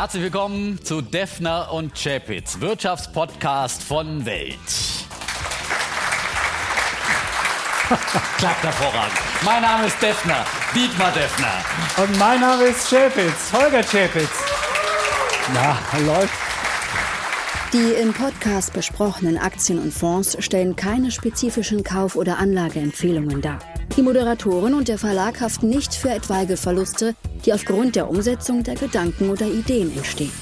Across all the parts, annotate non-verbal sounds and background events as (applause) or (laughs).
Herzlich willkommen zu Defner und Chapitz, Wirtschaftspodcast von Welt. (laughs) Klappt hervorragend. Mein Name ist Defner, Dietmar Defner. Und mein Name ist Chapitz, Holger Chapitz. Na, läuft. Die im Podcast besprochenen Aktien und Fonds stellen keine spezifischen Kauf- oder Anlageempfehlungen dar. Die Moderatorin und der Verlag haften nicht für etwaige Verluste, die aufgrund der Umsetzung der Gedanken oder Ideen entstehen.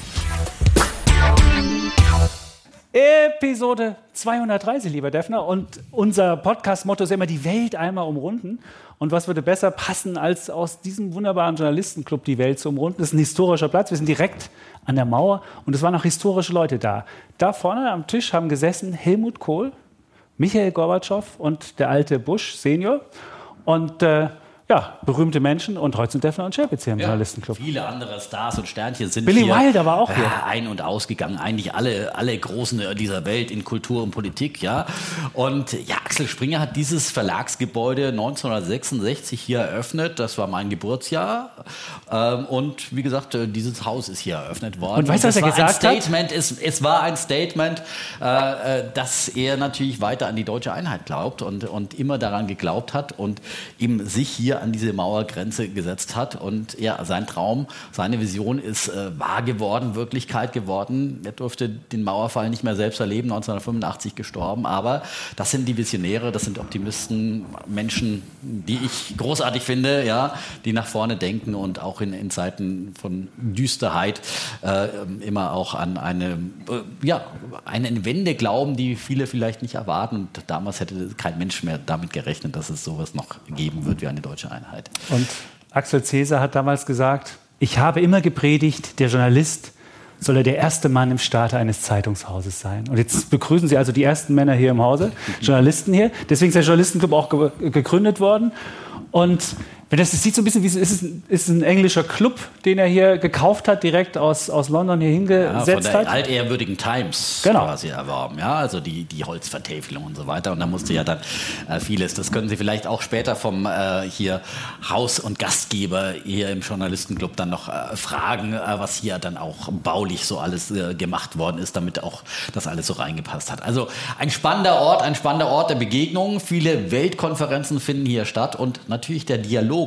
Episode 230, lieber Defner. Und unser Podcast-Motto ist immer die Welt einmal umrunden. Und was würde besser passen, als aus diesem wunderbaren Journalistenclub die Welt zu umrunden? Das ist ein historischer Platz. Wir sind direkt an der Mauer und es waren auch historische Leute da. Da vorne am Tisch haben gesessen Helmut Kohl, Michael Gorbatschow und der alte Bush Senior. Und äh, ja, berühmte Menschen und heute sind Defner und Schäpitz hier im Ja, Journalistenclub. Viele andere Stars und Sternchen sind Billy hier Wilder war auch hier. ja, ein- und ausgegangen. Eigentlich alle, alle Großen dieser Welt in Kultur und Politik, ja. Und ja, Axel Springer hat dieses Verlagsgebäude 1966 hier eröffnet. Das war mein Geburtsjahr. Ähm, und wie gesagt, äh, dieses Haus ist hier eröffnet worden. Und weißt du, was er gesagt ein hat? Statement, Es, es war ein Statement, äh, äh, dass er natürlich weiter an die deutsche Einheit glaubt und, und immer daran geglaubt hat und eben sich hier an diese Mauergrenze gesetzt hat. Und ja, sein Traum, seine Vision ist äh, wahr geworden, Wirklichkeit geworden. Er durfte den Mauerfall nicht mehr selbst erleben, 1985 gestorben. Aber das sind die Visionäre, das sind Optimisten, Menschen, die ich großartig finde, ja, die nach vorne denken und auch in, in Zeiten von Düsterheit äh, immer auch an eine, äh, ja, eine Wende glauben, die viele vielleicht nicht erwarten. Und damals hätte kein Mensch mehr damit gerechnet, dass es sowas noch geben wird wie eine deutsche Einheit. Und Axel Cäsar hat damals gesagt, ich habe immer gepredigt, der Journalist solle der erste Mann im Staate eines Zeitungshauses sein. Und jetzt begrüßen Sie also die ersten Männer hier im Hause, Journalisten hier. Deswegen ist der Journalistenclub auch ge gegründet worden. Und das, das sieht so ein bisschen wie, es ist, ein- ist ein englischer Club, den er hier gekauft hat, direkt aus, aus London hier Ja, von hingesetzt der hat. altehrwürdigen Times Genau. quasi erworben, ja, also die, die Holzvertäfelung und so weiter. Und da musste ja dann äh, vieles, das können Sie vielleicht auch später vom äh, hier Haus- und Gastgeber hier im Journalistenclub dann noch äh, fragen, äh, was hier dann auch baulich so alles äh, gemacht worden ist, damit auch das alles so reingepasst hat. Also ein spannender Ort, ein spannender Ort der Begegnung. Viele Weltkonferenzen finden hier statt und natürlich der Dialog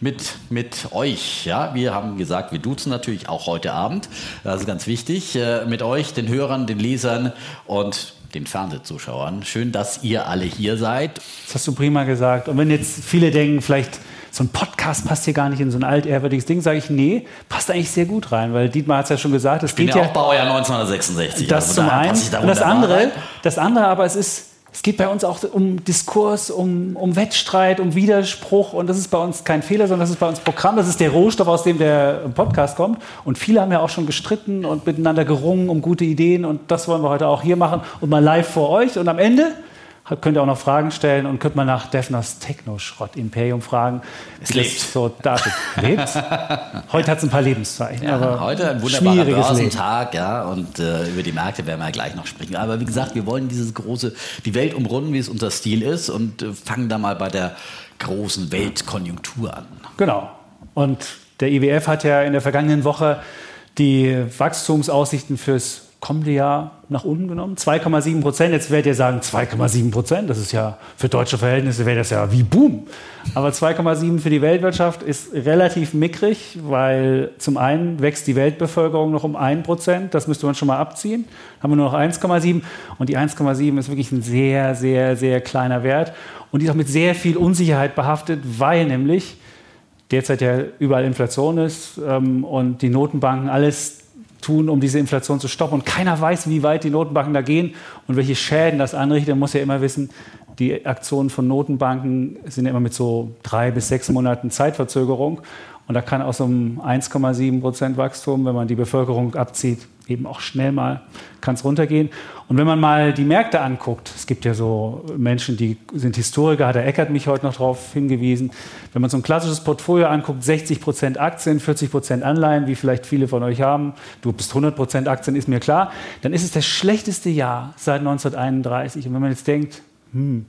mit, mit euch. Ja, wir haben gesagt, wir duzen natürlich auch heute Abend. Das ist ganz wichtig. Äh, mit euch, den Hörern, den Lesern und den Fernsehzuschauern. Schön, dass ihr alle hier seid. Das hast du prima gesagt. Und wenn jetzt viele denken, vielleicht so ein Podcast passt hier gar nicht in so ein altehrwürdiges Ding, sage ich, nee, passt eigentlich sehr gut rein, weil Dietmar hat es ja schon gesagt, es Ich bin geht ja ja auch Baujahr 1966. das also zum einen. Und das andere, rein. das andere aber, es ist, es geht bei uns auch um Diskurs, um, um Wettstreit, um Widerspruch. Und das ist bei uns kein Fehler, sondern das ist bei uns Programm, das ist der Rohstoff, aus dem der Podcast kommt. Und viele haben ja auch schon gestritten und miteinander gerungen um gute Ideen. Und das wollen wir heute auch hier machen. Und mal live vor euch. Und am Ende könnt ihr auch noch Fragen stellen und könnt mal nach Defners Techno-Schrott-Imperium fragen. Es lebt. So dasteht. (laughs) lebt. Heute hat es ein paar Lebenszeichen. Ja, heute ein wunderbarer schwieriges Leben. Börsentag, ja, und äh, über die Märkte werden wir ja gleich noch sprechen. Aber wie gesagt, wir wollen dieses große, die Welt umrunden, wie es unser Stil ist, und äh, fangen da mal bei der großen Weltkonjunktur an. Genau. Und der IWF hat ja in der vergangenen Woche die Wachstumsaussichten fürs kommende Jahr nach unten genommen. 2,7 Prozent. Jetzt werdet ihr sagen, 2,7 Prozent, das ist ja für deutsche Verhältnisse wäre das ja wie Boom. Aber 2,7 für die Weltwirtschaft ist relativ mickrig, weil zum einen wächst die Weltbevölkerung noch um 1 Prozent. Das müsste man schon mal abziehen. Haben wir nur noch 1,7. Und die 1,7 ist wirklich ein sehr, sehr, sehr kleiner Wert. Und die ist auch mit sehr viel Unsicherheit behaftet, weil nämlich derzeit ja überall Inflation ist ähm, und die Notenbanken alles tun, um diese Inflation zu stoppen. Und keiner weiß, wie weit die Notenbanken da gehen und welche Schäden das anrichtet. Man muss ja immer wissen, die Aktionen von Notenbanken sind ja immer mit so drei bis sechs Monaten Zeitverzögerung. Und da kann aus so einem 1,7 Prozent Wachstum, wenn man die Bevölkerung abzieht, eben auch schnell mal kann es runtergehen. Und wenn man mal die Märkte anguckt, es gibt ja so Menschen, die sind Historiker, hat der Eckert mich heute noch darauf hingewiesen. Wenn man so ein klassisches Portfolio anguckt, 60 Prozent Aktien, 40 Prozent Anleihen, wie vielleicht viele von euch haben, du bist 100 Prozent Aktien, ist mir klar, dann ist es das schlechteste Jahr seit 1931. Und wenn man jetzt denkt, hm,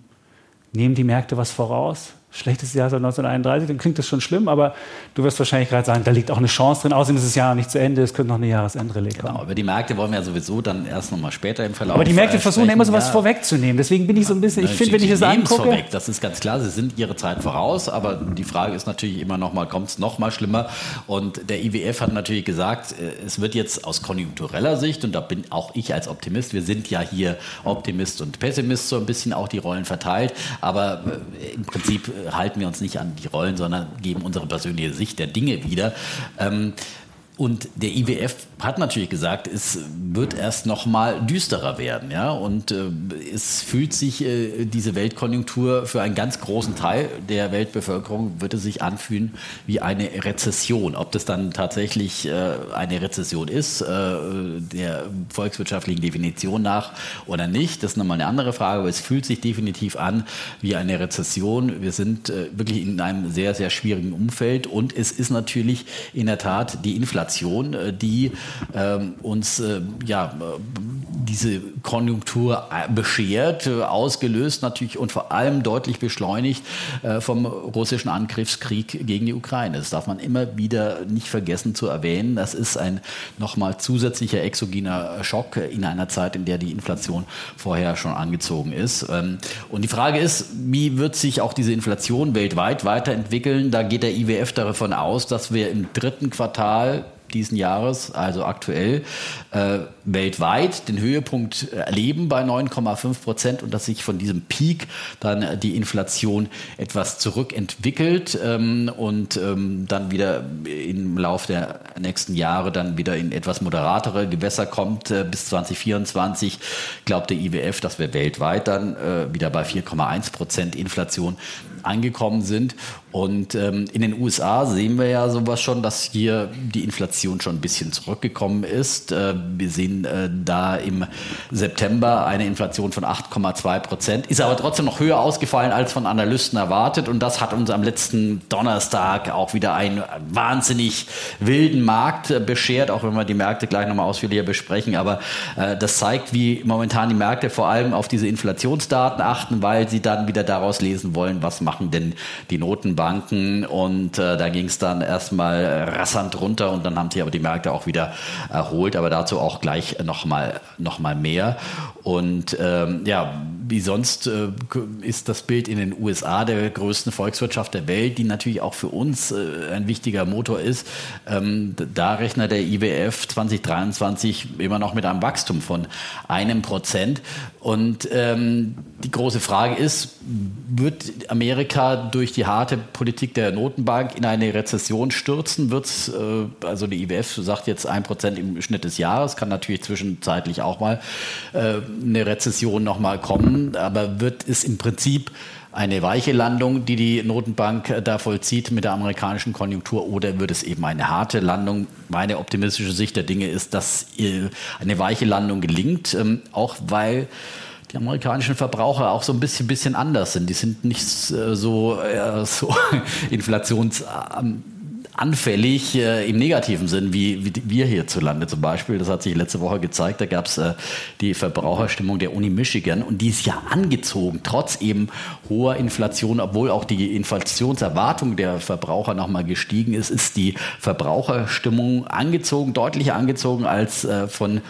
nehmen die Märkte was voraus? Schlechtes Jahr seit 1931, dann klingt das schon schlimm, aber du wirst wahrscheinlich gerade sagen, da liegt auch eine Chance drin. Außerdem ist das Jahr noch nicht zu Ende, es könnte noch eine Jahresendrelais kommen. Genau, über die Märkte wollen wir ja sowieso dann erst nochmal später im Verlauf Aber die Märkte versuchen immer so was ja. vorwegzunehmen. Deswegen bin ich so ein bisschen, ich finde, wenn ich das angucke... Vorweg, das ist ganz klar, sie sind ihre Zeit voraus, aber die Frage ist natürlich immer nochmal, kommt es nochmal schlimmer? Und der IWF hat natürlich gesagt, äh, es wird jetzt aus konjunktureller Sicht, und da bin auch ich als Optimist, wir sind ja hier Optimist und Pessimist so ein bisschen auch die Rollen verteilt, aber äh, im Prinzip äh, halten wir uns nicht an die Rollen, sondern geben unsere persönliche Sicht der Dinge wieder. Ähm, und der IWF hat natürlich gesagt, es wird erst noch mal düsterer werden, ja. Und äh, es fühlt sich äh, diese Weltkonjunktur für einen ganz großen Teil der Weltbevölkerung wird es sich anfühlen wie eine Rezession. Ob das dann tatsächlich äh, eine Rezession ist, äh, der volkswirtschaftlichen Definition nach oder nicht, das ist nochmal eine andere Frage. Aber es fühlt sich definitiv an wie eine Rezession. Wir sind äh, wirklich in einem sehr sehr schwierigen Umfeld und es ist natürlich in der Tat die Inflation äh, die uns äh, ja, diese Konjunktur äh, beschert, ausgelöst natürlich und vor allem deutlich beschleunigt vom russischen Angriffskrieg gegen die Ukraine. Das darf man immer wieder nicht vergessen zu erwähnen. Das ist ein nochmal zusätzlicher exogener Schock in einer Zeit, in der die Inflation vorher schon angezogen ist. Ähm, und die Frage ist, wie wird sich auch diese Inflation weltweit weiterentwickeln? Da geht der IWF davon aus, dass wir im dritten Quartal diesen Jahres, also aktuell, äh, weltweit den Höhepunkt erleben bei 9,5 Prozent und dass sich von diesem Peak dann die Inflation etwas zurückentwickelt ähm, und ähm, dann wieder im Laufe der nächsten Jahre dann wieder in etwas moderatere Gewässer kommt. Äh, bis 2024 glaubt der IWF, dass wir weltweit dann äh, wieder bei 4,1 Prozent Inflation angekommen sind. Und ähm, in den USA sehen wir ja sowas schon, dass hier die Inflation schon ein bisschen zurückgekommen ist. Äh, wir sehen äh, da im September eine Inflation von 8,2 Prozent, ist aber trotzdem noch höher ausgefallen als von Analysten erwartet. Und das hat uns am letzten Donnerstag auch wieder einen wahnsinnig wilden Markt äh, beschert, auch wenn wir die Märkte gleich nochmal ausführlicher besprechen. Aber das zeigt, wie momentan die Märkte vor allem auf diese Inflationsdaten achten, weil sie dann wieder daraus lesen wollen, was machen denn die Notenbanken? Und da ging es dann erstmal rassant runter und dann haben sich aber die Märkte auch wieder erholt, aber dazu auch gleich nochmal noch mal mehr. Und ähm, ja, wie sonst äh, ist das Bild in den USA der größten Volkswirtschaft der Welt, die natürlich auch für uns äh, ein wichtiger Motor ist. Ähm, da rechnet der IWF 2023 immer noch mit einem Wachstum von einem Prozent. Und ähm, die große Frage ist, wird Amerika durch die harte Politik der Notenbank in eine Rezession stürzen? Wird äh, also die IWF sagt jetzt ein Prozent im Schnitt des Jahres, kann natürlich zwischenzeitlich auch mal äh, eine Rezession nochmal kommen, aber wird es im Prinzip eine weiche Landung, die die Notenbank da vollzieht mit der amerikanischen Konjunktur, oder wird es eben eine harte Landung? Meine optimistische Sicht der Dinge ist, dass äh, eine weiche Landung gelingt, ähm, auch weil die amerikanischen Verbraucher auch so ein bisschen, bisschen anders sind. Die sind nicht äh, so, äh, so (laughs) inflations anfällig äh, im negativen Sinn, wie, wie wir hierzulande zum Beispiel. Das hat sich letzte Woche gezeigt. Da gab es äh, die Verbraucherstimmung der Uni Michigan und die ist ja angezogen, trotz eben hoher Inflation, obwohl auch die Inflationserwartung der Verbraucher nochmal gestiegen ist, ist die Verbraucherstimmung angezogen, deutlich angezogen als äh, von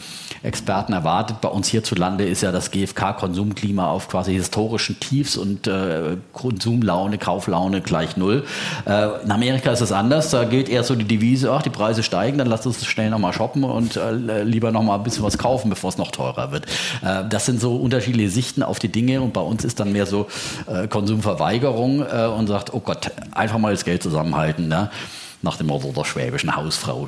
Experten erwartet. Bei uns hierzulande ist ja das GfK-Konsumklima auf quasi historischen Tiefs und äh, Konsumlaune, Kauflaune gleich null. Äh, in Amerika ist es anders da gilt eher so die Devise, ach, die Preise steigen, dann lass uns schnell nochmal shoppen und äh, lieber nochmal ein bisschen was kaufen, bevor es noch teurer wird. Äh, das sind so unterschiedliche Sichten auf die Dinge und bei uns ist dann mehr so äh, Konsumverweigerung äh, und sagt, oh Gott, einfach mal das Geld zusammenhalten. Ne? Nach dem Motto der schwäbischen Hausfrau.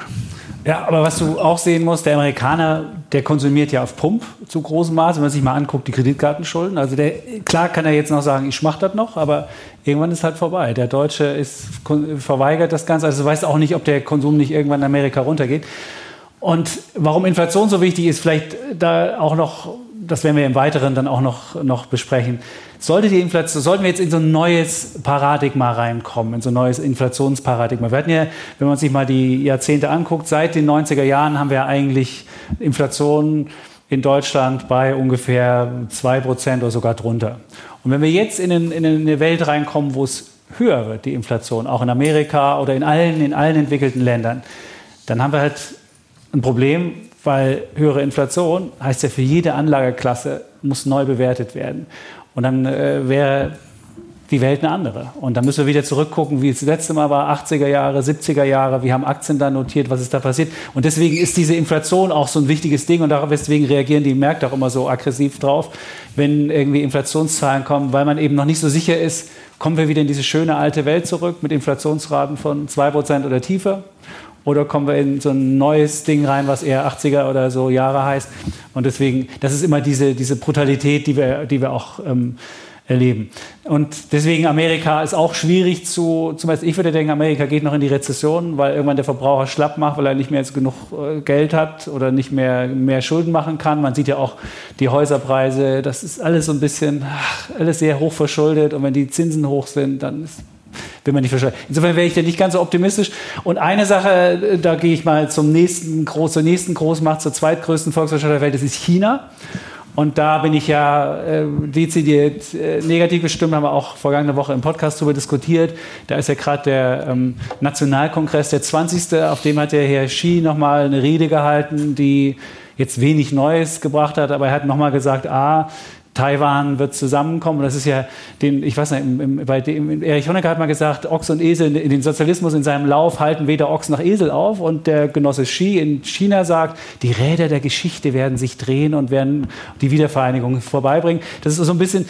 Ja, aber was du auch sehen musst, der Amerikaner, der konsumiert ja auf Pump zu großem Maß, wenn man sich mal anguckt, die Kreditkartenschulden. Also der, klar kann er jetzt noch sagen, ich mache das noch, aber irgendwann ist halt vorbei. Der Deutsche ist, verweigert das Ganze, also weiß auch nicht, ob der Konsum nicht irgendwann in Amerika runtergeht. Und warum Inflation so wichtig ist, vielleicht da auch noch, das werden wir im Weiteren dann auch noch, noch besprechen. Sollte die Inflation, sollten wir jetzt in so ein neues Paradigma reinkommen, in so ein neues Inflationsparadigma? Wir hatten ja, wenn man sich mal die Jahrzehnte anguckt, seit den 90er Jahren haben wir eigentlich Inflation in Deutschland bei ungefähr 2% oder sogar drunter. Und wenn wir jetzt in, in eine Welt reinkommen, wo es höher wird, die Inflation, auch in Amerika oder in allen, in allen entwickelten Ländern, dann haben wir halt ein Problem, weil höhere Inflation heißt ja für jede Anlageklasse muss neu bewertet werden. Und dann äh, wäre die Welt eine andere. Und dann müssen wir wieder zurückgucken, wie es das letzte Mal war, 80er Jahre, 70er Jahre, wie haben Aktien da notiert, was ist da passiert. Und deswegen ist diese Inflation auch so ein wichtiges Ding und deswegen reagieren die Märkte auch immer so aggressiv drauf, wenn irgendwie Inflationszahlen kommen, weil man eben noch nicht so sicher ist, kommen wir wieder in diese schöne alte Welt zurück mit Inflationsraten von 2% oder tiefer. Oder kommen wir in so ein neues Ding rein, was eher 80er oder so Jahre heißt. Und deswegen, das ist immer diese, diese Brutalität, die wir, die wir auch ähm, erleben. Und deswegen Amerika ist auch schwierig zu, zum Beispiel, ich würde denken, Amerika geht noch in die Rezession, weil irgendwann der Verbraucher schlapp macht, weil er nicht mehr jetzt genug äh, Geld hat oder nicht mehr, mehr Schulden machen kann. Man sieht ja auch die Häuserpreise, das ist alles so ein bisschen, ach, alles sehr hoch verschuldet und wenn die Zinsen hoch sind, dann ist will man nicht verschuldet. Insofern wäre ich da nicht ganz so optimistisch. Und eine Sache, äh, da gehe ich mal zum nächsten, zur nächsten Großmacht, zur zweitgrößten Volkswirtschaft der Welt, das ist China. Und da bin ich ja äh, dezidiert äh, negativ gestimmt, haben wir auch vergangene Woche im Podcast darüber diskutiert. Da ist ja gerade der ähm, Nationalkongress, der 20. Auf dem hat der Herr Xi nochmal eine Rede gehalten, die jetzt wenig Neues gebracht hat, aber er hat nochmal gesagt, ah, Taiwan wird zusammenkommen. Das ist ja, den, ich weiß nicht, im, im, bei dem, Erich Honecker hat mal gesagt, Ochs und Esel in den Sozialismus in seinem Lauf halten weder Ochs noch Esel auf. Und der Genosse Xi in China sagt, die Räder der Geschichte werden sich drehen und werden die Wiedervereinigung vorbeibringen. Das ist so ein bisschen,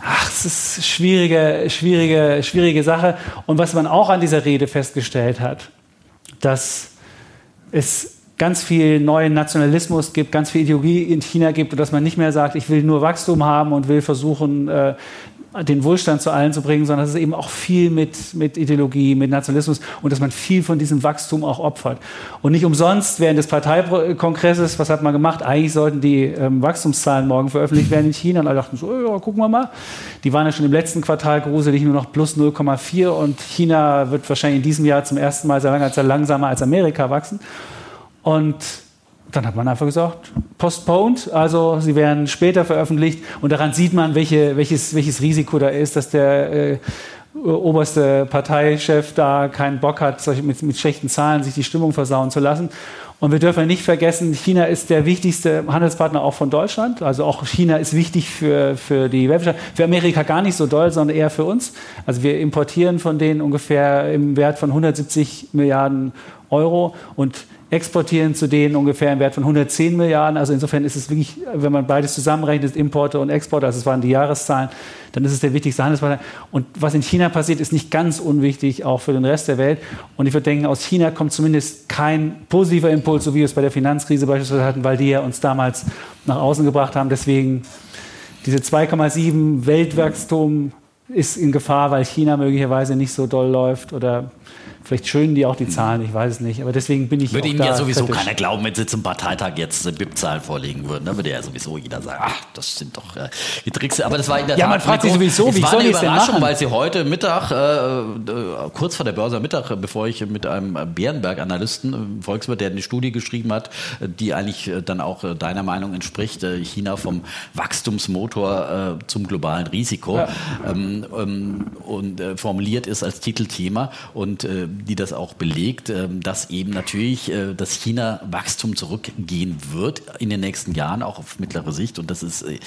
ach, es ist schwierige, schwierige, schwierige Sache. Und was man auch an dieser Rede festgestellt hat, dass es ganz viel neuen Nationalismus gibt, ganz viel Ideologie in China gibt und dass man nicht mehr sagt, ich will nur Wachstum haben und will versuchen, äh, den Wohlstand zu allen zu bringen, sondern dass es eben auch viel mit, mit Ideologie, mit Nationalismus und dass man viel von diesem Wachstum auch opfert. Und nicht umsonst während des Parteikongresses, was hat man gemacht? Eigentlich sollten die ähm, Wachstumszahlen morgen veröffentlicht werden in China und alle dachten so, ja, gucken wir mal. Die waren ja schon im letzten Quartal gruselig nur noch plus 0,4 und China wird wahrscheinlich in diesem Jahr zum ersten Mal sehr, lange, sehr langsamer als Amerika wachsen. Und dann hat man einfach gesagt, postponed, also sie werden später veröffentlicht. Und daran sieht man, welche, welches, welches Risiko da ist, dass der äh, oberste Parteichef da keinen Bock hat, mit, mit schlechten Zahlen sich die Stimmung versauen zu lassen. Und wir dürfen nicht vergessen, China ist der wichtigste Handelspartner auch von Deutschland. Also auch China ist wichtig für, für die Weltwirtschaft. Für Amerika gar nicht so doll, sondern eher für uns. Also wir importieren von denen ungefähr im Wert von 170 Milliarden Euro und exportieren zu denen ungefähr im Wert von 110 Milliarden. Also insofern ist es wirklich, wenn man beides zusammenrechnet, Importe und Exporte, also es waren die Jahreszahlen, dann ist es der wichtigste Handelspartner. Und was in China passiert, ist nicht ganz unwichtig, auch für den Rest der Welt. Und ich würde denken, aus China kommt zumindest kein positiver Impuls, so wie wir es bei der Finanzkrise beispielsweise hatten, weil die ja uns damals nach außen gebracht haben. Deswegen diese 2,7 Weltwachstum ist in Gefahr, weil China möglicherweise nicht so doll läuft oder Vielleicht schönen die auch die Zahlen, ich weiß es nicht. Aber deswegen bin ich Würde Ihnen ja sowieso kritisch. keiner glauben, wenn Sie zum Parteitag jetzt BIP-Zahlen vorlegen würden. Dann würde ja sowieso jeder sagen, ach, das sind doch äh, die Tricks. Aber das war in der ja, Tat. Ja, man fragt sich sowieso, wie soll ich es denn machen? weil Sie heute Mittag, äh, äh, kurz vor der Börse Mittag, bevor ich mit einem Bärenberg-Analysten, äh, Volkswirt, der eine Studie geschrieben hat, die eigentlich äh, dann auch äh, deiner Meinung entspricht, China vom Wachstumsmotor zum globalen Risiko ja. ähm, ähm, und formuliert ist als Titelthema. Und die das auch belegt, ähm, dass eben natürlich äh, das China-Wachstum zurückgehen wird in den nächsten Jahren, auch auf mittlere Sicht. Und das ist, äh,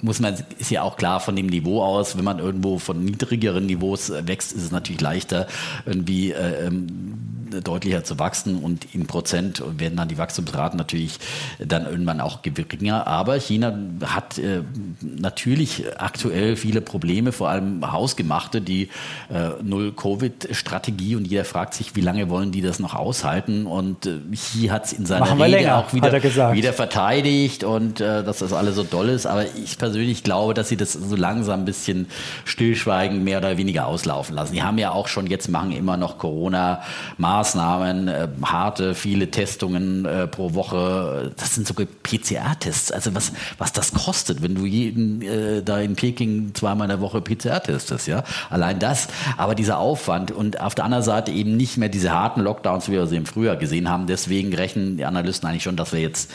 muss man, ist ja auch klar von dem Niveau aus, wenn man irgendwo von niedrigeren Niveaus wächst, ist es natürlich leichter, irgendwie äh, ähm, deutlicher zu wachsen und in Prozent werden dann die Wachstumsraten natürlich dann irgendwann auch geringer. Aber China hat äh, natürlich aktuell viele Probleme, vor allem hausgemachte, die äh, Null-Covid-Strategie und jeder fragt sich, wie lange wollen die das noch aushalten? Und äh, Xi hat es in seiner Rede länger, auch wieder, wieder verteidigt und äh, dass das alles so doll ist. Aber ich persönlich glaube, dass sie das so langsam ein bisschen stillschweigen, mehr oder weniger auslaufen lassen. Die haben ja auch schon jetzt, machen immer noch Corona-Maßnahmen Maßnahmen, äh, harte, viele Testungen äh, pro Woche. Das sind sogar PCR-Tests. Also was, was das kostet, wenn du jeden äh, da in Peking zweimal in der Woche PCR testest, ja. Allein das. Aber dieser Aufwand und auf der anderen Seite eben nicht mehr diese harten Lockdowns, wie wir sie im Frühjahr gesehen haben. Deswegen rechnen die Analysten eigentlich schon, dass wir jetzt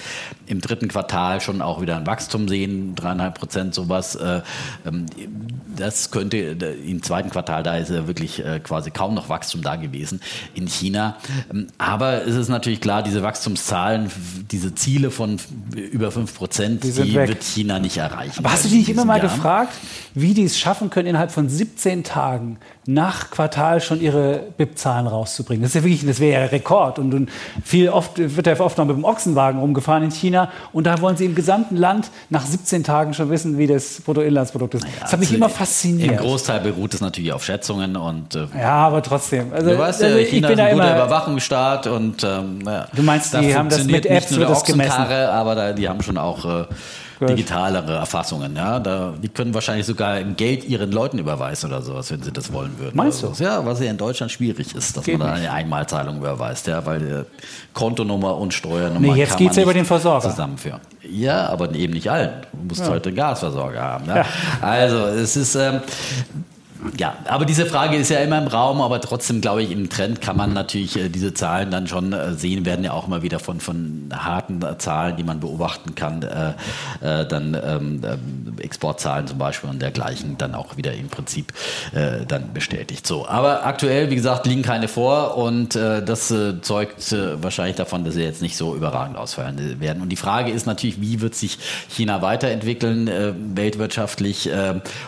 im dritten Quartal schon auch wieder ein Wachstum sehen, dreieinhalb Prozent sowas. Äh, ähm, das könnte im zweiten Quartal, da ist ja wirklich äh, quasi kaum noch Wachstum da gewesen in China. Ähm, aber es ist natürlich klar, diese Wachstumszahlen, diese Ziele von über 5 Prozent, die, die wird China nicht erreichen. Aber hast du dich nicht immer mal gefragt, wie die es schaffen können, innerhalb von 17 Tagen nach Quartal schon ihre BIP-Zahlen rauszubringen? Das ist ja wirklich, das wäre ja Rekord. Und, und viel oft wird ja oft noch mit dem Ochsenwagen rumgefahren in China. Und da wollen sie im gesamten Land nach 17 Tagen schon wissen, wie das Bruttoinlandsprodukt ist. Das hat mich also immer fasziniert. Im Großteil beruht es natürlich auf Schätzungen und äh, ja, aber trotzdem. Also, du weißt ja, also China ist ein guter Überwachungsstaat und ähm, ja, Du meinst, die haben das mit Apps oder das gemessen? Aber da, die haben schon auch äh, digitalere Erfassungen. Ja? Da, die können wahrscheinlich sogar Geld ihren Leuten überweisen oder sowas, wenn sie das wollen würden. Meinst du? Ja, was ja in Deutschland schwierig ist, dass Geht man da eine Einmalzahlung überweist, ja, weil äh, Kontonummer und Steuernummer nee, jetzt geht es ja über den Versorger. zusammenführen. Ja, aber eben nicht allen. Du musst ja. heute einen Gasversorger haben. Ja? Ja. Also es ist ähm, ja, aber diese Frage ist ja immer im Raum, aber trotzdem glaube ich, im Trend kann man natürlich äh, diese Zahlen dann schon äh, sehen, werden ja auch immer wieder von, von harten äh, Zahlen, die man beobachten kann, äh, äh dann ähm, ähm, Exportzahlen zum Beispiel und dergleichen dann auch wieder im Prinzip äh, dann bestätigt. So, aber aktuell, wie gesagt, liegen keine vor und das zeugt wahrscheinlich davon, dass sie jetzt nicht so überragend ausfallen werden. Und die Frage ist natürlich, wie wird sich China weiterentwickeln, weltwirtschaftlich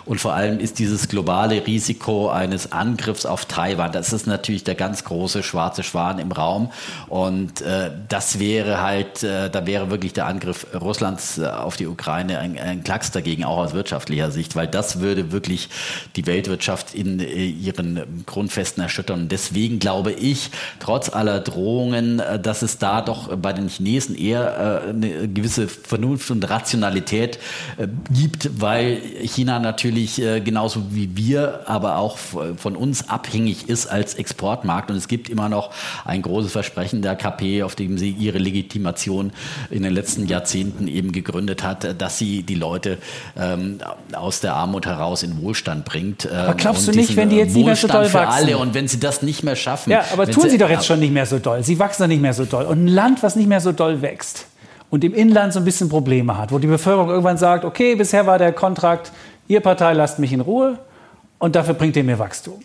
und vor allem ist dieses globale Risiko eines Angriffs auf Taiwan. Das ist natürlich der ganz große schwarze Schwan im Raum. Und äh, das wäre halt, äh, da wäre wirklich der Angriff Russlands äh, auf die Ukraine ein, ein Klacks dagegen, auch aus wirtschaftlicher Sicht, weil das würde wirklich die Weltwirtschaft in äh, ihren Grundfesten erschüttern. Und deswegen glaube ich, trotz aller Drohungen, äh, dass es da doch bei den Chinesen eher eine gewisse Vernunft und Rationalität gibt, weil China natürlich genauso wie wir aber auch von uns abhängig ist als Exportmarkt. Und es gibt immer noch ein großes Versprechen der KP, auf dem sie ihre Legitimation in den letzten Jahrzehnten eben gegründet hat, dass sie die Leute ähm, aus der Armut heraus in Wohlstand bringt. aber ähm, glaubst du nicht, wenn die jetzt nicht mehr so doll wachsen? Alle. Und wenn sie das nicht mehr schaffen. Ja, aber tun sie, sie doch jetzt schon nicht mehr so doll. Sie wachsen doch nicht mehr so doll. Und ein Land, was nicht mehr so doll wächst und im Inland so ein bisschen Probleme hat, wo die Bevölkerung irgendwann sagt, okay, bisher war der Kontrakt, ihr Partei lasst mich in Ruhe, und dafür bringt ihr mir Wachstum.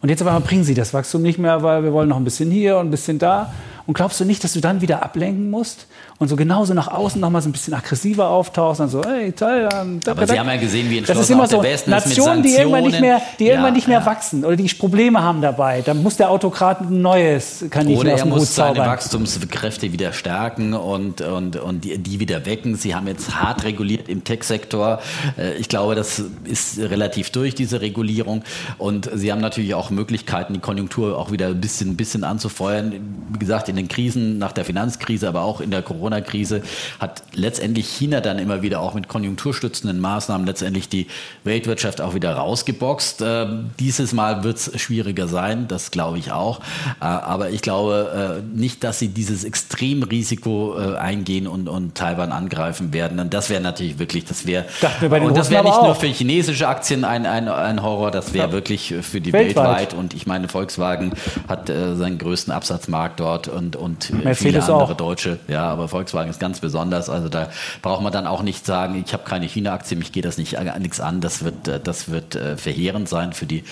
Und jetzt aber bringen sie das Wachstum nicht mehr, weil wir wollen noch ein bisschen hier und ein bisschen da. Und glaubst du nicht, dass du dann wieder ablenken musst und so genauso nach außen noch mal so ein bisschen aggressiver auftauchst und so, hey, Thailand. Aber Sie haben ja gesehen, wie entschlossen das ist immer so, Westen Nationen, die irgendwann nicht mehr, die ja, irgendwann nicht mehr ja. wachsen oder die Probleme haben dabei. Dann muss der Autokrat ein neues Kaninchen oder aus dem er muss seine Wachstumskräfte wieder stärken und, und, und die, die wieder wecken. Sie haben jetzt hart reguliert im Tech-Sektor. Äh, ich glaube, das ist relativ durch, diese Regulierung. Und Sie haben natürlich auch Möglichkeiten, die Konjunktur auch wieder ein bisschen, ein bisschen anzufeuern. Wie gesagt, in den Krisen, nach der Finanzkrise, aber auch in der Corona-Krise, hat letztendlich China dann immer wieder auch mit konjunkturstützenden Maßnahmen letztendlich die Weltwirtschaft auch wieder rausgeboxt. Äh, dieses Mal wird es schwieriger sein, das glaube ich auch. Äh, aber ich glaube äh, nicht, dass sie dieses Extremrisiko äh, eingehen und, und Taiwan angreifen werden. Und das wäre natürlich wirklich, das wäre und das wäre nicht nur für chinesische Aktien ein, ein, ein Horror, das wäre ja. wirklich für die weltweit. weltweit. Und ich meine, Volkswagen hat äh, seinen größten Absatzmarkt dort und und, und viele andere auch. Deutsche. Ja, aber Volkswagen ist ganz besonders. Also da braucht man dann auch nicht sagen, ich habe keine China-Aktie, mich geht das nicht nichts an. Das wird, äh, das wird äh, verheerend sein für die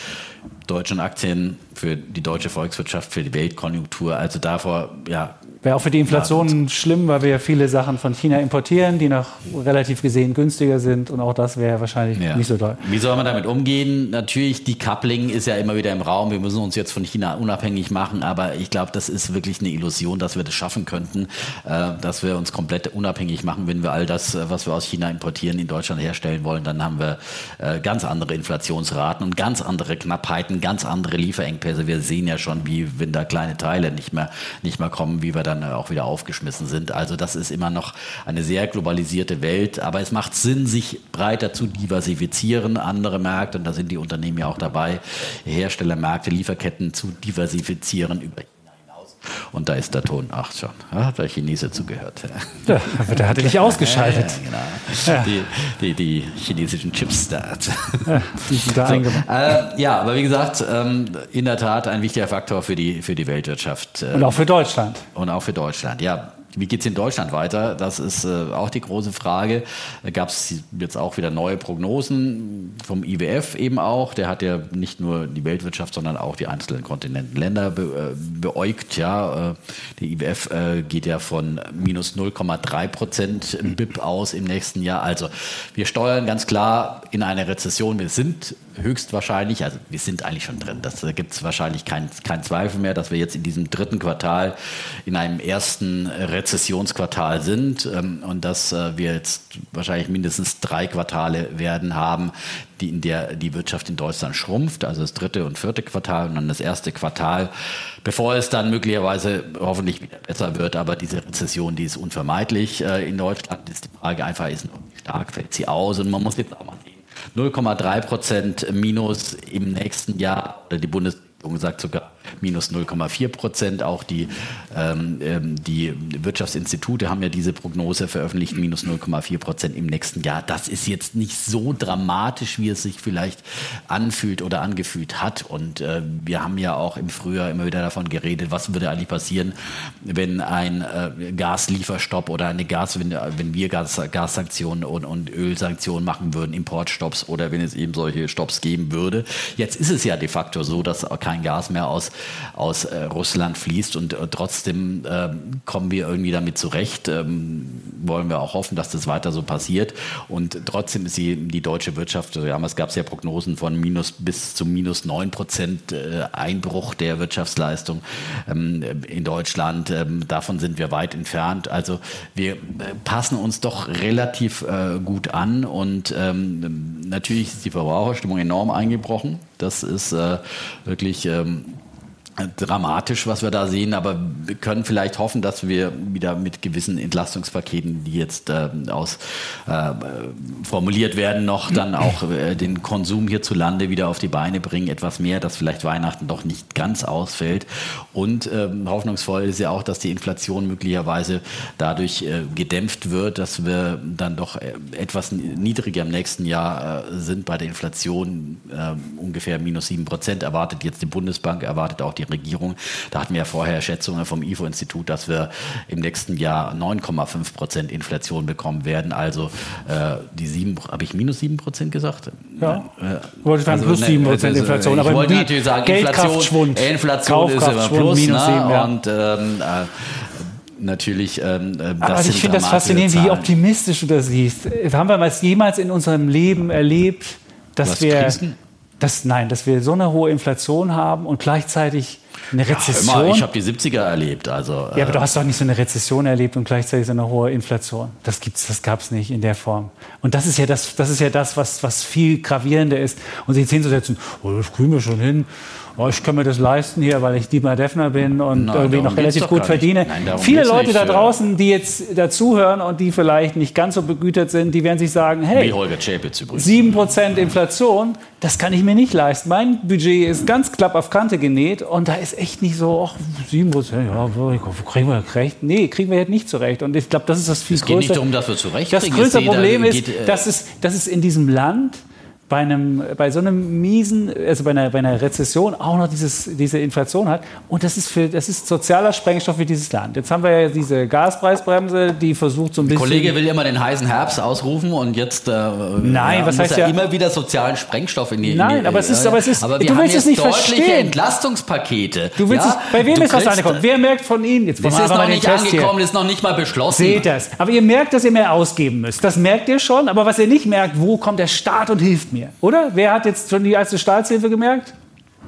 deutschen Aktien, für die deutsche Volkswirtschaft, für die Weltkonjunktur. Also davor, ja, Wäre auch für die Inflation ja, schlimm, weil wir ja viele Sachen von China importieren, die noch relativ gesehen günstiger sind. Und auch das wäre wahrscheinlich ja. nicht so toll. Wie soll man damit umgehen? Natürlich, die Coupling ist ja immer wieder im Raum. Wir müssen uns jetzt von China unabhängig machen. Aber ich glaube, das ist wirklich eine Illusion, dass wir das schaffen könnten, äh, dass wir uns komplett unabhängig machen. Wenn wir all das, äh, was wir aus China importieren, in Deutschland herstellen wollen, dann haben wir äh, ganz andere Inflationsraten und ganz andere Knappheiten, ganz andere Lieferengpässe. Wir sehen ja schon, wie wenn da kleine Teile nicht mehr, nicht mehr kommen, wie wir da dann auch wieder aufgeschmissen sind. Also das ist immer noch eine sehr globalisierte Welt, aber es macht Sinn, sich breiter zu diversifizieren, andere Märkte, und da sind die Unternehmen ja auch dabei, Herstellermärkte, Lieferketten zu diversifizieren über Und da ist der Ton, ach schon, da hat der Chinese zugehört. Ja, der hatte dich ausgeschaltet. Ja, genau. Die, die, die, chinesischen Chips da. die sind da so, äh, ja, aber wie gesagt, ähm, in der Tat ein wichtiger Faktor für die, für die Weltwirtschaft. Und auch für Deutschland. Und auch für Deutschland, ja. Wie geht es in Deutschland weiter? Das ist äh, auch die große Frage. Da gab es jetzt auch wieder neue Prognosen vom IWF eben auch. Der hat ja nicht nur die Weltwirtschaft, sondern auch die einzelnen Kontinentenländer be, äh, beäugt. Ja, äh, der IWF äh, geht ja von minus 0,3 Prozent BIP aus im nächsten Jahr. Also wir steuern ganz klar in eine Rezession. Wir sind höchstwahrscheinlich, also wir sind eigentlich schon drin, das, da gibt es wahrscheinlich keinen kein Zweifel mehr, dass wir jetzt in diesem dritten Quartal in einem ersten Rezessionsquartal sind ähm, und dass äh, wir jetzt wahrscheinlich mindestens drei Quartale werden haben, die, in der die Wirtschaft in Deutschland schrumpft, also das dritte und vierte Quartal und dann das erste Quartal, bevor es dann möglicherweise hoffentlich wieder besser wird, aber diese Rezession, die ist unvermeidlich äh, in Deutschland, ist die Frage einfach, ist noch stark, fällt sie aus? Und man muss jetzt auch mal 0,3 Prozent minus im nächsten Jahr, oder die Bundesregierung sagt sogar minus 0,4 Prozent. Auch die, ähm, ähm, die Wirtschaftsinstitute haben ja diese Prognose veröffentlicht, minus 0,4 Prozent im nächsten Jahr. Das ist jetzt nicht so dramatisch, wie es sich vielleicht anfühlt oder angefühlt hat. Und äh, wir haben ja auch im Frühjahr immer wieder davon geredet, was würde eigentlich passieren, wenn ein äh, Gaslieferstopp oder eine Gas, wenn, wenn wir Gas, Gassanktionen und, und Ölsanktionen machen würden, Importstopps oder wenn es eben solche Stopps geben würde. Jetzt ist es ja de facto so, dass kein Gas mehr aus aus äh, Russland fließt und äh, trotzdem äh, kommen wir irgendwie damit zurecht. Ähm, wollen wir auch hoffen, dass das weiter so passiert. Und trotzdem ist die, die deutsche Wirtschaft, also damals gab es ja Prognosen von minus bis zu minus 9 Prozent äh, Einbruch der Wirtschaftsleistung ähm, in Deutschland. Ähm, davon sind wir weit entfernt. Also wir äh, passen uns doch relativ äh, gut an und ähm, natürlich ist die Verbraucherstimmung enorm eingebrochen. Das ist wirklich ähm, dramatisch, was wir da sehen, aber wir können vielleicht hoffen, dass wir wieder mit gewissen Entlastungspaketen, die jetzt äh, aus äh, formuliert werden, noch dann (clears throat) auch äh, den Konsum hierzulande wieder auf die Beine bringen, etwas mehr, dass vielleicht Weihnachten doch nicht ganz ausfällt. Und ähm, hoffnungsvoll ist ja auch, dass die Inflation möglicherweise dadurch äh, gedämpft wird, dass wir dann doch äh, etwas niedriger im nächsten Jahr äh, sind bei der Inflation, ungefähr minus sieben Prozent erwartet jetzt die Bundesbank, erwartet auch die die Regierung. Da hatten wir ja vorher Schätzungen vom IFO-Institut, dass wir im nächsten Jahr 9,5 Prozent Inflation bekommen werden. Also äh, die sieben, habe ich minus 7 Prozent gesagt? Ja. Äh, wollte sagen, also, plus 7 Prozent also, Inflation. Aber ich wollte natürlich sagen, Inflation, Inflation ist immer plus. Minus 7, ne? ja. Und ähm, äh, natürlich. Ähm, äh, Aber ich finde das faszinierend, Zahlen. wie optimistisch du das siehst. Haben wir jemals in unserem Leben erlebt, dass wir Krisen? Dass, nein, dass wir so eine hohe Inflation haben und gleichzeitig eine Rezession. Ja, immer, ich habe die 70er erlebt. Also, ja, aber du äh, hast doch nicht so eine Rezession erlebt und gleichzeitig so eine hohe Inflation. Das gibt's, das gab es nicht in der Form. Und das ist ja das, das, ist ja das was, was viel gravierender ist. Und sich hinzusetzen, oh, das kriegen wir schon hin oh, ich kann mir das leisten hier, weil ich Dietmar Defner bin und Nein, irgendwie noch relativ gut verdiene. Nein, Viele Leute nicht, da draußen, die jetzt dazuhören und die vielleicht nicht ganz so begütert sind, die werden sich sagen, hey, Wie Holger Chapitz 7% Inflation, das kann ich mir nicht leisten. Mein Budget ist ganz klapp auf Kante genäht und da ist echt nicht so, ach, 7%, ja, kriegen wir recht. Nee, kriegen wir jetzt nicht zurecht. Und ich glaube, das ist das viel größte. Es geht nicht darum, dass wir zurecht Das größte Problem ist, äh, dass, es, dass es in diesem Land bei, einem, bei so einem miesen, also bei einer, bei einer Rezession auch noch dieses, diese Inflation hat. Und das ist, für, das ist sozialer Sprengstoff für dieses Land. Jetzt haben wir ja diese Gaspreisbremse, die versucht so ein bisschen... Der Kollege will immer den heißen Herbst ausrufen und jetzt äh, Nein, ja, was heißt ja immer wieder sozialen Sprengstoff in die... Nein, in die, aber es ist... Aber es ist aber wir du willst es nicht deutliche verstehen. Entlastungspakete. Du willst ja? es, bei wem du ist was angekommen? Wer merkt von Ihnen... Jetzt das ist noch nicht angekommen, hier. ist noch nicht mal beschlossen. Seht das. Aber ihr merkt, dass ihr mehr ausgeben müsst. Das merkt ihr schon. Aber was ihr nicht merkt, wo kommt der Staat und hilft mir? Oder? Wer hat hat jetzt schon die erste Staatshilfe gemerkt?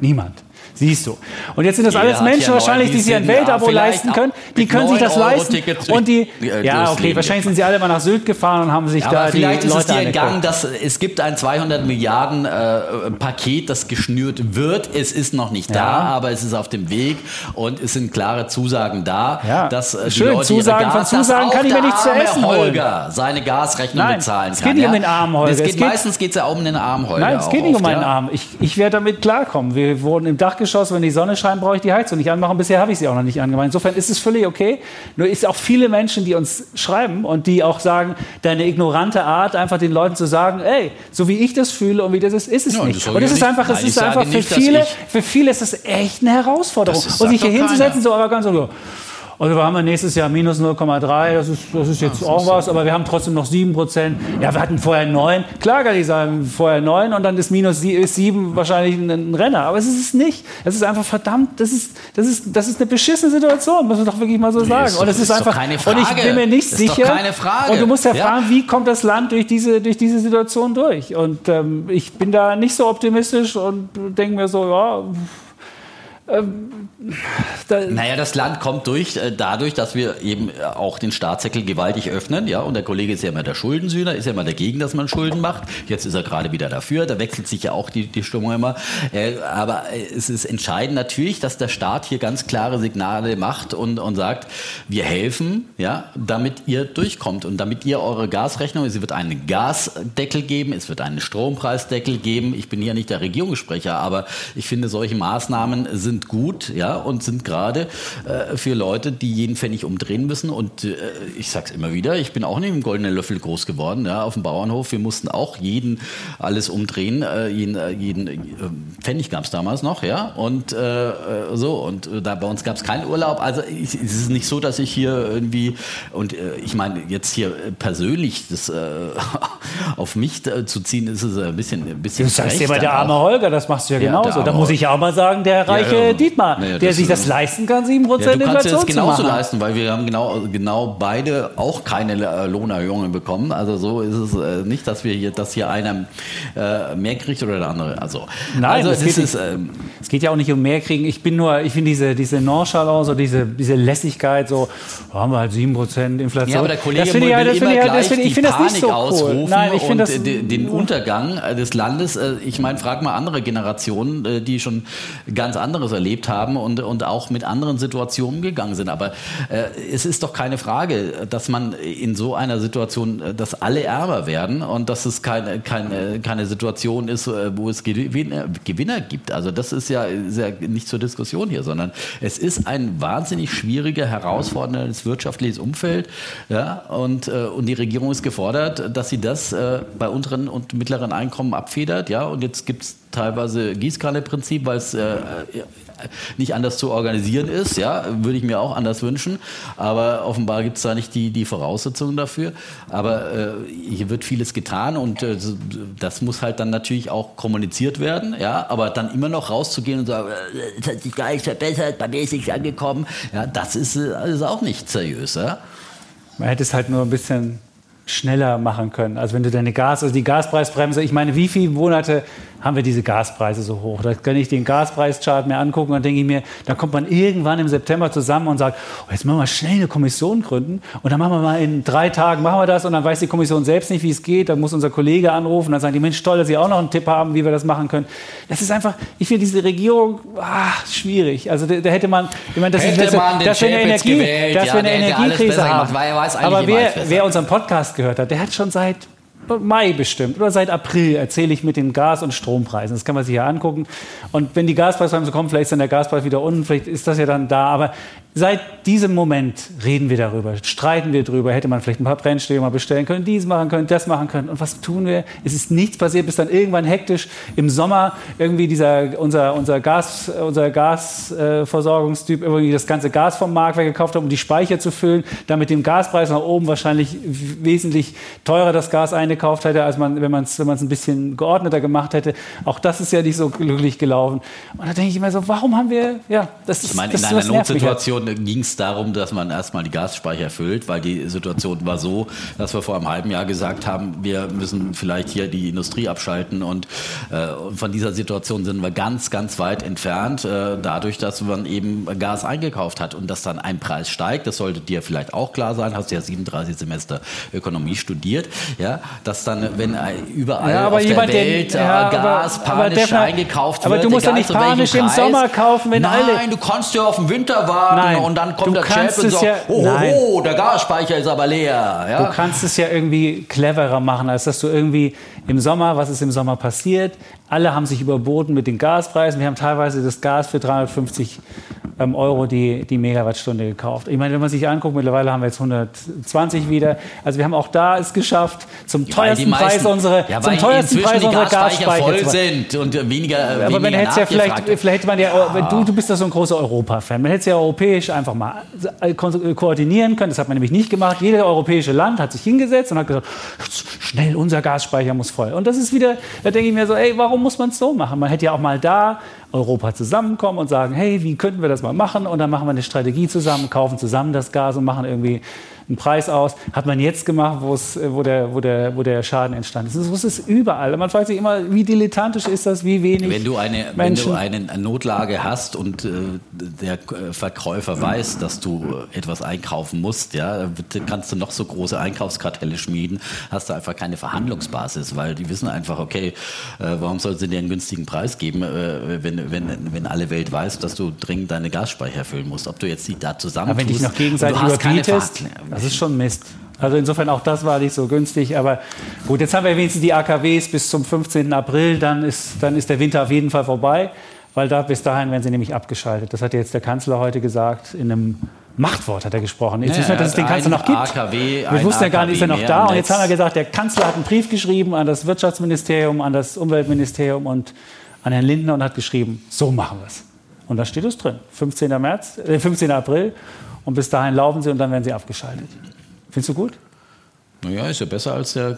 Niemand. Siehst du. Und jetzt sind das alles Menschen wahrscheinlich, die sich ein Weltabo leisten können. Die können sich das leisten. Und die, ja, okay, wahrscheinlich sind sie alle mal nach Sylt gefahren und haben sich ja, da vielleicht die ist Leute es dir entgangen, dass es gibt ein 200 Milliarden äh, Paket, das geschnürt wird. Es ist noch nicht ja. da, aber es ist auf dem Weg und es sind klare Zusagen da, ja. dass äh, die Schön, Leute Zusagen Gas, von Zusagen kann ich mir nicht zu essen Holger seine Gasrechnung Nein, bezahlen es kann. Es geht nicht um den armen Holger. Es geht, es geht meistens geht es ja um den armen Holger. Nein, es geht nicht um meinen Arm. Ich, ich werde damit klarkommen. Wir wurden im Dach Erdgeschoss, wenn die Sonne scheint, brauche ich die Heizung nicht anmachen. Bisher habe ich sie auch noch nicht angemacht. Insofern ist es völlig okay. Nur ist auch viele Menschen, die uns schreiben und die auch sagen, deine ignorante Art, einfach den Leuten zu sagen, ey, so wie ich das fühle und wie das ist, ist es ja, nicht. Und es ist nicht, einfach, es ist einfach für viele, für viele ist es echt eine Herausforderung. Und sich hier hinzusetzen, so arrogant, so, also wir haben nächstes Jahr minus 0,3, das ist, das ist jetzt ja, auch was, aber wir haben trotzdem noch 7 Prozent. Ja, wir hatten vorher 9. Klar kann ich sagen, vorher 9 und dann ist minus 7 wahrscheinlich ein Renner. Aber es ist es nicht. Es ist einfach verdammt, das ist, das ist, das ist eine beschissene Situation, muss man doch wirklich mal so sagen. Ist und es ist, ist einfach, keine Frage. und ich bin mir nicht ist sicher. Keine Frage. Und du musst ja, ja, fragen, wie kommt das Land durch diese, durch diese Situation durch? Und ähm, ich bin da nicht so optimistisch und denke mir so, ja, ähm, da naja, das Land kommt durch, äh, dadurch, dass wir eben äh, auch den Staatssäckel gewaltig öffnen. Ja, und der Kollege ist ja immer der Schuldensühner, ist ja immer dagegen, dass man Schulden macht. Jetzt ist er gerade wieder dafür. Da wechselt sich ja auch die, die Stimmung immer. Äh, aber es ist entscheidend natürlich, dass der Staat hier ganz klare Signale macht und, und sagt, wir helfen, ja, damit ihr durchkommt und damit ihr eure Gasrechnung, es wird einen Gasdeckel geben, es wird einen Strompreisdeckel geben. Ich bin hier nicht der Regierungssprecher, aber ich finde, solche Maßnahmen sind sind gut, ja, und sind gerade äh, für Leute, die jeden Pfennig umdrehen müssen. Und äh, ich sag's immer wieder, ich bin auch nicht im goldenen Löffel groß geworden, ja, auf dem Bauernhof. Wir mussten auch jeden alles umdrehen, äh, jeden, äh, jeden äh, Pfennig gab's damals noch, ja, und äh, so. Und da bei uns gab's keinen Urlaub. Also ich, es ist nicht so, dass ich hier irgendwie und ich meine jetzt hier persönlich das (laughs) auf mich zu ziehen, ist es ein bisschen, ein bisschen. Du sagst dir bei der arme Holger, das machst du ja, ja genauso. Da muss ich auch mal sagen, der reiche ja, Dietmar, naja, der sich das leisten kann, 7% ja, Inflation du kannst das genauso leisten, weil wir haben genau, genau beide auch keine äh, Lohnerhöhungen bekommen. Also so ist es äh, nicht, dass wir hier, dass hier einer äh, mehr kriegt oder der andere. Also, Nein, also es, geht ist, ähm, es geht ja auch nicht um mehr kriegen. Ich bin nur, ich finde diese, diese Nonchalance, so diese, diese Lässigkeit, so oh, haben wir halt 7% Inflation. Ja, aber der Kollege das will ja, das immer ich, gleich das ich, die Panik so ausrufen cool. Nein, ich und das, den Untergang des Landes. Ich meine, frag mal andere Generationen, die schon ganz anderes erlebt haben und, und auch mit anderen Situationen gegangen sind. Aber äh, es ist doch keine Frage, dass man in so einer Situation, äh, dass alle ärmer werden und dass es keine, keine, keine Situation ist, äh, wo es Gewinner, Gewinner gibt. Also das ist ja, ist ja nicht zur Diskussion hier, sondern es ist ein wahnsinnig schwieriger, herausforderndes wirtschaftliches Umfeld. Ja, und, äh, und die Regierung ist gefordert, dass sie das äh, bei unteren und mittleren Einkommen abfedert. Ja, und jetzt gibt es teilweise Gießkanne-Prinzip, weil es äh, nicht anders zu organisieren ist. Ja, würde ich mir auch anders wünschen. Aber offenbar gibt es da nicht die, die Voraussetzungen dafür. Aber äh, hier wird vieles getan und äh, das muss halt dann natürlich auch kommuniziert werden. Ja, aber dann immer noch rauszugehen und sagen, äh, es hat sich gar nicht verbessert, bei mir ist nichts angekommen. Ja, das ist, äh, ist auch nicht seriös. Ja? Man hätte es halt nur ein bisschen schneller machen können. Also wenn du deine Gas, also die Gaspreisbremse, ich meine, wie viele Monate haben wir diese Gaspreise so hoch? Da kann ich den Gaspreischart mir angucken und denke ich mir, da kommt man irgendwann im September zusammen und sagt, oh, jetzt machen wir schnell eine Kommission gründen und dann machen wir mal in drei Tagen machen wir das und dann weiß die Kommission selbst nicht, wie es geht. Dann muss unser Kollege anrufen, dann sagen die, Mensch, toll, dass Sie auch noch einen Tipp haben, wie wir das machen können. Das ist einfach, ich finde diese Regierung ach, schwierig. Also da, da, hätte man, ich meine, das hätte ist, das, dass wir eine, Energie, dass ja, wir eine Energiekrise haben. Gemacht, Aber wer, wer unseren Podcast gehört hat, der hat schon seit Mai bestimmt oder seit April erzähle ich mit den Gas- und Strompreisen. Das kann man sich ja angucken. Und wenn die Gaspreise kommen, vielleicht ist dann der Gaspreis wieder unten, vielleicht ist das ja dann da. Aber Seit diesem Moment reden wir darüber, streiten wir darüber, hätte man vielleicht ein paar Brennstäbe mal bestellen können, dies machen können, das machen können. Und was tun wir? Es ist nichts passiert, bis dann irgendwann hektisch im Sommer irgendwie dieser, unser, unser Gas, unser Gasversorgungstyp äh, irgendwie das ganze Gas vom Markt weggekauft hat, um die Speicher zu füllen, damit dem Gaspreis nach oben wahrscheinlich wesentlich teurer das Gas eingekauft hätte, als man, wenn man es wenn ein bisschen geordneter gemacht hätte. Auch das ist ja nicht so glücklich gelaufen. Und da denke ich immer so, warum haben wir, ja, das ist, ich meine, in einer Notsituation ging es darum, dass man erstmal die Gasspeicher füllt, weil die Situation war so, dass wir vor einem halben Jahr gesagt haben, wir müssen vielleicht hier die Industrie abschalten und äh, von dieser Situation sind wir ganz, ganz weit entfernt, äh, dadurch, dass man eben Gas eingekauft hat und dass dann ein Preis steigt, das sollte dir vielleicht auch klar sein, hast ja 37 Semester Ökonomie studiert, ja, dass dann, wenn überall ja, auf der Welt den, ja, Gas aber, panisch aber eingekauft aber wird, aber du musst ja nicht panisch im Sommer kaufen, wenn Nein, alle... Nein, du kannst ja auf den Winter warten, Nein, nein, und dann kommt der Chef und sagt, ja, oh, oh, der Gasspeicher ist aber leer. Ja? Du kannst es ja irgendwie cleverer machen, als dass du irgendwie im Sommer, was ist im Sommer passiert? Alle haben sich überboten mit den Gaspreisen. Wir haben teilweise das Gas für 350 ähm, Euro die, die Megawattstunde gekauft. Ich meine, wenn man sich anguckt, mittlerweile haben wir jetzt 120 wieder. Also wir haben auch da es geschafft, zum ja, teuersten meisten, Preis unsere, ja, zum teuersten Preis unsere Gasspeicher voll sind und weniger. Aber weniger man hätte ja vielleicht, vielleicht hätte man ja, ja. Du, du bist ja so ein großer Europa-Fan. Man hätte es ja europäisch einfach mal ko koordinieren können. Das hat man nämlich nicht gemacht. Jedes europäische Land hat sich hingesetzt und hat gesagt, schnell, unser Gasspeicher muss voll. Und das ist wieder, da denke ich mir so, ey, warum muss man es so machen? Man hätte ja auch mal da Europa zusammenkommen und sagen, hey, wie könnten wir das mal machen? Und dann machen wir eine Strategie zusammen, kaufen zusammen das Gas und machen irgendwie einen Preis aus. Hat man jetzt gemacht, äh, wo, der, wo, der, wo der Schaden entstanden ist. Das ist überall. Man fragt sich immer, wie dilettantisch ist das, wie wenig. Wenn du eine, Menschen wenn du eine Notlage hast und äh, der Verkäufer weiß, dass du etwas einkaufen musst, ja, kannst du noch so große Einkaufskartelle schmieden, hast du einfach keine Verhandlungsbasis, weil die wissen einfach, okay, äh, warum soll sie dir einen günstigen Preis geben, äh, wenn, wenn, wenn alle Welt weiß, dass du dringend deine Gasspeicher füllen musst. Ob du jetzt die da zusammen Aber wenn dich noch gegenseitig überbietest, das ist schon Mist. Also insofern auch das war nicht so günstig. Aber gut, jetzt haben wir wenigstens die AKWs bis zum 15. April. Dann ist, dann ist der Winter auf jeden Fall vorbei, weil da bis dahin werden sie nämlich abgeschaltet. Das hat jetzt der Kanzler heute gesagt in einem Machtwort hat er gesprochen. Jetzt ja, wissen wir, dass es den Kanzler noch gibt. AKW, wir wussten ja gar nicht, ist er noch da. Und jetzt haben wir gesagt, der Kanzler hat einen Brief geschrieben an das Wirtschaftsministerium, an das Umweltministerium und an Herrn Lindner und hat geschrieben, so machen wir es. Und da steht es drin, 15. März, äh, 15. April. Und bis dahin laufen sie und dann werden sie abgeschaltet. Findest du gut? Naja, ist ja besser, als der, äh,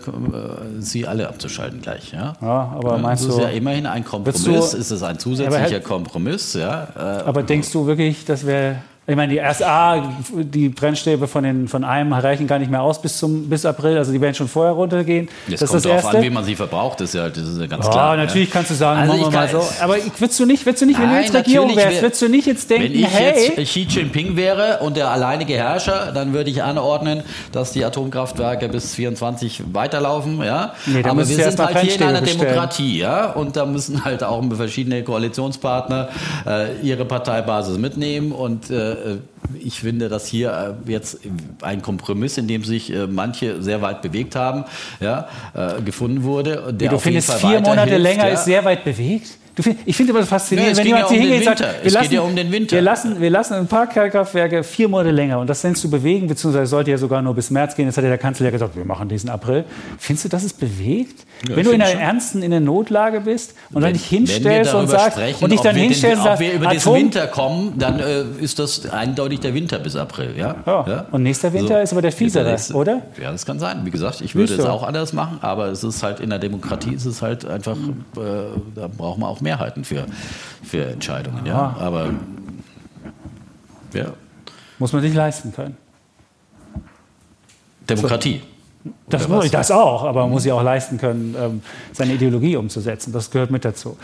sie alle abzuschalten gleich. Ja, ja aber meinst du. Das ist ja immerhin ein Kompromiss, du, ist es ein zusätzlicher Kompromiss. Ja, äh, aber denkst du wirklich, das wäre ich meine, die RSA, die Brennstäbe von, den, von einem reichen gar nicht mehr aus bis, zum, bis April. Also die werden schon vorher runtergehen. Jetzt das kommt ist das darauf an, wie man sie verbraucht. Das ist ja, das ist ja ganz oh, klar. Natürlich ja. kannst du sagen, also machen wir mal so. Aber würdest du nicht, würdest du nicht wenn du jetzt Regierung wärst, würdest du nicht jetzt denken, wenn ich hey, jetzt Xi Jinping wäre und der alleinige Herrscher, dann würde ich anordnen, dass die Atomkraftwerke bis 24 weiterlaufen. Ja? Nee, Aber wir sind halt hier in einer bestellen. Demokratie. Ja? Und da müssen halt auch verschiedene Koalitionspartner äh, ihre Parteibasis mitnehmen und äh, ich finde, dass hier äh, jetzt ein Kompromiss, in dem sich äh, manche sehr weit bewegt haben, ja, äh, gefunden wurde. Der du findest, vier Monate länger ja. ist sehr weit bewegt? Find, ich finde das faszinierend, ja, wenn jemand hier hingeht und sagt, wir lassen, ja um wir, lassen, wir lassen ein paar Kernkraftwerke vier Monate länger und das nennst du bewegen, beziehungsweise sollte ja sogar nur bis März gehen. Jetzt hat ja der Kanzler ja gesagt, wir machen diesen April. Findest du, das ist bewegt? Ja, wenn du in einer ernsten, in der Notlage bist und wenn, dann dich hinstellst und sagst, und dich dann hinstellst und sagst, wir über den Winter kommen, dann äh, ist das eindeutig der Winter bis April. Ja? Und nächster Winter so. ist aber der fiesere, oder? Ja, das kann sein. Wie gesagt, ich würde es auch anders machen, aber es ist halt in der Demokratie ist es halt einfach, äh, da braucht man auch Mehrheiten für, für Entscheidungen. Ja? Aber ja. Muss man sich leisten können. Demokratie. Das, muss, das auch, aber man muss sich auch leisten können, ähm, seine Ideologie umzusetzen. Das gehört mit dazu.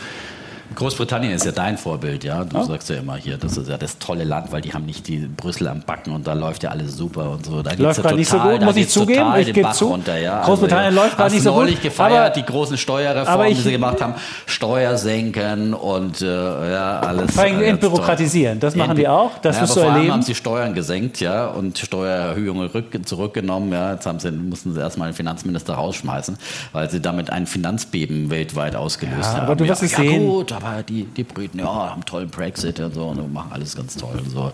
Großbritannien ist ja dein Vorbild, ja. Du ja. sagst ja immer hier, das ist ja das tolle Land, weil die haben nicht die Brüssel am Backen und da läuft ja alles super und so. Da läuft gerade nicht so gut, muss ich zugeben. Ich gebe zu. Runter, ja. Großbritannien also, läuft gerade nicht so gut. neulich gefeiert, die großen Steuerreformen, ich, die sie gemacht haben. Steuer senken und äh, ja, alles. Vor allem entbürokratisieren, das machen die auch. Das ja, wirst du vor erleben. haben sie Steuern gesenkt, ja, und Steuererhöhungen zurückgenommen. Ja. Jetzt haben sie, mussten sie erstmal den Finanzminister rausschmeißen, weil sie damit ein Finanzbeben weltweit ausgelöst ja, haben. Aber du wirst ja, es sehen. Gut, aber die, die Briten, ja, haben einen tollen Brexit und so und machen alles ganz toll und so.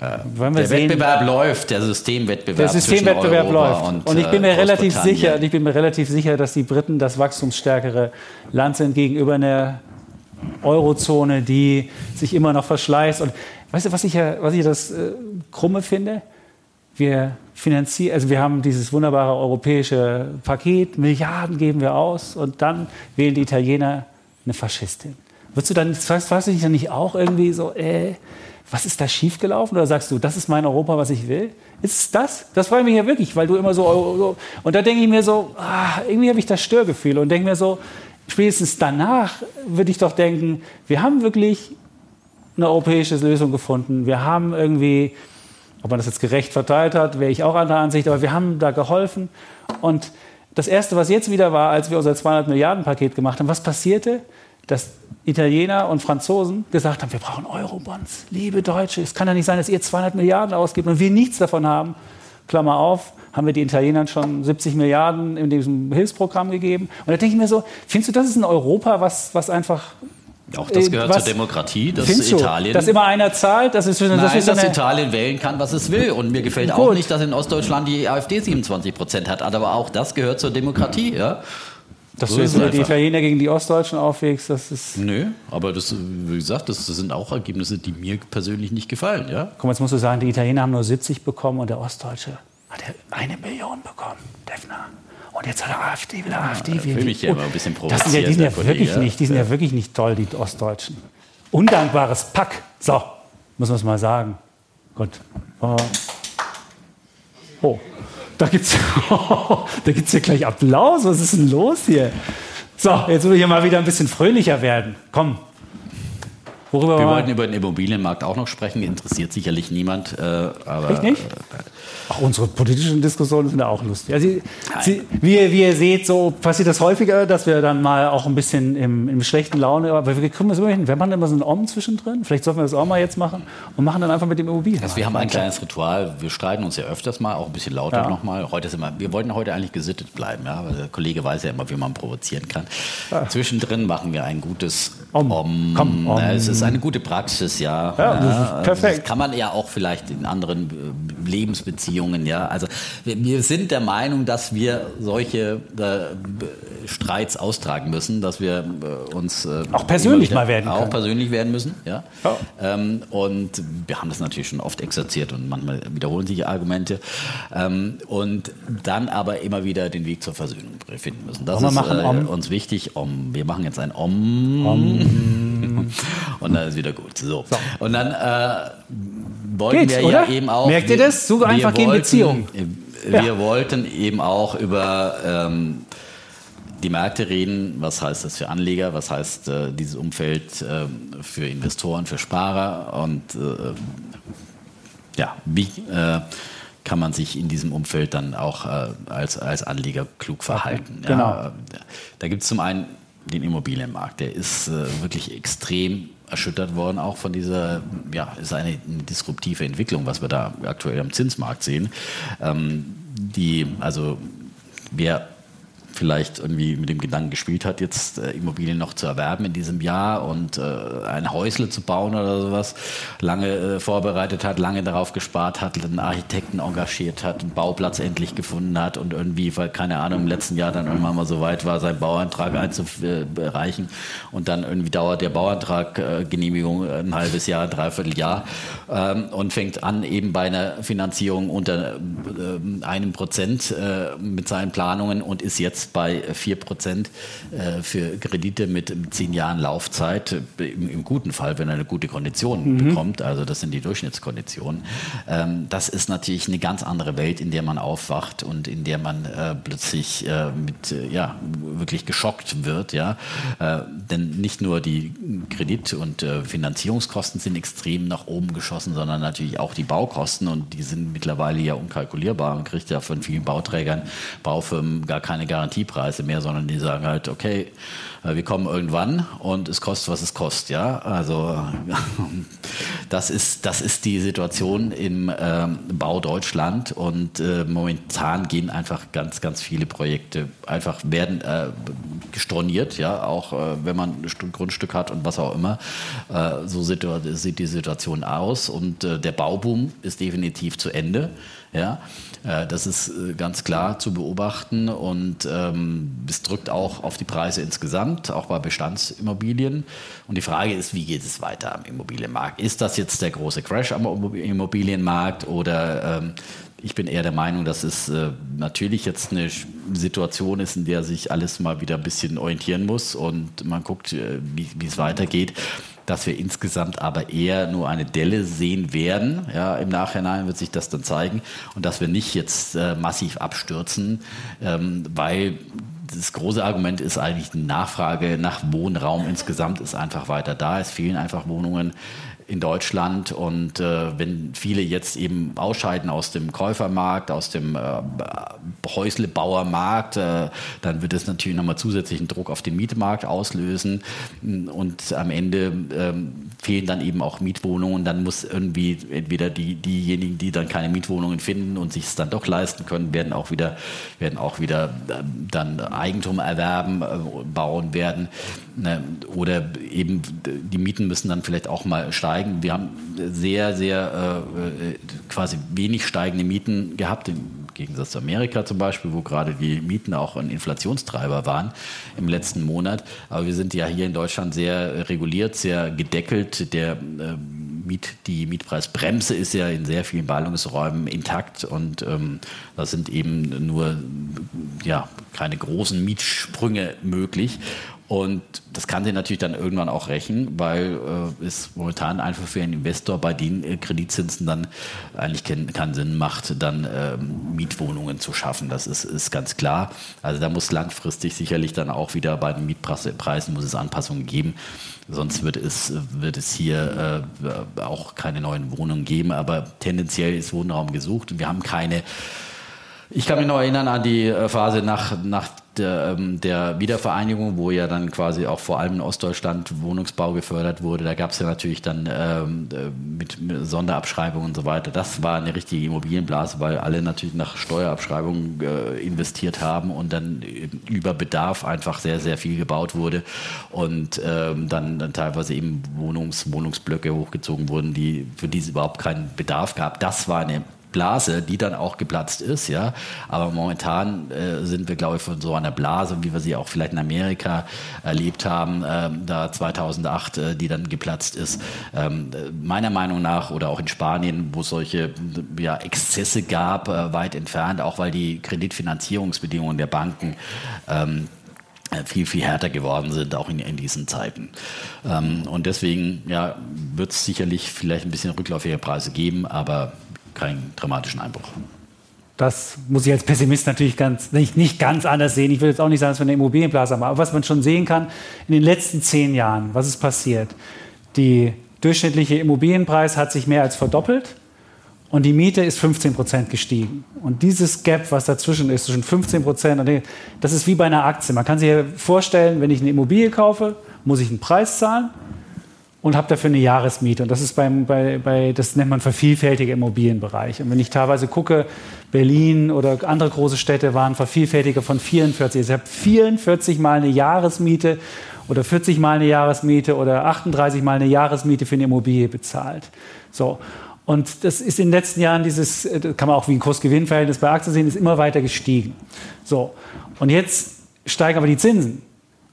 Äh, der sehen, Wettbewerb läuft, der Systemwettbewerb. Der Systemwettbewerb läuft. Und, und, ich bin mir äh, relativ sicher, ich bin mir relativ sicher, dass die Briten das wachstumsstärkere Land sind gegenüber einer Eurozone, die sich immer noch verschleißt. Und weißt du, was ich, was ich das äh, Krumme finde? Wir finanzieren, also wir haben dieses wunderbare europäische Paket, Milliarden geben wir aus und dann wählen die Italiener eine Faschistin. Würdest du dann, fragst du dich dann nicht auch irgendwie so, äh, was ist da schiefgelaufen? Oder sagst du, das ist mein Europa, was ich will? Ist es das? Das freut mich ja wirklich, weil du immer so. so und da denke ich mir so, ah, irgendwie habe ich das Störgefühl und denke mir so, spätestens danach würde ich doch denken, wir haben wirklich eine europäische Lösung gefunden. Wir haben irgendwie, ob man das jetzt gerecht verteilt hat, wäre ich auch anderer Ansicht, aber wir haben da geholfen. Und das Erste, was jetzt wieder war, als wir unser 200 Milliarden Paket gemacht haben, was passierte? dass Italiener und Franzosen gesagt haben, wir brauchen Eurobonds. Liebe Deutsche, es kann ja nicht sein, dass ihr 200 Milliarden ausgibt und wir nichts davon haben. Klammer auf, haben wir den Italienern schon 70 Milliarden in diesem Hilfsprogramm gegeben. Und da denke ich mir so, findest du, das ist ein Europa, was, was einfach auch das gehört was, zur Demokratie, dass Italien. Du, dass immer einer zahlt, das ist, das Nein, ist dass Italien wählen kann, was es will. Und mir gefällt Gut. auch nicht, dass in Ostdeutschland die AfD 27 Prozent hat. Aber auch das gehört zur Demokratie. Ja? Dass so du jetzt die Italiener gegen die Ostdeutschen aufwägst, das ist. Nö, aber das, wie gesagt, das, das, sind auch Ergebnisse, die mir persönlich nicht gefallen. Ja? Guck mal, jetzt musst du sagen, die Italiener haben nur 70 bekommen und der Ostdeutsche hat eine Million bekommen. Defner. Und jetzt hat er AfD, will er ja, AfD wählen. mich ja immer ein bisschen provoziert. Das sind ja, die sind ja wirklich ja. nicht, die sind ja. ja wirklich nicht toll, die Ostdeutschen. Undankbares Pack. So, muss man es mal sagen. Gut. Oh, da gibt es da gibt's (laughs) ja gleich Applaus. Was ist denn los hier? So, jetzt will ich hier mal wieder ein bisschen fröhlicher werden. Komm. Worüber wir wollten über den Immobilienmarkt auch noch sprechen. Interessiert sicherlich niemand. Äh, aber, Echt nicht? Äh, Ach, unsere politischen Diskussionen sind ja auch lustig. Also Sie, wie, wie, ihr seht, so passiert das häufiger, dass wir dann mal auch ein bisschen im, im schlechten Laune, aber wir kriegen das immer hin. Wir machen immer so ein Om zwischendrin. Vielleicht sollten wir das auch mal jetzt machen und machen dann einfach mit dem Immobilien. Also wir haben ein kleines Ritual. Wir streiten uns ja öfters mal, auch ein bisschen lauter ja. nochmal. Heute sind wir, wir wollten heute eigentlich gesittet bleiben, ja, weil der Kollege weiß ja immer, wie man provozieren kann. Ja. Zwischendrin machen wir ein gutes Om. Om. Komm, Om. Es ist eine gute Praxis, ja. ja, ja perfekt. Das kann man ja auch vielleicht in anderen äh, Lebensbeziehungen, ja. Also wir, wir sind der Meinung, dass wir solche äh, Streits austragen müssen, dass wir äh, uns äh, auch persönlich mal werden auch können. persönlich werden müssen, ja. ja. Ähm, und wir haben das natürlich schon oft exerziert und manchmal wiederholen sich Argumente und dann aber immer wieder den Weg zur Versöhnung finden müssen. Das ist machen, äh, uns wichtig. Om. Wir machen jetzt ein Om. Om. (laughs) und dann ist wieder gut. So. so. Und dann äh, wollten Geht's, wir oder? ja eben auch. Merkt ihr das? So einfach gehen Beziehungen. Wir ja. wollten eben auch über ähm, die Märkte reden. Was heißt das für Anleger? Was heißt äh, dieses Umfeld äh, für Investoren, für Sparer? Und äh, ja, wie äh, kann man sich in diesem Umfeld dann auch äh, als, als Anleger klug verhalten? Genau. Ja, da gibt es zum einen den Immobilienmarkt. Der ist äh, wirklich extrem erschüttert worden, auch von dieser, ja, ist eine, disruptive Entwicklung, was wir da aktuell am Zinsmarkt sehen. Ähm, die, also wer vielleicht irgendwie mit dem Gedanken gespielt hat, jetzt äh, Immobilien noch zu erwerben in diesem Jahr und äh, ein Häusle zu bauen oder sowas, lange äh, vorbereitet hat, lange darauf gespart hat, einen Architekten engagiert hat, einen Bauplatz endlich gefunden hat und irgendwie, weil keine Ahnung, im letzten Jahr dann irgendwann mal so weit war, seinen Bauantrag einzureichen und dann irgendwie dauert der Bauantrag äh, Genehmigung ein halbes Jahr, dreiviertel Jahr ähm, und fängt an eben bei einer Finanzierung unter äh, einem Prozent äh, mit seinen Planungen und ist jetzt bei 4 Prozent äh, für Kredite mit zehn Jahren Laufzeit, im, guten Fall, wenn er eine gute Kondition mhm. bekommt, also das sind die Durchschnittskonditionen. Ähm, das ist natürlich eine ganz andere Welt, in der man aufwacht und in der man äh, plötzlich äh, mit, ja, wirklich geschockt wird, ja. denn nicht nur die Kredit- und Finanzierungskosten sind extrem nach oben geschossen, sondern natürlich auch die Baukosten und die sind mittlerweile ja unkalkulierbar. Man kriegt ja von vielen Bauträgern, Baufirmen gar keine Garantie Garantiepreise mehr, sondern die sagen halt, okay, äh, wir kommen irgendwann und es kostet, was es kostet. Ja? Also (laughs) das ist, das ist die Situation im ähm, Bau Deutschland und äh, momentan gehen einfach ganz, ganz viele Projekte einfach werden äh, gestorniert, ja, auch äh, wenn man ein Grundstück hat und was auch immer. Äh, so sieht, sieht, die Situation aus und äh, der Bauboom ist definitiv zu Ende. Ja, äh, das ist äh, ganz klar zu beobachten und ähm, es drückt auch auf die Preise insgesamt, auch bei Bestandsimmobilien. Und die Frage ist, wie geht es weiter am Immobilienmarkt? Ist das jetzt der große Crash am Immobilienmarkt oder ähm, ich bin eher der Meinung, dass es äh, natürlich jetzt eine Situation ist, in der sich alles mal wieder ein bisschen orientieren muss und man guckt, äh, wie, es weitergeht dass wir insgesamt aber eher nur eine Delle sehen werden. Ja, Im Nachhinein wird sich das dann zeigen und dass wir nicht jetzt äh, massiv abstürzen, ähm, weil das große Argument ist eigentlich die Nachfrage nach Wohnraum insgesamt ist einfach weiter da. Es fehlen einfach Wohnungen in Deutschland. Und äh, wenn viele jetzt eben ausscheiden aus dem Käufermarkt, aus dem äh, Häuslebauermarkt, äh, dann wird es natürlich nochmal zusätzlichen Druck auf den Mietmarkt auslösen. Und am Ende ähm, fehlen dann eben auch Mietwohnungen. Dann muss irgendwie entweder die, diejenigen, die dann keine Mietwohnungen finden und sich es dann doch leisten können, werden auch wieder, werden auch wieder ähm, dann Eigentum erwerben, äh, bauen werden. Ne, oder eben die Mieten müssen dann vielleicht auch mal steigen. Wir haben sehr, sehr äh, äh, quasi wenig steigende Mieten gehabt, im Gegensatz zu Amerika zum Beispiel, wo gerade die Mieten auch ein Inflationstreiber waren im letzten Monat. Aber wir sind ja hier in Deutschland sehr reguliert, sehr gedeckelt. Der äh, die Mietpreisbremse ist ja in sehr vielen Ballungsräumen intakt und ähm, da sind eben nur ja, keine großen Mietsprünge möglich. Und das kann sich natürlich dann irgendwann auch rächen, weil äh, es momentan einfach für einen Investor bei den äh, Kreditzinsen dann eigentlich keinen kein Sinn macht, dann äh, Mietwohnungen zu schaffen. Das ist, ist ganz klar. Also da muss langfristig sicherlich dann auch wieder bei den Mietpreisen muss es Anpassungen geben. Sonst wird es, wird es hier äh, auch keine neuen Wohnungen geben. Aber tendenziell ist Wohnraum gesucht wir haben keine ich kann mich noch erinnern an die äh, Phase nach, nach der, ähm, der, Wiedervereinigung, wo ja dann quasi auch vor allem in Ostdeutschland Wohnungsbau gefördert wurde. Da gab es ja natürlich dann ähm, äh, mit, mit Sonderabschreibungen und so weiter. Das war eine richtige Immobilienblase, weil alle natürlich nach Steuerabschreibungen äh, investiert haben und dann über Bedarf einfach sehr, sehr viel gebaut wurde und ähm, dann, dann teilweise eben Wohnungs, Wohnungsblöcke hochgezogen wurden, die, für die es überhaupt keinen Bedarf gab. Das war eine Blase, die dann auch geplatzt ist, ja. Aber momentan äh, sind wir, glaube ich, von so einer Blase, wie wir sie auch vielleicht in Amerika erlebt haben, äh, da 2008, äh, die dann geplatzt ist. Ähm, meiner Meinung nach oder auch in Spanien, wo es solche ja, Exzesse gab, äh, weit entfernt, auch weil die Kreditfinanzierungsbedingungen der Banken ähm, viel, viel härter geworden sind, auch in, in diesen Zeiten. Ähm, und deswegen ja, wird es sicherlich vielleicht ein bisschen rückläufige Preise geben, aber keinen dramatischen Einbruch. Das muss ich als Pessimist natürlich ganz, nicht, nicht ganz anders sehen. Ich will jetzt auch nicht sagen, dass wir eine Immobilienblase haben. Aber was man schon sehen kann, in den letzten zehn Jahren, was ist passiert? Die durchschnittliche Immobilienpreis hat sich mehr als verdoppelt und die Miete ist 15 Prozent gestiegen. Und dieses Gap, was dazwischen ist, zwischen 15 Prozent, das ist wie bei einer Aktie. Man kann sich vorstellen, wenn ich eine Immobilie kaufe, muss ich einen Preis zahlen und habe dafür eine Jahresmiete. Und das ist beim, bei, bei, das nennt man vervielfältige Immobilienbereich. Und wenn ich teilweise gucke, Berlin oder andere große Städte waren Vervielfältiger von 44. Also ich habe 44 mal eine Jahresmiete oder 40 mal eine Jahresmiete oder 38 mal eine Jahresmiete für eine Immobilie bezahlt. So. Und das ist in den letzten Jahren dieses, das kann man auch wie ein Kurs-Gewinn-Verhältnis bei Aktien sehen, ist immer weiter gestiegen. So. Und jetzt steigen aber die Zinsen.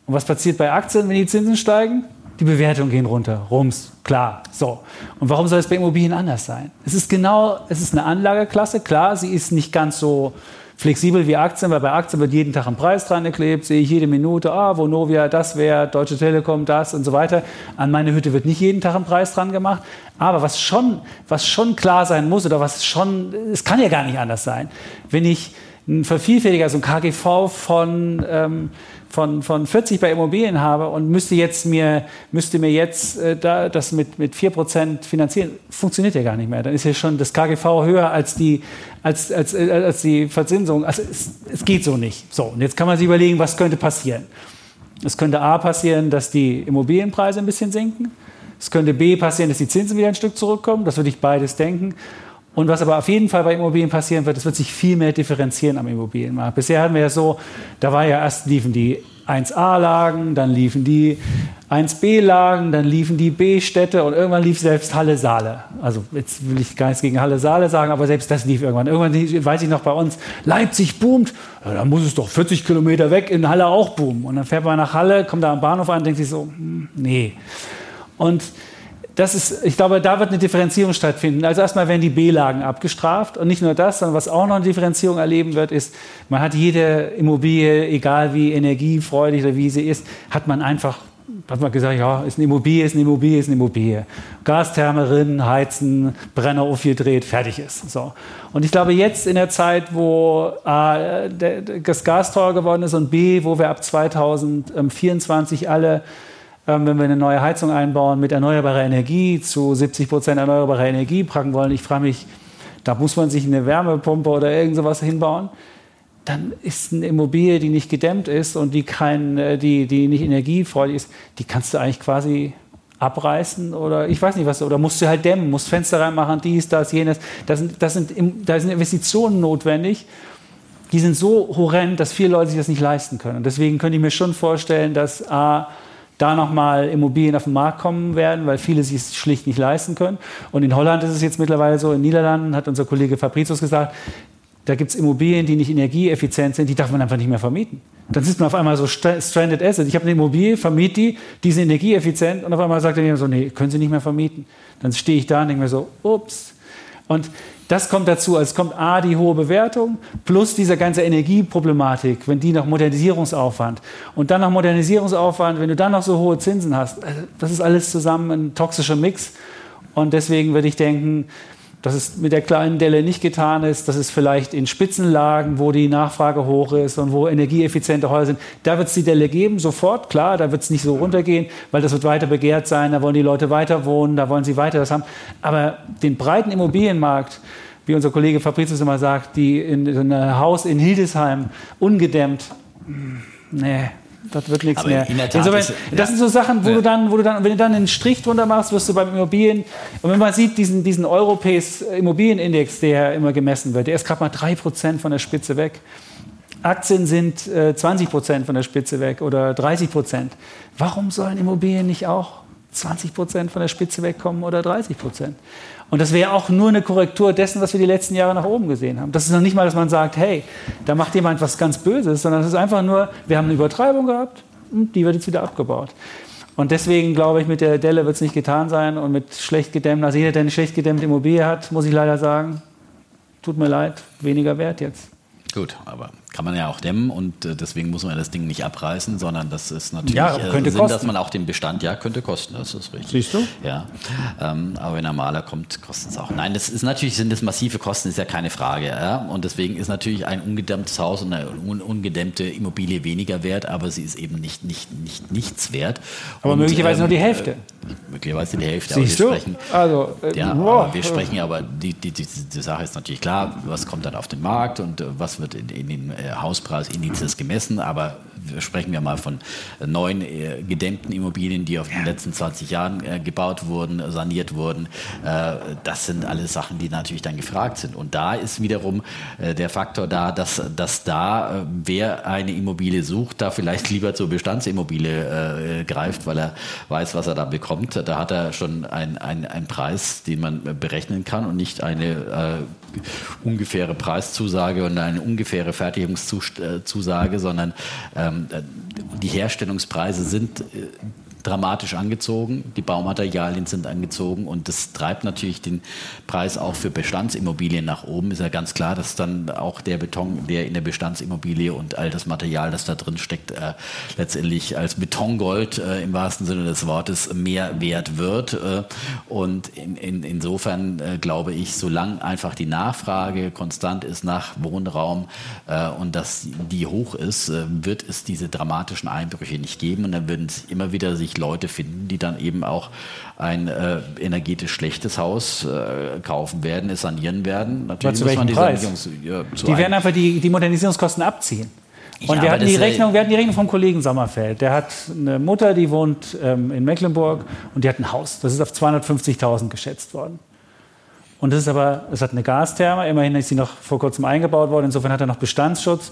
Und was passiert bei Aktien, wenn die Zinsen steigen? Die Bewertungen gehen runter. Rums, klar. So. Und warum soll es bei Immobilien anders sein? Es ist genau, es ist eine Anlageklasse. Klar, sie ist nicht ganz so flexibel wie Aktien, weil bei Aktien wird jeden Tag ein Preis dran geklebt, sehe ich jede Minute, ah, Vonovia, das wäre, Deutsche Telekom, das und so weiter. An meine Hütte wird nicht jeden Tag ein Preis dran gemacht. Aber was schon, was schon klar sein muss oder was schon, es kann ja gar nicht anders sein, wenn ich ein Vervielfältiger, also ein KGV von ähm, von, von 40 bei Immobilien habe und müsste, jetzt mir, müsste mir jetzt äh, da, das mit, mit 4% finanzieren, funktioniert ja gar nicht mehr. Dann ist ja schon das KGV höher als die, als, als, äh, als die Verzinsung. Also es, es geht so nicht. So, und jetzt kann man sich überlegen, was könnte passieren. Es könnte A passieren, dass die Immobilienpreise ein bisschen sinken. Es könnte B passieren, dass die Zinsen wieder ein Stück zurückkommen. Das würde ich beides denken. Und was aber auf jeden Fall bei Immobilien passieren wird, es wird sich viel mehr differenzieren am Immobilienmarkt. Bisher hatten wir ja so, da war ja erst liefen die 1a-Lagen, dann liefen die 1b-Lagen, dann liefen die B-Städte und irgendwann lief selbst Halle-Saale. Also jetzt will ich gar nichts gegen Halle-Saale sagen, aber selbst das lief irgendwann. Irgendwann weiß ich noch bei uns, Leipzig boomt, ja, da muss es doch 40 Kilometer weg in Halle auch boomen. Und dann fährt man nach Halle, kommt da am Bahnhof an denkt sich so, hm, nee. Und das ist, ich glaube, da wird eine Differenzierung stattfinden. Also erstmal werden die B-Lagen abgestraft und nicht nur das, sondern was auch noch eine Differenzierung erleben wird, ist, man hat jede Immobilie, egal wie energiefreudig oder wie sie ist, hat man einfach, hat man gesagt, ja, ist eine Immobilie, ist eine Immobilie, ist eine Immobilie. Gastherme rinnen, heizen, Brenner aufgedreht, fertig ist. So. Und ich glaube, jetzt in der Zeit, wo A, das Gas teuer geworden ist und B, wo wir ab 2024 alle wenn wir eine neue Heizung einbauen mit erneuerbarer Energie zu 70 Prozent erneuerbarer Energie packen wollen. Ich frage mich, da muss man sich eine Wärmepumpe oder irgend sowas hinbauen. Dann ist eine Immobilie, die nicht gedämmt ist und die, kein, äh, die, die nicht energiefreudig ist, die kannst du eigentlich quasi abreißen oder ich weiß nicht was, oder musst du halt dämmen, musst Fenster reinmachen, dies, das, jenes. Das sind, das sind, da sind Investitionen notwendig, die sind so horrend, dass viele Leute sich das nicht leisten können. Deswegen könnte ich mir schon vorstellen, dass A, da nochmal Immobilien auf den Markt kommen werden, weil viele sich es schlicht nicht leisten können. Und in Holland ist es jetzt mittlerweile so, in den Niederlanden hat unser Kollege Fabricius gesagt, da gibt es Immobilien, die nicht energieeffizient sind, die darf man einfach nicht mehr vermieten. Dann sitzt man auf einmal so stranded asset. Ich habe eine Immobilie, vermiete die, die ist energieeffizient und auf einmal sagt er mir so, nee, können Sie nicht mehr vermieten. Dann stehe ich da und denke mir so, ups. Und das kommt dazu, also es kommt A, die hohe Bewertung, plus diese ganze Energieproblematik, wenn die noch Modernisierungsaufwand und dann noch Modernisierungsaufwand, wenn du dann noch so hohe Zinsen hast, also das ist alles zusammen ein toxischer Mix. Und deswegen würde ich denken, dass es mit der kleinen Delle nicht getan ist, dass es vielleicht in Spitzenlagen, wo die Nachfrage hoch ist und wo energieeffiziente Häuser sind, da wird es die Delle geben, sofort, klar, da wird es nicht so runtergehen, weil das wird weiter begehrt sein, da wollen die Leute weiter wohnen, da wollen sie weiter das haben. Aber den breiten Immobilienmarkt, wie unser Kollege Fabricius immer sagt, die in, in ein Haus in Hildesheim ungedämmt, nee, das wird nichts mehr. In Insofern, ist. Das sind so Sachen, wo ja. du dann, wo du dann, wenn du dann einen Strich drunter machst, wirst du beim Immobilien, und wenn man sieht, diesen, diesen Europäis Immobilienindex, der immer gemessen wird, der ist gerade mal 3% von der Spitze weg. Aktien sind äh, 20% von der Spitze weg oder 30% Warum sollen Immobilien nicht auch 20% von der Spitze wegkommen oder 30 und das wäre auch nur eine Korrektur dessen, was wir die letzten Jahre nach oben gesehen haben. Das ist noch nicht mal, dass man sagt, hey, da macht jemand was ganz Böses, sondern es ist einfach nur, wir haben eine Übertreibung gehabt und die wird jetzt wieder abgebaut. Und deswegen glaube ich, mit der Delle wird es nicht getan sein und mit schlecht gedämmten, also jeder, der eine schlecht gedämmte Immobilie hat, muss ich leider sagen, tut mir leid, weniger wert jetzt. Gut, aber kann man ja auch dämmen und äh, deswegen muss man das Ding nicht abreißen, sondern das ist natürlich ja, äh, könnte Sinn, kosten. dass man auch den Bestand, ja, könnte kosten, das ist richtig. Siehst du? Ja, ähm, aber wenn ein Maler kommt, kostet es auch. Nein, das ist natürlich, sind das massive Kosten, ist ja keine Frage. Ja? Und deswegen ist natürlich ein ungedämmtes Haus und eine un ungedämmte Immobilie weniger wert, aber sie ist eben nicht, nicht, nicht nichts wert. Aber und, möglicherweise ähm, nur die Hälfte. Äh, möglicherweise die Hälfte. Siehst aber wir du? Sprechen, also, äh, ja, aber wir sprechen aber, die, die, die, die, Sache ist natürlich klar, was kommt dann auf den Markt und was wird in, in den äh, Hauspreis, in Indizes gemessen, aber sprechen wir mal von neuen äh, gedämmten Immobilien, die auf den letzten 20 Jahren äh, gebaut wurden, saniert wurden. Äh, das sind alles Sachen, die natürlich dann gefragt sind. Und da ist wiederum äh, der Faktor da, dass, dass da, äh, wer eine Immobilie sucht, da vielleicht (laughs) lieber zur Bestandsimmobilie äh, greift, weil er weiß, was er da bekommt. Da hat er schon einen ein Preis, den man berechnen kann und nicht eine ungefähre Preiszusage und eine ungefähre Fertigungszusage, sondern ähm, die Herstellungspreise sind äh, dramatisch angezogen, die Baumaterialien sind angezogen und das treibt natürlich den Preis auch für Bestandsimmobilien nach oben. Ist ja ganz klar, dass dann auch der Beton, der in der Bestandsimmobilie und all das Material, das da drin steckt, äh, letztendlich als Betongold äh, im wahrsten Sinne des Wortes mehr wert wird. Äh, und in, in, insofern äh, glaube ich, solange einfach die Nachfrage konstant ist nach Wohnraum äh, und dass die hoch ist, äh, wird es diese dramatischen Einbrüche nicht geben und dann würden es immer wieder sich Leute finden, die dann eben auch ein äh, energetisch schlechtes Haus äh, kaufen werden, es sanieren werden. Natürlich zu welchem die Preis? Ja, die werden einfach die, die Modernisierungskosten abziehen. Und ja, wir, hatten die Rechnung, wir hatten die Rechnung vom Kollegen Sommerfeld. Der hat eine Mutter, die wohnt ähm, in Mecklenburg und die hat ein Haus. Das ist auf 250.000 geschätzt worden. Und das ist aber, es hat eine Gastherme, immerhin ist sie noch vor kurzem eingebaut worden, insofern hat er noch Bestandsschutz.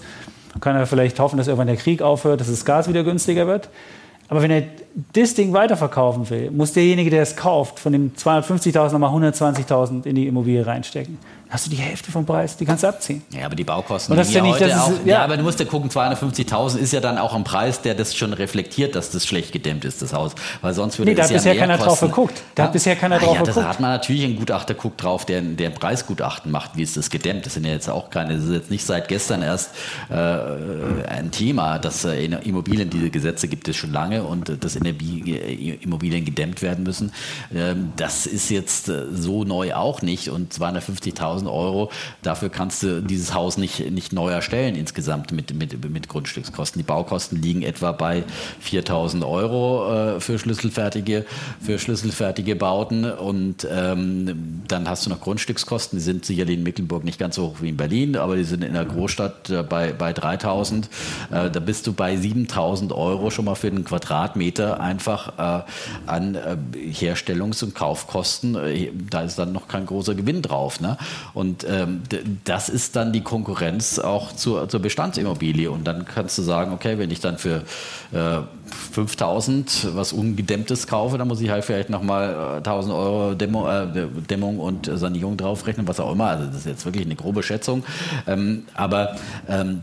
Kann er vielleicht hoffen, dass irgendwann der Krieg aufhört, dass das Gas wieder günstiger wird. Aber wenn er das Ding weiterverkaufen will, muss derjenige, der es kauft, von dem 250.000 nochmal 120.000 in die Immobilie reinstecken hast du die Hälfte vom Preis, die kannst du abziehen. Ja, aber die Baukosten, und das ist ja nicht, das auch, ist, ja. ja. aber du musst ja gucken, 250.000 ist ja dann auch ein Preis, der das schon reflektiert, dass das schlecht gedämmt ist, das Haus. Weil sonst würde nee, da hat ja bisher keiner kosten. drauf geguckt. Da ja? hat bisher keiner ah, drauf ja, geguckt. Da hat man natürlich einen Gutachter guckt drauf, der, der ein Preisgutachten macht, wie ist das gedämmt. Das sind ja jetzt auch keine, das ist jetzt nicht seit gestern erst äh, ein Thema, dass äh, Immobilien diese Gesetze gibt es schon lange und das Energieimmobilien gedämmt werden müssen. Ähm, das ist jetzt äh, so neu auch nicht und 250.000 Euro, dafür kannst du dieses Haus nicht, nicht neu erstellen insgesamt mit, mit, mit Grundstückskosten. Die Baukosten liegen etwa bei 4.000 Euro äh, für schlüsselfertige, für schlüsselfertige Bauten und ähm, dann hast du noch Grundstückskosten, die sind sicherlich in Mecklenburg nicht ganz so hoch wie in Berlin, aber die sind in der Großstadt äh, bei, bei 3.000. Äh, da bist du bei 7.000 Euro schon mal für den Quadratmeter einfach äh, an äh, Herstellungs- und Kaufkosten. Äh, da ist dann noch kein großer Gewinn drauf. Ne? Und ähm, das ist dann die Konkurrenz auch zur, zur Bestandsimmobilie. Und dann kannst du sagen, okay, wenn ich dann für 5000 was Ungedämmtes kaufe, dann muss ich halt vielleicht nochmal 1000 Euro Dämmung, äh, Dämmung und Sanierung draufrechnen, was auch immer. Also das ist jetzt wirklich eine grobe Schätzung. Ähm, aber ähm,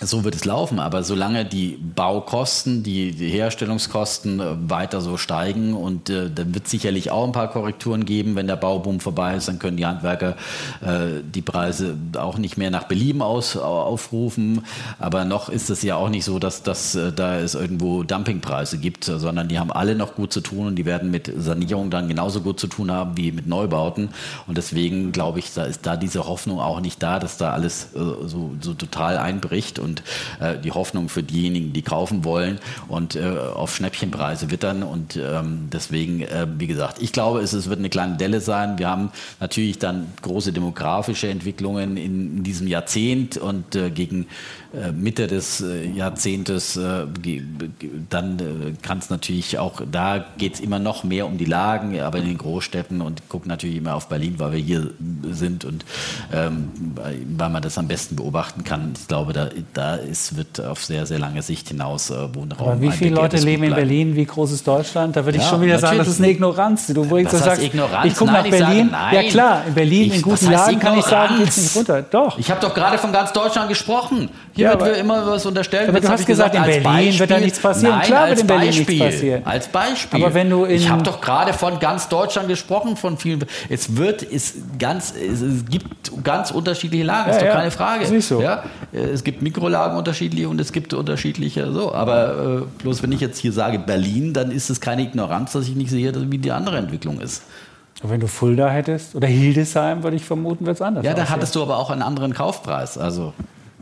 so wird es laufen, aber solange die Baukosten, die, die Herstellungskosten äh, weiter so steigen und äh, dann wird es sicherlich auch ein paar Korrekturen geben, wenn der Bauboom vorbei ist, dann können die Handwerker äh, die Preise auch nicht mehr nach Belieben aus, aufrufen. Aber noch ist es ja auch nicht so, dass, dass äh, da es irgendwo Dumpingpreise gibt, sondern die haben alle noch gut zu tun und die werden mit Sanierung dann genauso gut zu tun haben wie mit Neubauten. Und deswegen glaube ich, da ist da diese Hoffnung auch nicht da, dass da alles äh, so, so total einbricht und äh, die Hoffnung für diejenigen, die kaufen wollen und äh, auf Schnäppchenpreise wittern. Und ähm, deswegen, äh, wie gesagt, ich glaube, es, es, wird eine kleine Delle sein. Wir haben natürlich dann große demografische Entwicklungen in, in diesem Jahrzehnt und äh, gegen Mitte des äh, Jahrzehntes, äh, dann kann es natürlich auch, da geht es immer noch mehr um die Lagen, aber in den Großstädten und gucken natürlich immer auf Berlin, weil wir hier sind und ähm, weil man das am besten beobachten kann. Ich glaube, da, da ist, wird auf sehr, sehr lange Sicht hinaus Wohnraum. Aber wie viele Leute leben in Berlin? Wie groß ist Deutschland? Da würde ich ja, schon wieder sagen, das ist eine Ignoranz. Du ich so sagst, Ignoranz? ich gucke nach Berlin. Sage, ja klar, in Berlin, ich, in guten Lagen kann ich sagen, geht es nicht runter. Doch. Ich habe doch gerade von ganz Deutschland gesprochen. Hier ja, wird immer was unterstellt. Aber du hast gesagt, gesagt, in Berlin Beispiel, wird da nichts passieren. Nein, Klar wird in Berlin Beispiel, nichts passieren. Als Beispiel. Aber wenn du ich habe doch gerade von ganz Deutschland gesprochen, von vielen. Es wird, es ganz, es gibt ganz unterschiedliche Lagen, ja, ist doch ja, keine Frage. Ist so. Ja? Es gibt Mikrolagen unterschiedliche und es gibt unterschiedliche so. Aber äh, bloß wenn ich jetzt hier sage Berlin, dann ist es keine Ignoranz, dass ich nicht sehe, wie die andere Entwicklung ist. wenn du Fulda hättest oder Hildesheim, würde ich vermuten, wird es anders. Ja, da hattest du aber auch einen anderen Kaufpreis. Also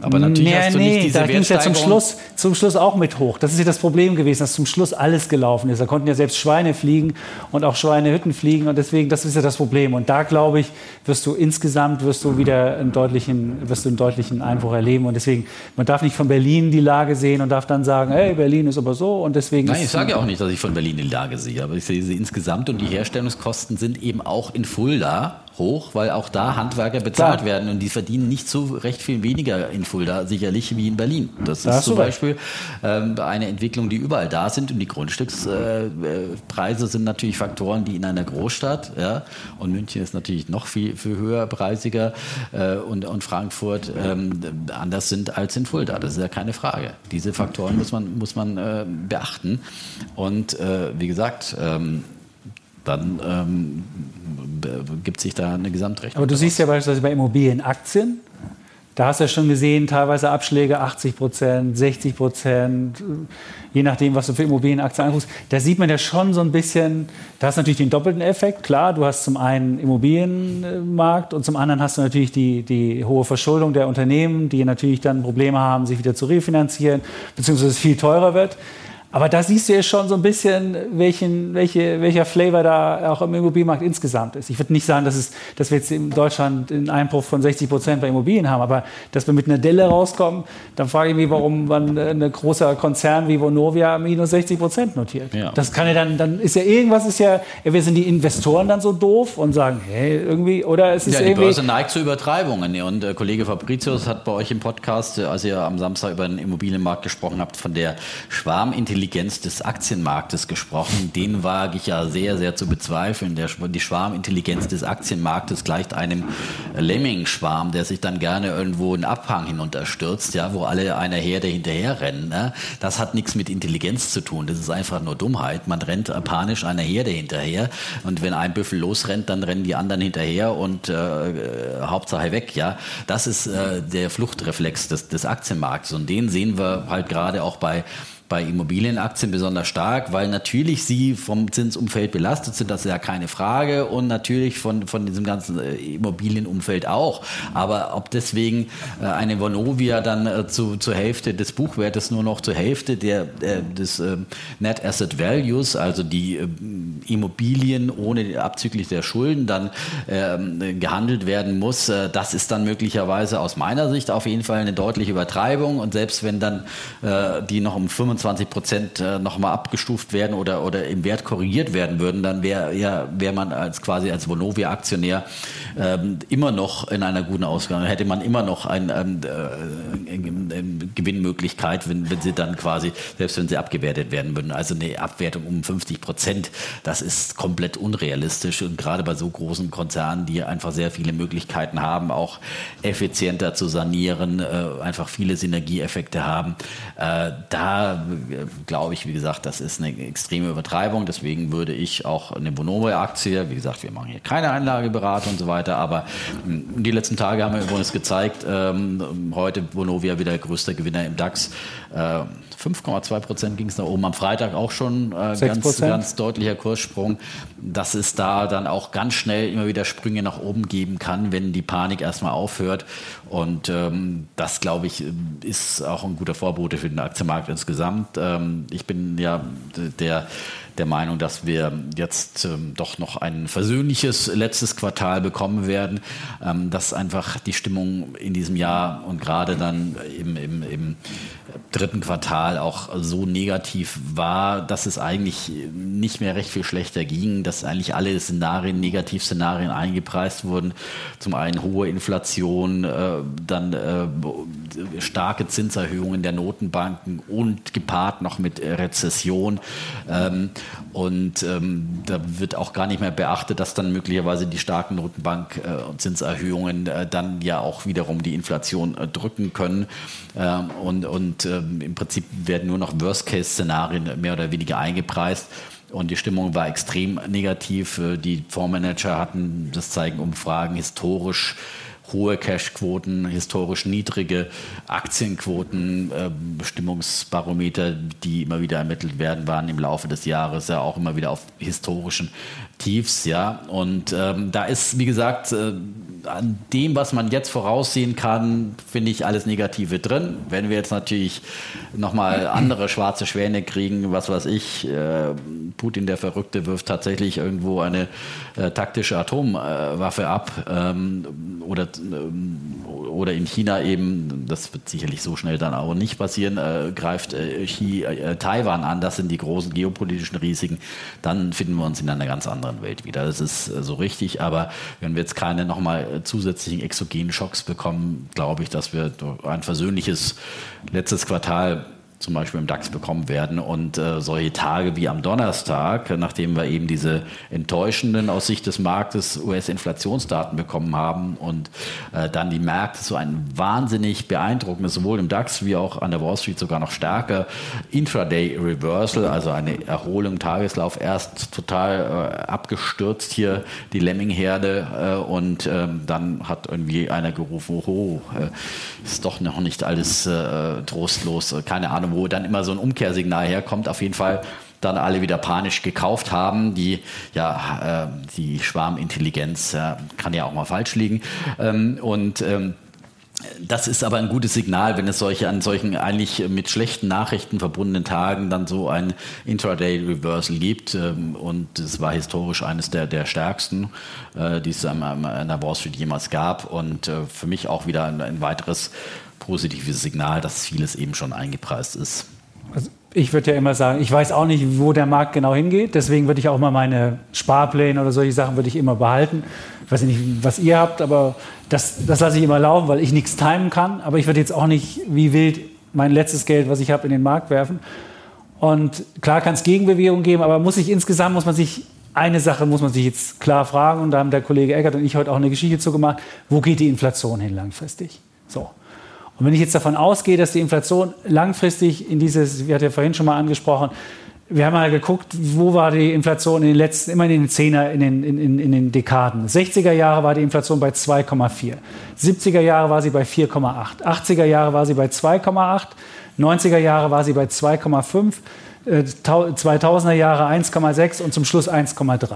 aber natürlich nee, hast du nee, nicht diese da ging es ja zum Schluss, zum Schluss auch mit hoch. Das ist ja das Problem gewesen, dass zum Schluss alles gelaufen ist. Da konnten ja selbst Schweine fliegen und auch Schweinehütten fliegen und deswegen, das ist ja das Problem. Und da glaube ich, wirst du insgesamt wirst du wieder einen deutlichen, wirst du einen deutlichen Einbruch erleben. Und deswegen, man darf nicht von Berlin die Lage sehen und darf dann sagen, hey, Berlin ist aber so und deswegen. Nein, ich sage ja auch nicht, dass ich von Berlin die Lage sehe, aber ich sehe sie insgesamt und die Herstellungskosten sind eben auch in Fulda hoch, weil auch da Handwerker bezahlt Klar. werden und die verdienen nicht so recht viel weniger in Fulda sicherlich wie in Berlin. Das da ist zum Beispiel ähm, eine Entwicklung, die überall da sind und die Grundstückspreise äh, sind natürlich Faktoren, die in einer Großstadt, ja, und München ist natürlich noch viel, viel höherpreisiger äh, und, und Frankfurt ähm, anders sind als in Fulda. Das ist ja keine Frage. Diese Faktoren muss man, muss man äh, beachten. Und äh, wie gesagt, ähm, dann ähm, gibt sich da eine Gesamtrechnung. Aber du siehst ja beispielsweise bei Immobilienaktien, da hast du ja schon gesehen, teilweise Abschläge 80 Prozent, 60 Prozent, je nachdem, was du für Immobilienaktien anguckst. Da sieht man ja schon so ein bisschen, da hast du natürlich den doppelten Effekt. Klar, du hast zum einen Immobilienmarkt und zum anderen hast du natürlich die, die hohe Verschuldung der Unternehmen, die natürlich dann Probleme haben, sich wieder zu refinanzieren, beziehungsweise es viel teurer wird. Aber da siehst du ja schon so ein bisschen, welchen, welche, welcher Flavor da auch im Immobilienmarkt insgesamt ist. Ich würde nicht sagen, dass, es, dass wir jetzt in Deutschland einen Einbruch von 60 Prozent bei Immobilien haben, aber dass wir mit einer Delle rauskommen, dann frage ich mich, warum man ein großer Konzern wie Vonovia minus 60 Prozent notiert. Ja. Das kann ja dann, dann ist ja irgendwas, ist ja, wir sind die Investoren dann so doof und sagen, hey, irgendwie, oder es ist ja, die irgendwie... Börse neigt zu Übertreibungen. Und äh, Kollege Fabricius hat bei euch im Podcast, äh, als ihr am Samstag über den Immobilienmarkt gesprochen habt, von der Schwarmintelligenz Intelligenz des Aktienmarktes gesprochen. Den wage ich ja sehr, sehr zu bezweifeln. Der, die Schwarmintelligenz des Aktienmarktes gleicht einem Lemming-Schwarm, der sich dann gerne irgendwo einen Abhang hinunterstürzt, ja, wo alle einer Herde hinterherrennen. Ne? Das hat nichts mit Intelligenz zu tun. Das ist einfach nur Dummheit. Man rennt panisch einer Herde hinterher und wenn ein Büffel losrennt, dann rennen die anderen hinterher und äh, Hauptsache weg. Ja, das ist äh, der Fluchtreflex des, des Aktienmarktes und den sehen wir halt gerade auch bei bei Immobilienaktien besonders stark, weil natürlich sie vom Zinsumfeld belastet sind, das ist ja keine Frage, und natürlich von, von diesem ganzen äh, Immobilienumfeld auch. Aber ob deswegen äh, eine Vonovia dann äh, zu, zur Hälfte des Buchwertes nur noch zur Hälfte der, des Net Asset Values, also die Immobilien ohne abzüglich der Schulden dann ähm, gehandelt werden muss, das ist dann möglicherweise aus meiner Sicht auf jeden Fall eine deutliche Übertreibung. Und selbst wenn dann die noch um 25 Prozent äh, nochmal abgestuft werden oder, oder im Wert korrigiert werden würden, dann wäre ja, wär man als quasi als Vonovia-Aktionär ähm, immer noch in einer guten Ausgang, hätte man immer noch eine ähm, äh, Gewinnmöglichkeit, wenn, wenn sie dann quasi, selbst wenn sie abgewertet werden würden. Also eine Abwertung um 50 Prozent, das ist komplett unrealistisch und gerade bei so großen Konzernen, die einfach sehr viele Möglichkeiten haben, auch effizienter zu sanieren, äh, einfach viele Synergieeffekte haben, äh, da glaube ich, wie gesagt, das ist eine extreme Übertreibung. Deswegen würde ich auch eine Bonomo-Aktie, wie gesagt, wir machen hier keine Einlageberatung und so weiter, aber hm, die letzten Tage haben wir übrigens gezeigt, ähm, heute Bonovia wieder größter Gewinner im DAX. Äh, 5,2 Prozent ging es nach oben. Am Freitag auch schon äh, ganz, ganz deutlicher Kurssprung, dass es da dann auch ganz schnell immer wieder Sprünge nach oben geben kann, wenn die Panik erstmal aufhört. Und ähm, das, glaube ich, ist auch ein guter Vorbote für den Aktienmarkt insgesamt. Ähm, ich bin ja der der Meinung, dass wir jetzt ähm, doch noch ein versöhnliches letztes Quartal bekommen werden, ähm, dass einfach die Stimmung in diesem Jahr und gerade dann im, im, im dritten Quartal auch so negativ war, dass es eigentlich nicht mehr recht viel schlechter ging, dass eigentlich alle Szenarien, Negativszenarien eingepreist wurden. Zum einen hohe Inflation, äh, dann äh, starke Zinserhöhungen der Notenbanken und gepaart noch mit Rezession. Ähm, und ähm, da wird auch gar nicht mehr beachtet, dass dann möglicherweise die starken Notenbank- äh, und Zinserhöhungen äh, dann ja auch wiederum die Inflation äh, drücken können. Ähm, und und ähm, im Prinzip werden nur noch Worst-Case-Szenarien mehr oder weniger eingepreist. Und die Stimmung war extrem negativ. Äh, die Fondsmanager hatten, das zeigen Umfragen, historisch hohe Cashquoten, historisch niedrige Aktienquoten, äh, Bestimmungsbarometer, die immer wieder ermittelt werden, waren im Laufe des Jahres ja auch immer wieder auf historischen Tiefs, ja. Und ähm, da ist, wie gesagt, äh, an dem, was man jetzt voraussehen kann, finde ich alles Negative drin. Wenn wir jetzt natürlich nochmal andere schwarze Schwäne kriegen, was weiß ich, äh, Putin der Verrückte wirft tatsächlich irgendwo eine äh, taktische Atomwaffe ab ähm, oder, ähm, oder in China eben, das wird sicherlich so schnell dann auch nicht passieren, äh, greift äh, Xi, äh, Taiwan an, das sind die großen geopolitischen Risiken, dann finden wir uns in einer ganz anderen Welt wieder. Das ist äh, so richtig, aber wenn wir jetzt keine nochmal zusätzlichen exogenen Schocks bekommen, glaube ich, dass wir ein versöhnliches letztes Quartal zum Beispiel im DAX bekommen werden. Und äh, solche Tage wie am Donnerstag, nachdem wir eben diese enttäuschenden aus Sicht des Marktes US-Inflationsdaten bekommen haben und äh, dann die Märkte so ein wahnsinnig beeindruckendes, sowohl im DAX wie auch an der Wall Street sogar noch stärker Intraday Reversal, also eine Erholung, Tageslauf, erst total äh, abgestürzt hier die Lemming-Herde äh, und ähm, dann hat irgendwie einer gerufen, oh, ist doch noch nicht alles äh, trostlos, keine Ahnung wo dann immer so ein Umkehrsignal herkommt. Auf jeden Fall dann alle wieder panisch gekauft haben. Die, ja, äh, die Schwarmintelligenz äh, kann ja auch mal falsch liegen. Ähm, und ähm, das ist aber ein gutes Signal, wenn es solche an solchen eigentlich mit schlechten Nachrichten verbundenen Tagen dann so ein Intraday Reversal gibt. Ähm, und es war historisch eines der, der stärksten, äh, die es an der Wall Street jemals gab. Und äh, für mich auch wieder ein, ein weiteres positives Signal, dass vieles eben schon eingepreist ist. Also ich würde ja immer sagen, ich weiß auch nicht, wo der Markt genau hingeht. Deswegen würde ich auch mal meine Sparpläne oder solche Sachen würde ich immer behalten. Ich weiß nicht, was ihr habt, aber das, das lasse ich immer laufen, weil ich nichts timen kann. Aber ich würde jetzt auch nicht wie wild mein letztes Geld, was ich habe, in den Markt werfen. Und klar kann es Gegenbewegung geben, aber muss ich insgesamt muss man sich eine Sache muss man sich jetzt klar fragen und da haben der Kollege Eckert und ich heute auch eine Geschichte zu gemacht. Wo geht die Inflation hin langfristig? So. Und wenn ich jetzt davon ausgehe, dass die Inflation langfristig in dieses, wir hatten ja vorhin schon mal angesprochen, wir haben mal geguckt, wo war die Inflation in den letzten, immer in den Zehner, in den, in, in, in den Dekaden. 60er Jahre war die Inflation bei 2,4. 70er Jahre war sie bei 4,8. 80er Jahre war sie bei 2,8. 90er Jahre war sie bei 2,5. 2000er äh, Jahre 1,6 und zum Schluss 1,3.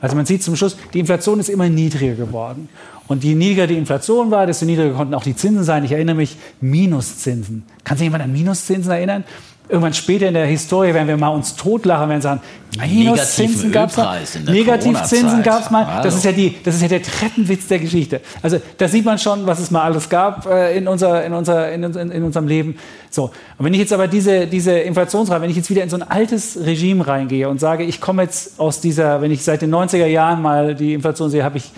Also man sieht zum Schluss, die Inflation ist immer niedriger geworden. Und je niedriger die Inflation war, desto niedriger konnten auch die Zinsen sein. Ich erinnere mich, Minuszinsen. Kann sich jemand an Minuszinsen erinnern? irgendwann später in der Historie werden wir mal uns totlachen, werden sagen, Minuszinsen gab es mal. Negativzinsen gab es mal. Das ist, ja die, das ist ja der Treppenwitz der Geschichte. Also da sieht man schon, was es mal alles gab äh, in, unser, in, unser, in, in, in, unserem Leben. So. Und wenn ich jetzt aber diese, diese Inflationsrate, wenn ich jetzt wieder in so ein altes Regime reingehe und sage, ich komme jetzt aus dieser, wenn ich seit den 90er Jahren mal die Inflation sehe, habe ich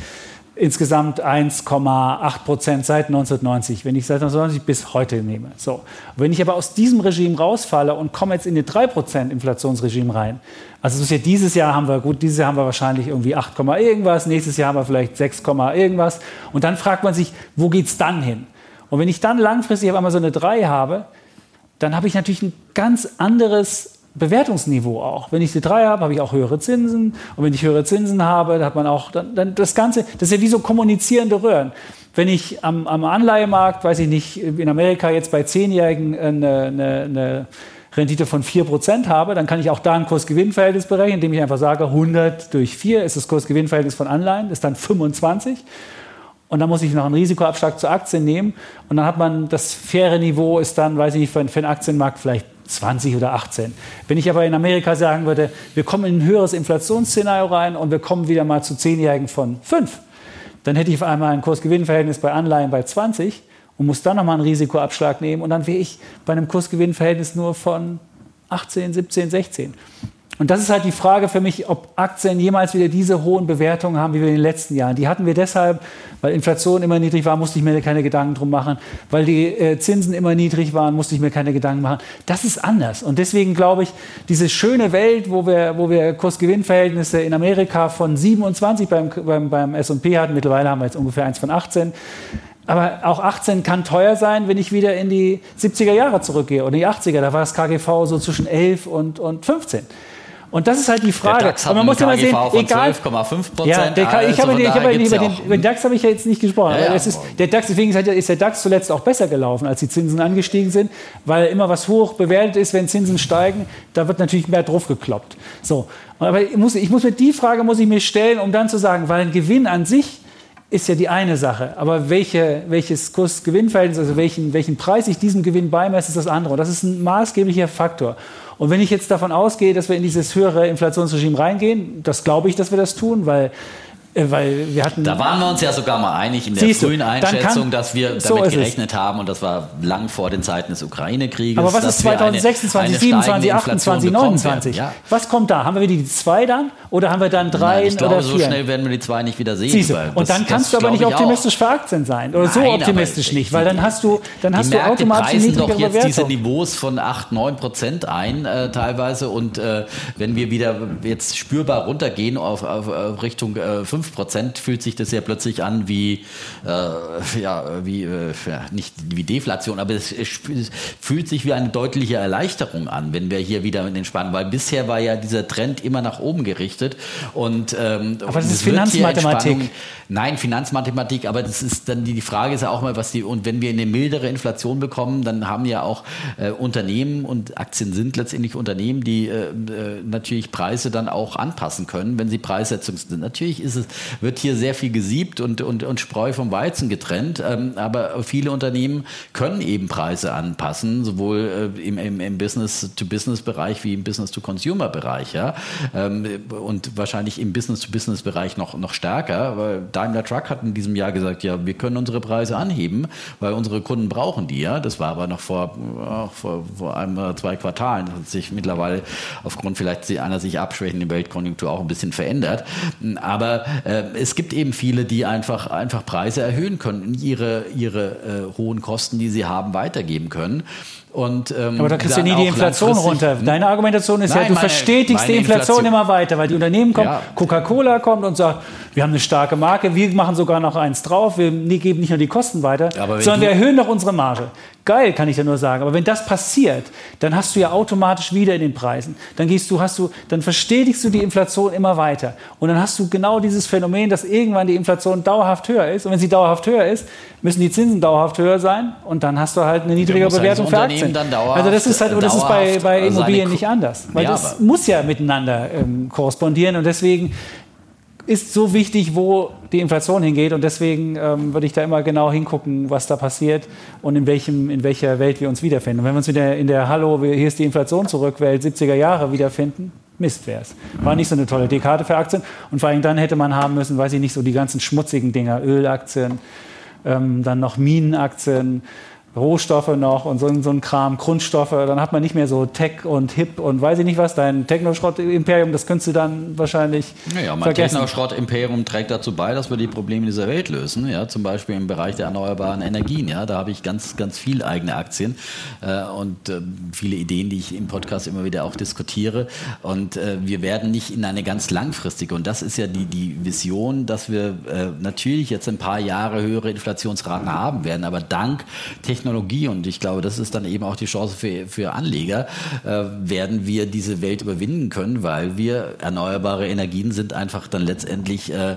insgesamt 1,8 Prozent seit 1990, wenn ich seit 1990 bis heute nehme. So. Wenn ich aber aus diesem Regime rausfalle und komme jetzt in die 3 Prozent Inflationsregime rein, also ja dieses Jahr haben wir, gut, dieses Jahr haben wir wahrscheinlich irgendwie 8, irgendwas, nächstes Jahr haben wir vielleicht 6, irgendwas und dann fragt man sich, wo geht es dann hin? Und wenn ich dann langfristig auf einmal so eine 3 habe, dann habe ich natürlich ein ganz anderes Bewertungsniveau auch. Wenn ich die drei habe, habe ich auch höhere Zinsen. Und wenn ich höhere Zinsen habe, hat man auch dann, dann das Ganze, das ist ja wie so kommunizierende Röhren. Wenn ich am, am Anleihemarkt, weiß ich nicht, in Amerika jetzt bei Zehnjährigen eine, eine, eine Rendite von 4% habe, dann kann ich auch da ein Kursgewinnverhältnis berechnen, indem ich einfach sage, 100 durch 4 ist das Kursgewinnverhältnis von Anleihen, ist dann 25. Und dann muss ich noch einen Risikoabschlag zur Aktie nehmen. Und dann hat man das faire Niveau, ist dann, weiß ich nicht, für, für den Aktienmarkt vielleicht 20 oder 18. Wenn ich aber in Amerika sagen würde, wir kommen in ein höheres Inflationsszenario rein und wir kommen wieder mal zu Zehnjährigen von 5, dann hätte ich auf einmal ein Kursgewinnverhältnis bei Anleihen bei 20 und muss dann nochmal einen Risikoabschlag nehmen und dann wäre ich bei einem Kursgewinnverhältnis nur von 18, 17, 16. Und das ist halt die Frage für mich, ob Aktien jemals wieder diese hohen Bewertungen haben wie wir in den letzten Jahren. Die hatten wir deshalb, weil Inflation immer niedrig war, musste ich mir keine Gedanken drum machen. Weil die äh, Zinsen immer niedrig waren, musste ich mir keine Gedanken machen. Das ist anders. Und deswegen glaube ich, diese schöne Welt, wo wir, wo wir Kursgewinnverhältnisse in Amerika von 27 beim, beim, beim S&P hatten, mittlerweile haben wir jetzt ungefähr eins von 18, aber auch 18 kann teuer sein, wenn ich wieder in die 70er Jahre zurückgehe oder die 80er. Da war das KGV so zwischen 11 und, und 15. Und das ist halt die Frage. Der DAX hat man muss ja mal sehen, egal. 12,5 Prozent. Ja, der, also ich habe, ich habe über, den, über den DAX habe ich ja jetzt nicht gesprochen. Ja, ja. Ist, der DAX, deswegen ist der DAX zuletzt auch besser gelaufen, als die Zinsen angestiegen sind, weil immer was hoch bewertet ist, wenn Zinsen steigen, da wird natürlich mehr drauf gekloppt. So, aber ich muss, ich muss mir die Frage muss ich mir stellen, um dann zu sagen, weil ein Gewinn an sich ist ja die eine Sache. Aber welche, welches Kurs-Gewinn-Verhältnis, also welchen, welchen Preis ich diesem Gewinn beimesse, ist das andere. Und das ist ein maßgeblicher Faktor. Und wenn ich jetzt davon ausgehe, dass wir in dieses höhere Inflationsregime reingehen, das glaube ich, dass wir das tun, weil weil wir hatten. Da waren wir uns ja sogar mal einig in der frühen Einschätzung, kann, dass wir damit so gerechnet haben und das war lang vor den Zeiten des Ukraine-Krieges. Aber was ist 2026, 27, 28, 29? Ja. Was kommt da? Haben wir wieder die zwei dann oder haben wir dann drei Nein, ich glaube, oder vier? so schnell werden wir die zwei nicht wieder sehen. Siehst du, und dann kannst du aber nicht optimistisch für Aktien sein oder Nein, so optimistisch nicht, weil dann hast du, dann hast du automatisch preisen doch jetzt Bewertung. diese Niveaus von 8, 9 Prozent ein äh, teilweise und äh, wenn wir wieder jetzt spürbar runtergehen auf, auf, auf Richtung äh, 5 5 fühlt sich das ja plötzlich an wie, äh, ja, wie äh, nicht wie Deflation, aber es, es, fühlt sich wie eine deutliche Erleichterung an, wenn wir hier wieder entspannen, weil bisher war ja dieser Trend immer nach oben gerichtet. Und, ähm, aber das ist Finanzmathematik. Nein, Finanzmathematik, aber das ist dann die, die Frage ist ja auch mal, was die, und wenn wir eine mildere Inflation bekommen, dann haben ja auch äh, Unternehmen und Aktien sind letztendlich Unternehmen, die äh, äh natürlich Preise dann auch anpassen können, wenn sie Preissetzung sind. Natürlich ist es wird hier sehr viel gesiebt und, und, und Spreu vom Weizen getrennt. Ähm, aber viele Unternehmen können eben Preise anpassen, sowohl äh, im, im, im Business-to-Business-Bereich wie im Business-to-Consumer-Bereich. Ja? Ähm, und wahrscheinlich im Business-to-Business-Bereich noch, noch stärker. Weil Daimler Truck hat in diesem Jahr gesagt, ja, wir können unsere Preise anheben, weil unsere Kunden brauchen die. Ja? Das war aber noch vor, vor, vor einem oder zwei Quartalen. Das hat sich mittlerweile aufgrund vielleicht einer sich abschwächenden Weltkonjunktur auch ein bisschen verändert. Aber äh, es gibt eben viele, die einfach, einfach Preise erhöhen können, ihre, ihre äh, hohen Kosten, die sie haben, weitergeben können. Und, ähm, aber da kriegst du nie die Inflation runter. Deine Argumentation ist Nein, ja, du meine, verstetigst meine die Inflation, Inflation, immer weiter, weil die Unternehmen kommen, ja. Coca-Cola kommt und sagt, wir haben eine starke Marke, wir machen sogar noch eins drauf, wir geben nicht nur die Kosten weiter, sondern wir erhöhen noch unsere Marge. Geil, kann ich ja nur sagen. Aber wenn das passiert, dann hast du ja automatisch wieder in den Preisen. Dann gehst du, hast du, dann verstetigst du die Inflation immer weiter. Und dann hast du genau dieses Phänomen, dass irgendwann die Inflation dauerhaft höher ist. Und wenn sie dauerhaft höher ist, müssen die Zinsen dauerhaft höher sein. Und dann hast du halt eine niedrigere Bewertung für Aktien. also das ist halt, und das ist bei, bei Immobilien nicht anders. Weil ja, das muss ja miteinander ähm, korrespondieren. Und deswegen ist so wichtig, wo die Inflation hingeht. Und deswegen ähm, würde ich da immer genau hingucken, was da passiert und in, welchem, in welcher Welt wir uns wiederfinden. Und wenn wir uns wieder in der Hallo, hier ist die Inflation zurück, Welt 70er Jahre wiederfinden, Mist wäre es. War nicht so eine tolle Dekade für Aktien. Und vor allem dann hätte man haben müssen, weiß ich nicht, so die ganzen schmutzigen Dinger, Ölaktien, ähm, dann noch Minenaktien, Rohstoffe noch und so, so ein Kram, Grundstoffe, dann hat man nicht mehr so Tech und Hip und weiß ich nicht was, dein Technoschrott-Imperium, das könntest du dann wahrscheinlich naja, mein Technoschrott-Imperium trägt dazu bei, dass wir die Probleme dieser Welt lösen, ja, zum Beispiel im Bereich der erneuerbaren Energien, ja, da habe ich ganz, ganz viel eigene Aktien äh, und äh, viele Ideen, die ich im Podcast immer wieder auch diskutiere. Und äh, wir werden nicht in eine ganz langfristige und das ist ja die, die Vision, dass wir äh, natürlich jetzt ein paar Jahre höhere Inflationsraten haben werden, aber dank Technologie Technologie und ich glaube, das ist dann eben auch die Chance für, für Anleger, äh, werden wir diese Welt überwinden können, weil wir erneuerbare Energien sind einfach dann letztendlich äh, äh,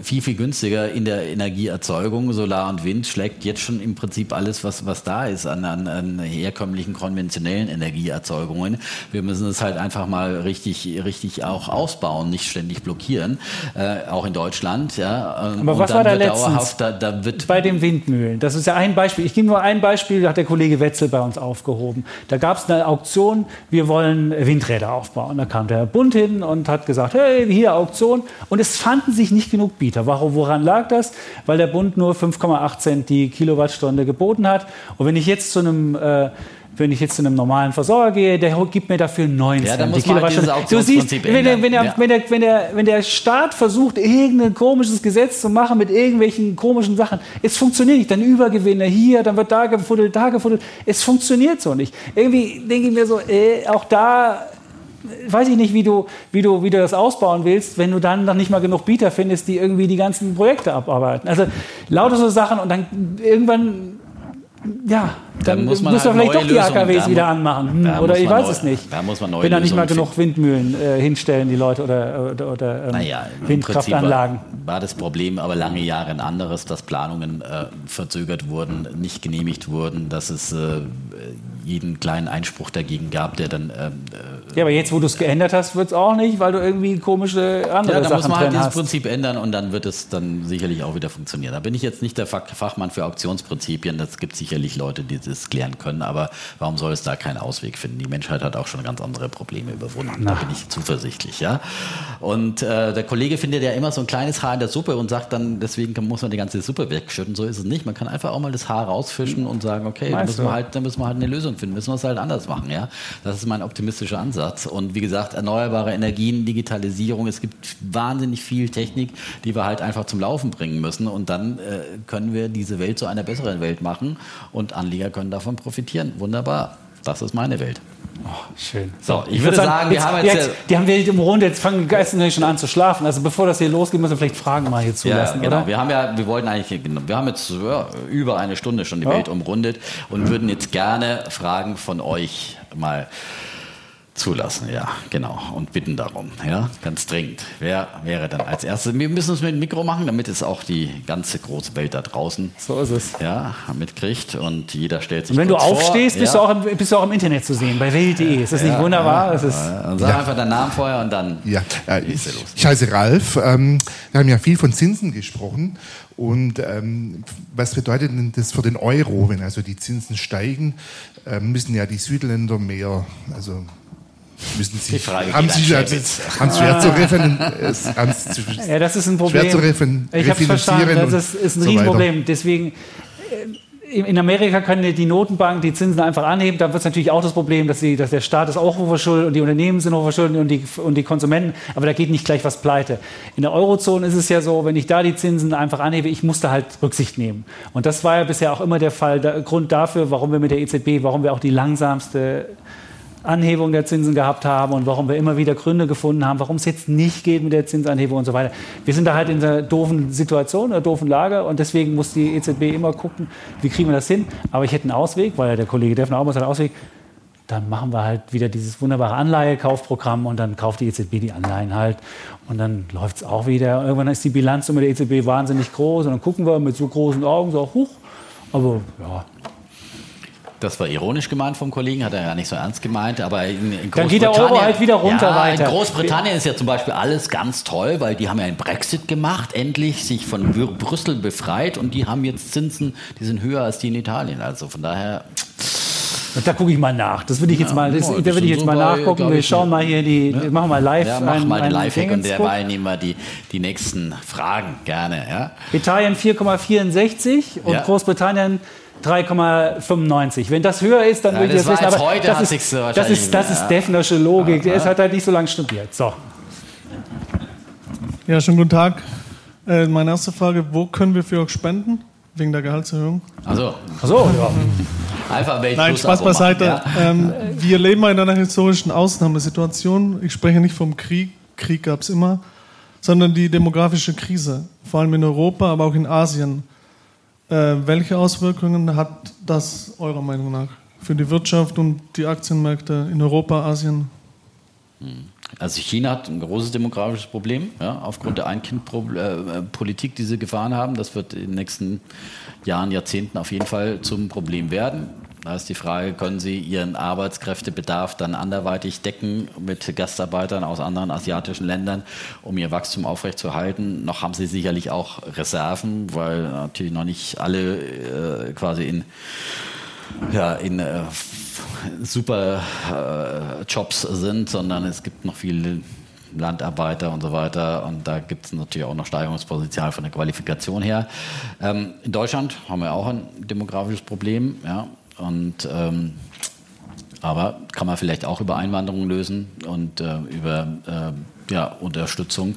viel, viel günstiger in der Energieerzeugung. Solar und Wind schlägt jetzt schon im Prinzip alles, was, was da ist an, an, an herkömmlichen konventionellen Energieerzeugungen. Wir müssen es halt einfach mal richtig, richtig auch ausbauen, nicht ständig blockieren, äh, auch in Deutschland. Ja. Aber und was war da letztens da, da wird bei den Windmühlen? Das ist ja ein Beispiel. Ich gebe nur ein Beispiel, hat der Kollege Wetzel bei uns aufgehoben. Da gab es eine Auktion, wir wollen Windräder aufbauen. Da kam der Bund hin und hat gesagt, hey, hier Auktion. Und es fanden sich nicht genug Bieter. Warum, woran lag das? Weil der Bund nur 5,8 Cent die Kilowattstunde geboten hat. Und wenn ich jetzt zu einem äh, wenn ich jetzt zu einem normalen Versorger gehe, der gibt mir dafür 9 ja, Cent die Kilowattstunde. Du siehst, wenn der, wenn, der, ja. wenn, der, wenn, der, wenn der Staat versucht, irgendein komisches Gesetz zu machen mit irgendwelchen komischen Sachen, es funktioniert nicht. Dann Übergewinne hier, dann wird da gefuddelt, da gefuddelt. Es funktioniert so nicht. Irgendwie denke ich mir so, äh, auch da weiß ich nicht, wie du, wie, du, wie du das ausbauen willst, wenn du dann noch nicht mal genug Bieter findest, die irgendwie die ganzen Projekte abarbeiten. Also lauter so Sachen und dann irgendwann ja, dann, dann muss man halt vielleicht doch die AKWs wieder anmachen. Hm, oder ich weiß neu, es nicht. Da muss man neue Wenn da nicht mal genug Windmühlen äh, hinstellen, die Leute, oder, oder, oder ähm, naja, Windkraftanlagen. War, war, das Problem aber lange Jahre ein anderes, dass Planungen äh, verzögert wurden, nicht genehmigt wurden, dass es äh, jeden kleinen Einspruch dagegen gab, der dann. Ähm, äh, ja, aber jetzt, wo du es geändert hast, wird es auch nicht, weil du irgendwie komische andere ja, da Sachen muss man halt dieses Prinzip ändern und dann wird es dann sicherlich auch wieder funktionieren. Da bin ich jetzt nicht der Fachmann für Auktionsprinzipien. Das gibt sicherlich Leute, die das klären können. Aber warum soll es da keinen Ausweg finden? Die Menschheit hat auch schon ganz andere Probleme überwunden. Na. Da bin ich zuversichtlich. Ja. Und äh, der Kollege findet ja immer so ein kleines Haar in der Suppe und sagt dann, deswegen muss man die ganze Suppe wegschütten. So ist es nicht. Man kann einfach auch mal das Haar rausfischen und sagen, okay, da müssen, wir halt, da müssen wir halt eine Lösung finden, müssen wir es halt anders machen. Ja? Das ist mein optimistischer Ansatz. Und wie gesagt, erneuerbare Energien, Digitalisierung, es gibt wahnsinnig viel Technik, die wir halt einfach zum Laufen bringen müssen. Und dann äh, können wir diese Welt zu einer besseren Welt machen und Anleger können davon profitieren. Wunderbar. Das ist meine Welt. Oh, schön. So, ich, ich würde sagen, sagen, wir haben jetzt, jetzt, die haben wir im Runde, jetzt fangen die Geister schon an zu schlafen. Also bevor das hier losgeht, müssen wir vielleicht Fragen mal hier zulassen, ja, genau. Oder? Wir haben ja, wir wollten eigentlich, wir haben jetzt über eine Stunde schon die ja. Welt umrundet und würden jetzt gerne Fragen von euch mal zulassen, ja, genau. Und bitten darum, ja, ganz dringend. Wer wäre dann als erstes? Wir müssen es mit dem Mikro machen, damit es auch die ganze große Welt da draußen so ist es. Ja, mitkriegt und jeder stellt sich Und wenn du aufstehst, vor, bist, ja. du auch im, bist du auch im Internet zu sehen, bei Welt.de. Ist das ja, nicht wunderbar? Ja, das ist und sag einfach deinen Namen vorher und dann ja. Äh, ich, ich heiße Ralf. Ähm, wir haben ja viel von Zinsen gesprochen. Und ähm, was bedeutet denn das für den Euro, wenn also die Zinsen steigen? Ähm, müssen ja die Südländer mehr, also müssen Sie, haben Sie als, ans schwer zu referen, Ja, das ist ein Problem. Schwer zu referen, ich habe verstanden, das ist, ist ein so Riesenproblem. Deswegen äh, in Amerika können die Notenbank die Zinsen einfach anheben. Da wird es natürlich auch das Problem, dass, die, dass, der Staat ist auch hochverschuldet und die Unternehmen sind hochverschuldet und die, und die Konsumenten. Aber da geht nicht gleich was pleite. In der Eurozone ist es ja so, wenn ich da die Zinsen einfach anhebe, ich musste halt Rücksicht nehmen. Und das war ja bisher auch immer der Fall, der Grund dafür, warum wir mit der EZB, warum wir auch die langsamste Anhebung der Zinsen gehabt haben und warum wir immer wieder Gründe gefunden haben, warum es jetzt nicht geht mit der Zinsanhebung und so weiter. Wir sind da halt in einer doofen Situation, einer doofen Lage und deswegen muss die EZB immer gucken, wie kriegen wir das hin. Aber ich hätte einen Ausweg, weil der Kollege Defner auch muss einen Ausweg dann machen wir halt wieder dieses wunderbare Anleihekaufprogramm und dann kauft die EZB die Anleihen halt und dann läuft es auch wieder. Irgendwann ist die Bilanzsumme der EZB wahnsinnig groß und dann gucken wir mit so großen Augen so hoch. Aber ja, das war ironisch gemeint vom Kollegen, hat er ja nicht so ernst gemeint, aber in, in Dann geht der Euro halt wieder runter ja, weiter. In Großbritannien ist ja zum Beispiel alles ganz toll, weil die haben ja einen Brexit gemacht, endlich sich von Br- Brüssel befreit und die haben jetzt Zinsen, die sind höher als die in Italien. Also von daher, da gucke ich mal nach. Das würde ich jetzt mal, das, ja, da würde ich jetzt so mal bei, nachgucken. glaub Wir schauen mal hier die, wir machen mal live. ja, mach ein- mal den ein Lifehack und derweil nehmen wir die, die nächsten Fragen gerne. Ja? Italien 4,64 und Ja. Großbritannien 3,95. Wenn das höher ist, dann Ja, würde ich das das wissen. Aber heute, das, ist, das ist, das ist ja. Defnersche Logik. Der ist hat halt nicht so lange studiert. So. Ja, schönen guten Tag. Äh, meine erste Frage, wo können wir für euch spenden? Wegen der Gehaltserhöhung? Also, So, ja. Alphabet Nein, Plus Spaß beiseite. ja. Ähm, wir leben in einer historischen Ausnahmesituation. Ich spreche nicht vom Krieg, Krieg gab es immer, sondern die demografische Krise, vor allem in Europa, aber auch in Asien. Äh, welche Auswirkungen hat das eurer Meinung nach für die Wirtschaft und die Aktienmärkte in Europa, Asien? Also China hat ein großes demografisches Problem, ja, aufgrund der Ein-Kind-Politik, die sie gefahren haben. Das wird in den nächsten Jahren, Jahrzehnten auf jeden Fall zum Problem werden. Da ist die Frage, können Sie Ihren Arbeitskräftebedarf dann anderweitig decken mit Gastarbeitern aus anderen asiatischen Ländern, um Ihr Wachstum aufrechtzuerhalten? Noch haben Sie sicherlich auch Reserven, weil natürlich noch nicht alle äh, quasi in ja, in äh, super äh, Jobs sind, sondern es gibt noch viele Landarbeiter und so weiter. Und da gibt es natürlich auch noch Steigerungspotenzial von der Qualifikation her. Ähm, in Deutschland haben wir auch ein demografisches Problem. Ja? Und, ähm, aber kann man vielleicht auch über Einwanderung lösen und äh, über äh, ja, Unterstützung.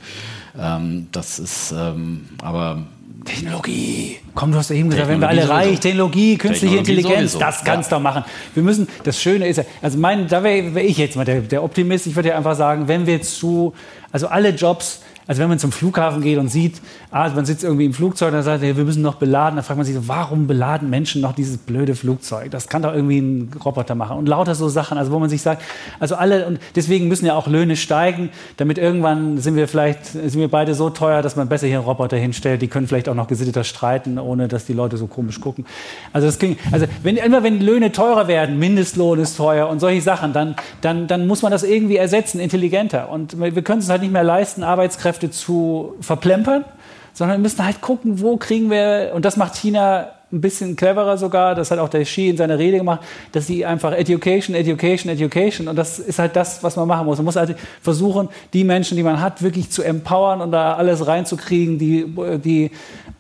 Ähm, das ist ähm, aber Technologie. Komm, du hast eben gesagt, wenn wir alle reich, sowieso. Technologie, künstliche Technologie Intelligenz, sowieso. das kannst du Ja. doch machen. Wir müssen, das Schöne ist ja, also mein, da wäre wär ich jetzt mal der, der Optimist, ich würde ja einfach sagen, wenn wir zu, also alle Jobs, also wenn man zum Flughafen geht und sieht, ah, man sitzt irgendwie im Flugzeug und dann sagt, er, wir müssen noch beladen, dann fragt man sich so, warum beladen Menschen noch dieses blöde Flugzeug? Das kann doch irgendwie ein Roboter machen. Und lauter so Sachen, also wo man sich sagt, also alle, und deswegen müssen ja auch Löhne steigen, damit irgendwann sind wir vielleicht, sind wir beide so teuer, dass man besser hier einen Roboter hinstellt, die können vielleicht auch noch gesitteter streiten, ohne dass die Leute so komisch gucken. Also das ging, also wenn, immer wenn Löhne teurer werden, Mindestlohn ist teuer und solche Sachen, dann, dann, dann muss man das irgendwie ersetzen, intelligenter. Und wir können es halt nicht mehr leisten, Arbeitskräfte zu verplempern, sondern wir müssen halt gucken, wo kriegen wir, und das macht China ein bisschen cleverer sogar, das hat auch der Xi in seiner Rede gemacht, dass sie einfach Education, Education, Education, und das ist halt das, was man machen muss. Man muss halt versuchen, die Menschen, die man hat, wirklich zu empowern und da alles reinzukriegen, die, die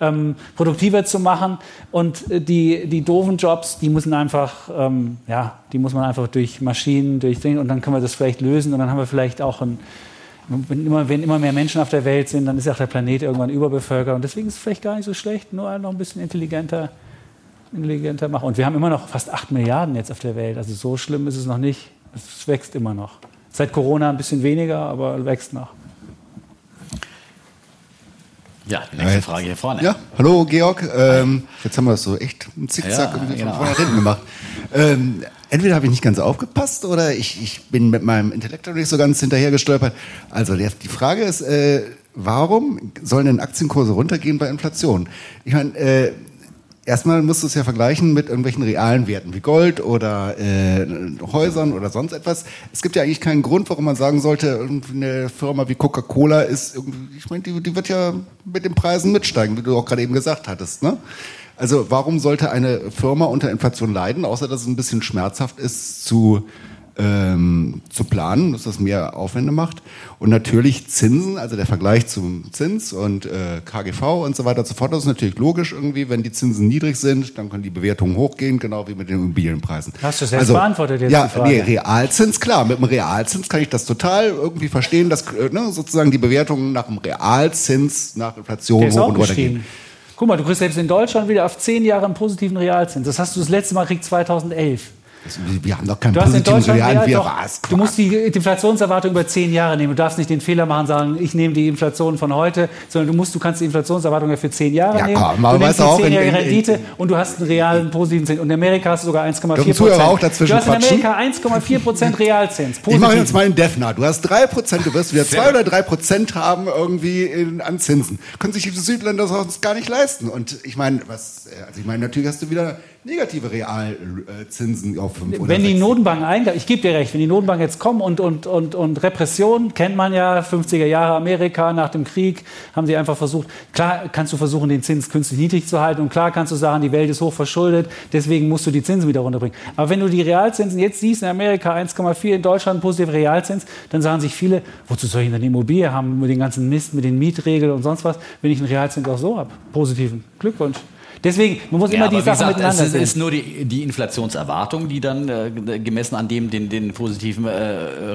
ähm, produktiver zu machen und die, die doofen Jobs, die müssen einfach, ähm, ja, die muss man einfach durch Maschinen, durch Dinge, und dann können wir das vielleicht lösen und dann haben wir vielleicht auch ein, wenn immer, wenn immer mehr Menschen auf der Welt sind, dann ist auch der Planet irgendwann überbevölkert. Und deswegen ist es vielleicht gar nicht so schlecht, nur noch ein bisschen intelligenter, intelligenter machen. Und wir haben immer noch fast 8 Milliarden jetzt auf der Welt. Also so schlimm ist es noch nicht. Es wächst immer noch. Seit Corona ein bisschen weniger, aber wächst noch. Ja, die nächste Frage hier vorne. Ja, hallo Georg. Ähm, jetzt haben wir das so echt einen Zickzack Ja, genau. von vorne hinten gemacht. (laughs) Ähm, entweder habe ich nicht ganz aufgepasst oder ich, ich bin mit meinem Intellekt nicht so ganz hinterher gestolpert. Also der, die Frage ist, äh, warum sollen denn Aktienkurse runtergehen bei Inflation? Ich meine, äh, Erstmal musst du es ja vergleichen mit irgendwelchen realen Werten wie Gold oder äh, Häusern oder sonst etwas. Es gibt ja eigentlich keinen Grund, warum man sagen sollte, eine Firma wie Coca-Cola ist irgendwie, ich meine, die, die wird ja mit den Preisen mitsteigen, wie du auch gerade eben gesagt hattest. Ne? Also warum sollte eine Firma unter Inflation leiden, außer dass es ein bisschen schmerzhaft ist zu ähm, zu planen, dass das mehr Aufwände macht. Und natürlich Zinsen, also der Vergleich zum Zins und äh, KGV und so weiter und so fort, das ist natürlich logisch irgendwie. Wenn die Zinsen niedrig sind, dann können die Bewertungen hochgehen, genau wie mit den Immobilienpreisen. Hast du selbst beantwortet jetzt ja, die Frage. Nee, Realzins, klar. Mit dem Realzins kann ich das total irgendwie verstehen, dass äh, ne, sozusagen die Bewertungen nach dem Realzins, nach Inflation Der ist hoch auch und runter gehen. Guck mal, du kriegst selbst in Deutschland wieder auf 10 Jahre einen positiven Realzins. Das hast du das letzte Mal gekriegt 2011. Wir haben doch keinen Du hast in positiven Deutschland realen ja, wir doch, was. du musst die Inflationserwartung über zehn Jahre nehmen. Du darfst nicht den Fehler machen, sagen, ich nehme die Inflation von heute, sondern du musst, du kannst die Inflationserwartung ja für zehn Jahre Ja, nehmen. komm, aber du nimmst auch, in- zehnjährige in- in- Rendite und du hast einen realen positiven Zins. Und in Amerika hast du sogar 1,4 Dürfen Zuhörer auch dazwischen Du hast in? Amerika 1,4 Prozent Realzins. Ich mache Positiv. jetzt mal einen Defner. Du hast drei Prozent, du wirst wieder zwei oder drei Prozent haben irgendwie in, an Zinsen. Können sich die Südländer sonst gar nicht leisten. Und ich meine, was, äh, also ich meine, natürlich hast du wieder negative Realzinsen auf fünf oder Wenn die sechs. Notenbanken eingreifen, ich gebe dir recht, wenn die Notenbanken jetzt kommen und, und, und, und Repression, kennt man ja, 50er Jahre Amerika nach dem Krieg, haben sie einfach versucht, klar kannst du versuchen, den Zins künstlich niedrig zu halten und klar kannst du sagen, die Welt ist hoch verschuldet, deswegen musst du die Zinsen wieder runterbringen. Aber wenn du die Realzinsen jetzt siehst, in Amerika 1,4, in Deutschland positiver Realzins, dann sagen sich viele, wozu soll ich denn eine Immobilie haben mit den ganzen Mist, mit den Mietregeln und sonst was, wenn ich einen Realzins auch so habe. Positiven Glückwunsch. Deswegen, man muss immer aber die Sachen gesagt, miteinander es ist, sehen. ist nur die, die Inflationserwartung, die dann äh, gemessen an dem den, den positiven äh,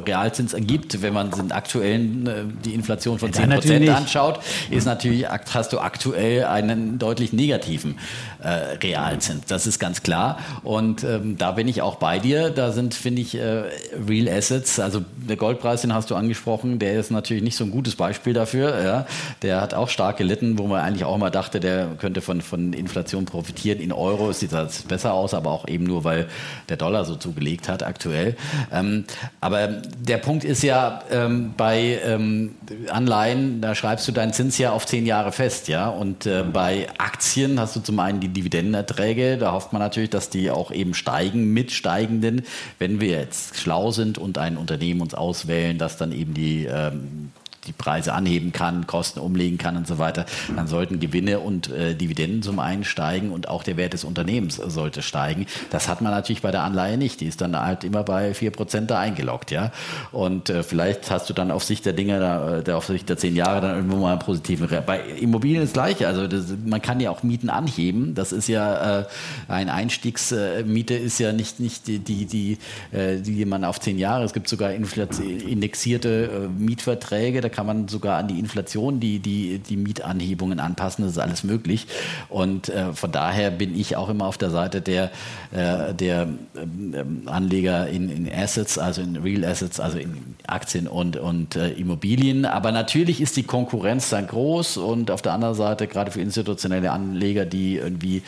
Realzins ergibt. Wenn man den aktuellen äh, die Inflation von Ja, 10 natürlich Prozent nicht. anschaut, ist natürlich hast du aktuell einen deutlich negativen äh, Realzins. Das ist ganz klar. Und ähm, da bin ich auch bei dir. Da sind, finde ich, äh, Real Assets, also der Goldpreis, den hast du angesprochen, der ist natürlich nicht so ein gutes Beispiel dafür. Ja. Der hat auch stark gelitten, wo man eigentlich auch immer dachte, der könnte von, von Inflation profitieren. In Euro sieht das besser aus, aber auch eben nur, weil der Dollar so zugelegt hat aktuell. Ähm, aber der Punkt ist ja, ähm, bei ähm, Anleihen, da schreibst du deinen Zins ja auf zehn Jahre fest, ja. Und äh, bei Aktien hast du zum einen die Dividendenerträge, da hofft man natürlich, dass die auch eben steigen mit steigenden, wenn wir jetzt schlau sind und ein Unternehmen uns auswählen, das dann eben die ähm, die Preise anheben kann, Kosten umlegen kann und so weiter, dann sollten Gewinne und äh, Dividenden zum einen steigen und auch der Wert des Unternehmens sollte steigen. Das hat man natürlich bei der Anleihe nicht. Die ist dann halt immer bei 4% da eingeloggt, ja. Und äh, vielleicht hast du dann auf Sicht der Dinge, da, der, auf Sicht der zehn Jahre dann irgendwo mal einen positiven. Re bei Immobilien ist das Gleiche. Also das, man kann ja auch Mieten anheben. Das ist ja äh, ein Einstiegsmiete ist ja nicht, nicht die, die, die, äh, die man auf zehn Jahre. Es gibt sogar indexierte äh, Mietverträge. Da kann man sogar an die Inflation die, die, die Mietanhebungen anpassen. Das ist alles möglich. Und äh, von daher bin ich auch immer auf der Seite der, äh, der ähm, Anleger in, in Assets, also in Real Assets, also in Aktien und, und äh, Immobilien. Aber natürlich ist die Konkurrenz dann groß und auf der anderen Seite, gerade für institutionelle Anleger, die irgendwie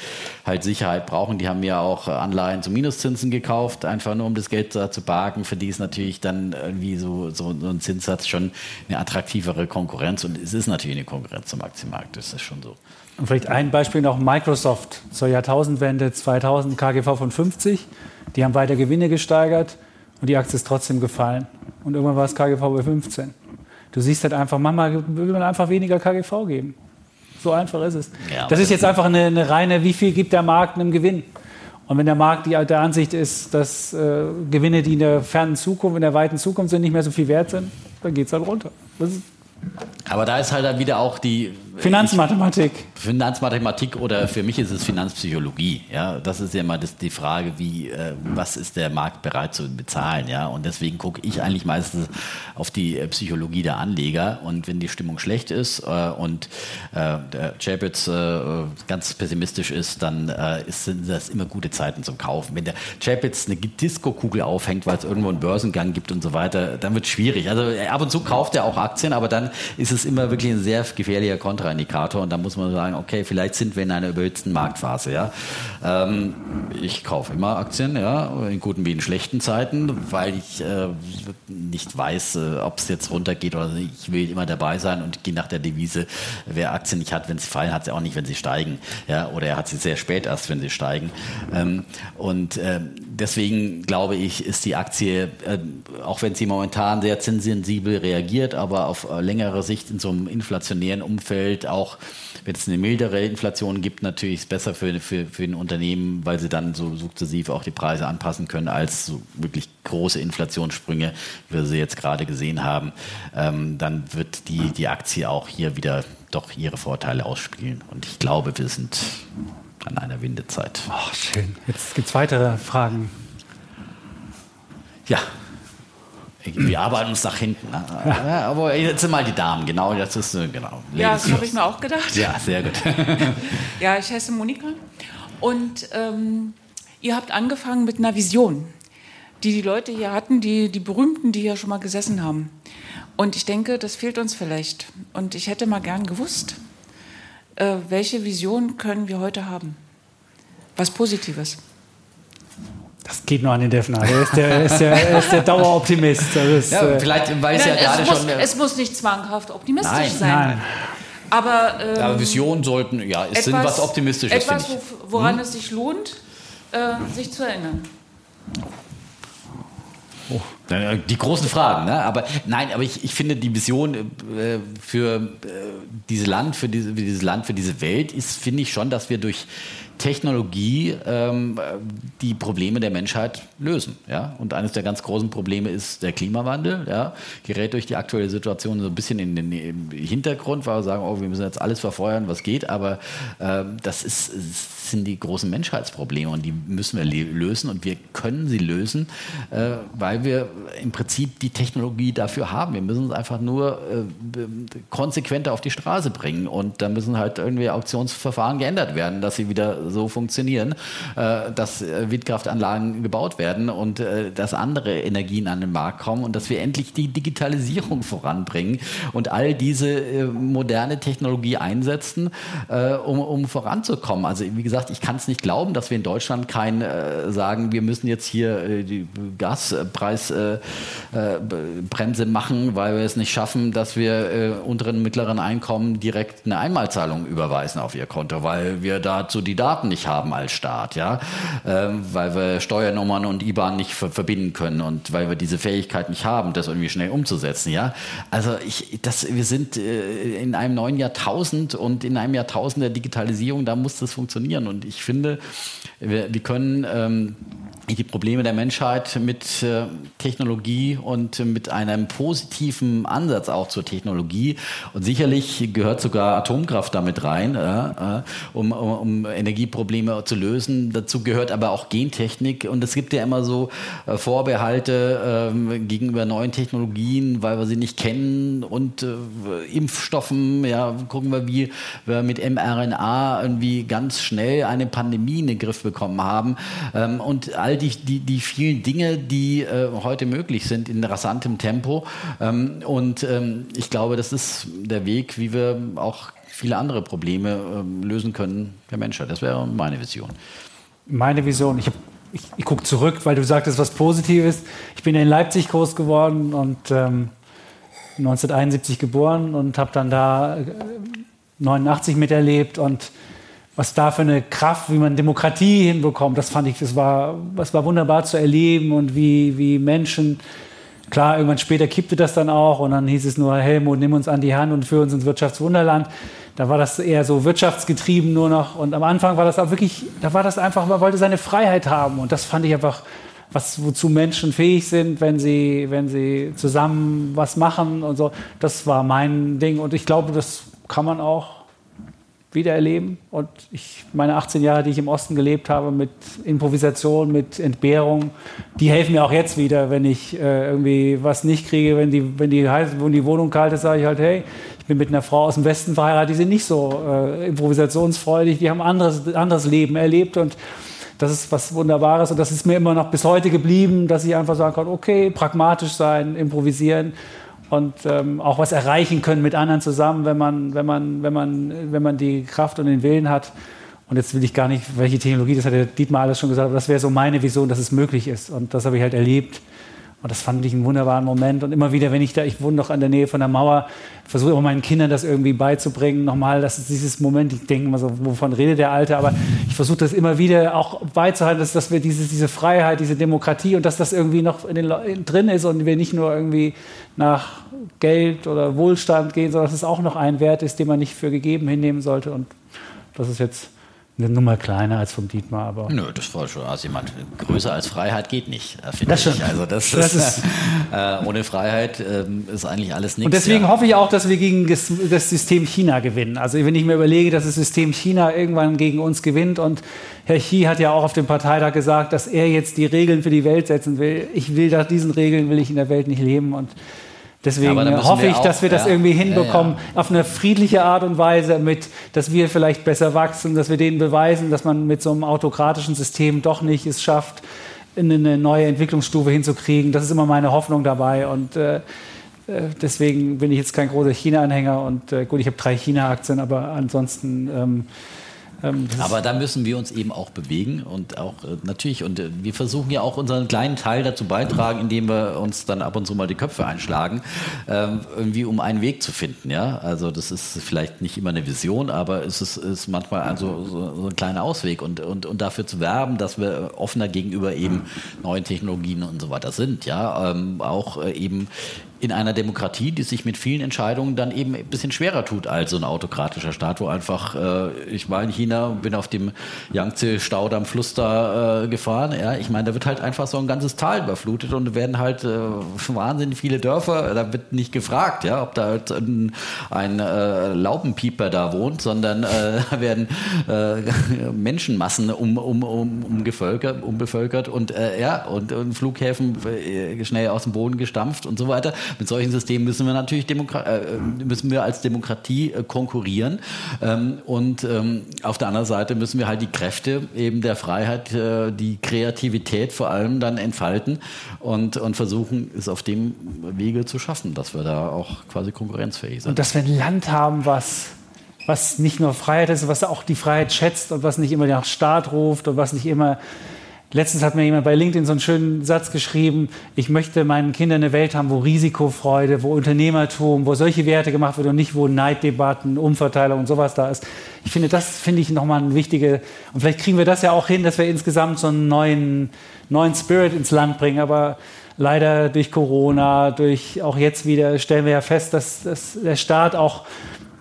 halt Sicherheit brauchen, die haben ja auch Anleihen zu Minuszinsen gekauft, einfach nur um das Geld da zu parken. Für die ist natürlich dann irgendwie so, so, so ein Zinssatz schon eine attraktivere Konkurrenz und es ist natürlich eine Konkurrenz zum Aktienmarkt, das ist schon so. Und vielleicht ein Beispiel noch Microsoft zur Jahrtausendwende 2000 KGV von 50. Die haben weiter Gewinne gesteigert und die Aktie ist trotzdem gefallen. Und irgendwann war es KGV bei 15. Du siehst halt einfach, manchmal will man einfach weniger KGV geben. So einfach ist es. Ja, das ist jetzt einfach eine, eine reine, wie viel gibt der Markt einem Gewinn? Und wenn der Markt die, der Ansicht ist, dass äh, Gewinne, die in der fernen Zukunft, in der weiten Zukunft sind, nicht mehr so viel wert sind, dann geht es halt runter. Aber da ist halt dann wieder auch die Finanzmathematik. Finanzmathematik oder für mich ist es Finanzpsychologie. Ja, das ist ja mal das, die Frage, wie äh, was ist der Markt bereit zu bezahlen. Ja, und deswegen gucke ich eigentlich meistens auf die äh, Psychologie der Anleger. Und wenn die Stimmung schlecht ist äh, und äh, der Chapitz äh, ganz pessimistisch ist, dann äh, ist, sind das immer gute Zeiten zum Kaufen. Wenn der Chapitz eine Disco-Kugel aufhängt, weil es irgendwo einen Börsengang gibt und so weiter, dann wird es schwierig. Also ab und zu kauft er auch Aktien, aber dann ist es immer wirklich ein sehr gefährlicher Kontraindikator und da muss man sagen, okay, vielleicht sind wir in einer überhitzten Marktphase. Ja? Ähm, ich kaufe immer Aktien, ja, in guten wie in schlechten Zeiten, weil ich äh, nicht weiß, äh, ob es jetzt runtergeht oder nicht. Ich will immer dabei sein und gehe nach der Devise, wer Aktien nicht hat, wenn sie fallen, hat sie auch nicht, wenn sie steigen. Ja? Oder er hat sie sehr spät erst, wenn sie steigen. Ähm, und ähm, deswegen glaube ich, ist die Aktie, äh, auch wenn sie momentan sehr zinssensibel reagiert, aber auf äh, längere Sicht in so einem inflationären Umfeld auch wenn es eine mildere Inflation gibt, natürlich besser für, für, für ein Unternehmen, weil sie dann so sukzessiv auch die Preise anpassen können, als so wirklich große Inflationssprünge, wie wir sie jetzt gerade gesehen haben. Ähm, dann wird die, die Aktie auch hier wieder doch ihre Vorteile ausspielen. Und ich glaube, wir sind an einer Windezeit. Ach, schön. Jetzt gibt es weitere Fragen. Ja. Wir arbeiten uns nach hinten. ne? Ja, aber jetzt sind mal die Damen, genau, das ist äh, genau. Ja, Ladies das habe ich mir auch gedacht. Ja, sehr gut. (laughs) Ja, ich heiße Monika. Und ähm, Ihr habt angefangen mit einer Vision, die die Leute hier hatten, die, die Berühmten, die hier schon mal gesessen haben. Und ich denke, das fehlt uns vielleicht. Und ich hätte mal gern gewusst, äh, welche Vision können wir heute haben? Was Positives. Das geht nur an den Defner. Er ist der, ist der, er ist der Daueroptimist. Ist, ja, vielleicht, weil es ja gerade es schon. Muss, es muss nicht zwanghaft optimistisch Nein. sein. Nein. Aber, ähm, aber Visionen sollten, ja, es sind was Optimistisches, Etwas, woran es sich lohnt, äh, sich zu erinnern. Ja, Die großen Fragen, ne? Aber nein, aber ich, ich finde die Vision äh, für äh, dieses Land, für diese, für dieses Land, für diese Welt ist, finde ich schon, dass wir durch Technologie ähm, die Probleme der Menschheit lösen. Ja? Und eines der ganz großen Probleme ist der Klimawandel. Ja? Gerät durch die aktuelle Situation so ein bisschen in den Hintergrund, weil wir sagen, oh, wir müssen jetzt alles verfeuern, was geht. Aber ähm, das ist, es sind die großen Menschheitsprobleme und die müssen wir lösen und wir können sie lösen, äh, weil wir im Prinzip die Technologie dafür haben. Wir müssen es einfach nur äh, konsequenter auf die Straße bringen und da müssen halt irgendwie Auktionsverfahren geändert werden, dass sie wieder so funktionieren, äh, dass äh, Windkraftanlagen gebaut werden und äh, dass andere Energien an den Markt kommen und dass wir endlich die Digitalisierung voranbringen und all diese äh, moderne Technologie einsetzen, äh, um, um voranzukommen. Also wie gesagt, ich kann es nicht glauben, dass wir in Deutschland kein äh, sagen, wir müssen jetzt hier äh, die Gaspreisbremse äh, Bremse machen, weil wir es nicht schaffen, dass wir äh, unteren und mittleren Einkommen direkt eine Einmalzahlung überweisen auf ihr Konto, weil wir dazu die Daten nicht haben als Staat, ja, ähm, weil wir Steuernummern und IBAN nicht ver verbinden können und weil wir diese Fähigkeit nicht haben, das irgendwie schnell umzusetzen, ja. Also ich, das, wir sind äh, in einem neuen Jahrtausend und in einem Jahrtausend der Digitalisierung, da muss das funktionieren und ich finde, wir, wir können ähm, die Probleme der Menschheit mit äh, Technologie und äh, mit einem positiven Ansatz auch zur Technologie. Und sicherlich gehört sogar Atomkraft damit rein, äh, um, um, um Energieprobleme zu lösen. Dazu gehört aber auch Gentechnik. Und es gibt ja immer so äh, Vorbehalte ähm, gegenüber neuen Technologien, weil wir sie nicht kennen. Und äh, Impfstoffen, ja, gucken wir, wie wir mit mRNA irgendwie ganz schnell eine Pandemie in den Griff bekommen haben. Ähm, und all die, die, die vielen Dinge, die äh, heute möglich sind in rasantem Tempo. Ähm, und ähm, ich glaube, das ist der Weg, wie wir auch viele andere Probleme ähm, lösen können der Menschheit. Das wäre meine Vision. Meine Vision, ich, ich, ich gucke zurück, weil du sagtest was Positives. Ich bin in Leipzig groß geworden und ähm, 1971 geboren und habe dann da äh, 89 miterlebt und was da für eine Kraft, wie man Demokratie hinbekommt, das fand ich, das war, das war wunderbar zu erleben und wie, wie Menschen, klar, irgendwann später kippte das dann auch und dann hieß es nur, Helmut, nimm uns an die Hand und führ uns ins Wirtschaftswunderland. Da war das eher so wirtschaftsgetrieben nur noch und am Anfang war das auch wirklich, da war das einfach, man wollte seine Freiheit haben und das fand ich einfach, was, wozu Menschen fähig sind, wenn sie, wenn sie zusammen was machen und so. Das war mein Ding und ich glaube, das kann man auch wieder erleben. Und ich, meine 18 Jahre, die ich im Osten gelebt habe, mit Improvisation, mit Entbehrung, die helfen mir auch jetzt wieder, wenn ich äh, irgendwie was nicht kriege, wenn die, wenn, die, wenn die Wohnung kalt ist, sage ich halt, hey, ich bin mit einer Frau aus dem Westen verheiratet, die sind nicht so äh, improvisationsfreudig, die haben ein anderes, anderes Leben erlebt. Und das ist was Wunderbares. Und das ist mir immer noch bis heute geblieben, dass ich einfach sagen kann, okay, pragmatisch sein, improvisieren und ähm, auch was erreichen können mit anderen zusammen, wenn man, wenn, man, wenn, man, wenn man die Kraft und den Willen hat. Und jetzt will ich gar nicht, welche Technologie, das hat der Dietmar alles schon gesagt, aber das wäre so meine Vision, dass es möglich ist. Und das habe ich halt erlebt. Und das fand ich einen wunderbaren Moment. Und immer wieder, wenn ich da, ich wohne noch an der Nähe von der Mauer, versuche auch meinen Kindern das irgendwie beizubringen. Nochmal, das ist dieses Moment, ich denke immer so, wovon redet der Alte? Aber ich versuche das immer wieder auch beizuhalten, dass, dass wir diese, diese Freiheit, diese Demokratie und dass das irgendwie noch in den, drin ist und wir nicht nur irgendwie nach Geld oder Wohlstand gehen, sondern dass es auch noch ein Wert ist, den man nicht für gegeben hinnehmen sollte. Und das ist jetzt eine Nummer kleiner als vom Dietmar, aber. Nö, das war schon also jemand größer als Freiheit geht nicht, äh, finde Das ich. Also das, Das ist, (laughs) äh, ohne Freiheit ähm, ist eigentlich alles nichts. Und deswegen ja. hoffe ich auch, dass wir gegen das, das System China gewinnen. Also wenn ich mir überlege, dass das System China irgendwann gegen uns gewinnt und Herr Xi hat ja auch auf dem Parteitag gesagt, dass er jetzt die Regeln für die Welt setzen will. Ich will nach diesen Regeln will ich in der Welt nicht leben und Deswegen ja, hoffe ich, auch, dass wir das ja, irgendwie hinbekommen, ja, auf eine friedliche Art und Weise, mit, dass wir vielleicht besser wachsen, dass wir denen beweisen, dass man mit so einem autokratischen System doch nicht es schafft, in eine neue Entwicklungsstufe hinzukriegen. Das ist immer meine Hoffnung dabei. Und äh, äh deswegen bin ich jetzt kein großer China-Anhänger. Und äh, gut, ich habe drei China-Aktien, aber ansonsten ähm, ähm, Aber da müssen wir uns eben auch bewegen und auch äh, natürlich, und äh, wir versuchen ja auch unseren kleinen Teil dazu beitragen, indem wir uns dann ab und zu mal die Köpfe einschlagen, ähm, irgendwie um einen Weg zu finden. Ja? Also das ist vielleicht nicht immer eine Vision, aber es ist, ist manchmal also so, so ein kleiner Ausweg und, und, und dafür zu werben, dass wir offener gegenüber eben neuen Technologien und so weiter sind. Ja? Ähm, auch äh, eben in einer Demokratie, die sich mit vielen Entscheidungen dann eben ein bisschen schwerer tut als so ein autokratischer Staat, wo einfach, äh, ich war in China, bin auf dem Yangtze-Staudamm-Fluss da äh, gefahren, ja, ich meine, da wird halt einfach so ein ganzes Tal überflutet und werden halt äh, wahnsinnig viele Dörfer, da wird nicht gefragt, ja, ob da halt ein, ein äh, Laubenpieper da wohnt, sondern äh, (laughs) da werden äh, (laughs) Menschenmassen um, um, um, umgevölkert, umbevölkert und ja, und, und Flughäfen schnell aus dem Boden gestampft und so weiter. Mit solchen Systemen müssen wir natürlich Demokra äh, müssen wir als Demokratie äh, konkurrieren. Ähm, und ähm, auf der anderen Seite müssen wir halt die Kräfte eben der Freiheit, äh, die Kreativität vor allem dann entfalten und, und versuchen, es auf dem Wege zu schaffen, dass wir da auch quasi konkurrenzfähig sind. Und dass wir ein Land haben, was was nicht nur Freiheit ist, was auch die Freiheit schätzt und was nicht immer nach Staat ruft und was nicht immer Letztens hat mir jemand bei LinkedIn so einen schönen Satz geschrieben, ich möchte meinen Kindern eine Welt haben, wo Risikofreude, wo Unternehmertum, wo solche Werte gemacht werden und nicht, wo Neiddebatten, Umverteilung und sowas da ist. Ich finde, das finde ich nochmal eine wichtige, und vielleicht kriegen wir das ja auch hin, dass wir insgesamt so einen neuen, neuen Spirit ins Land bringen, aber leider durch Corona, durch auch jetzt wieder stellen wir ja fest, dass, dass der Staat auch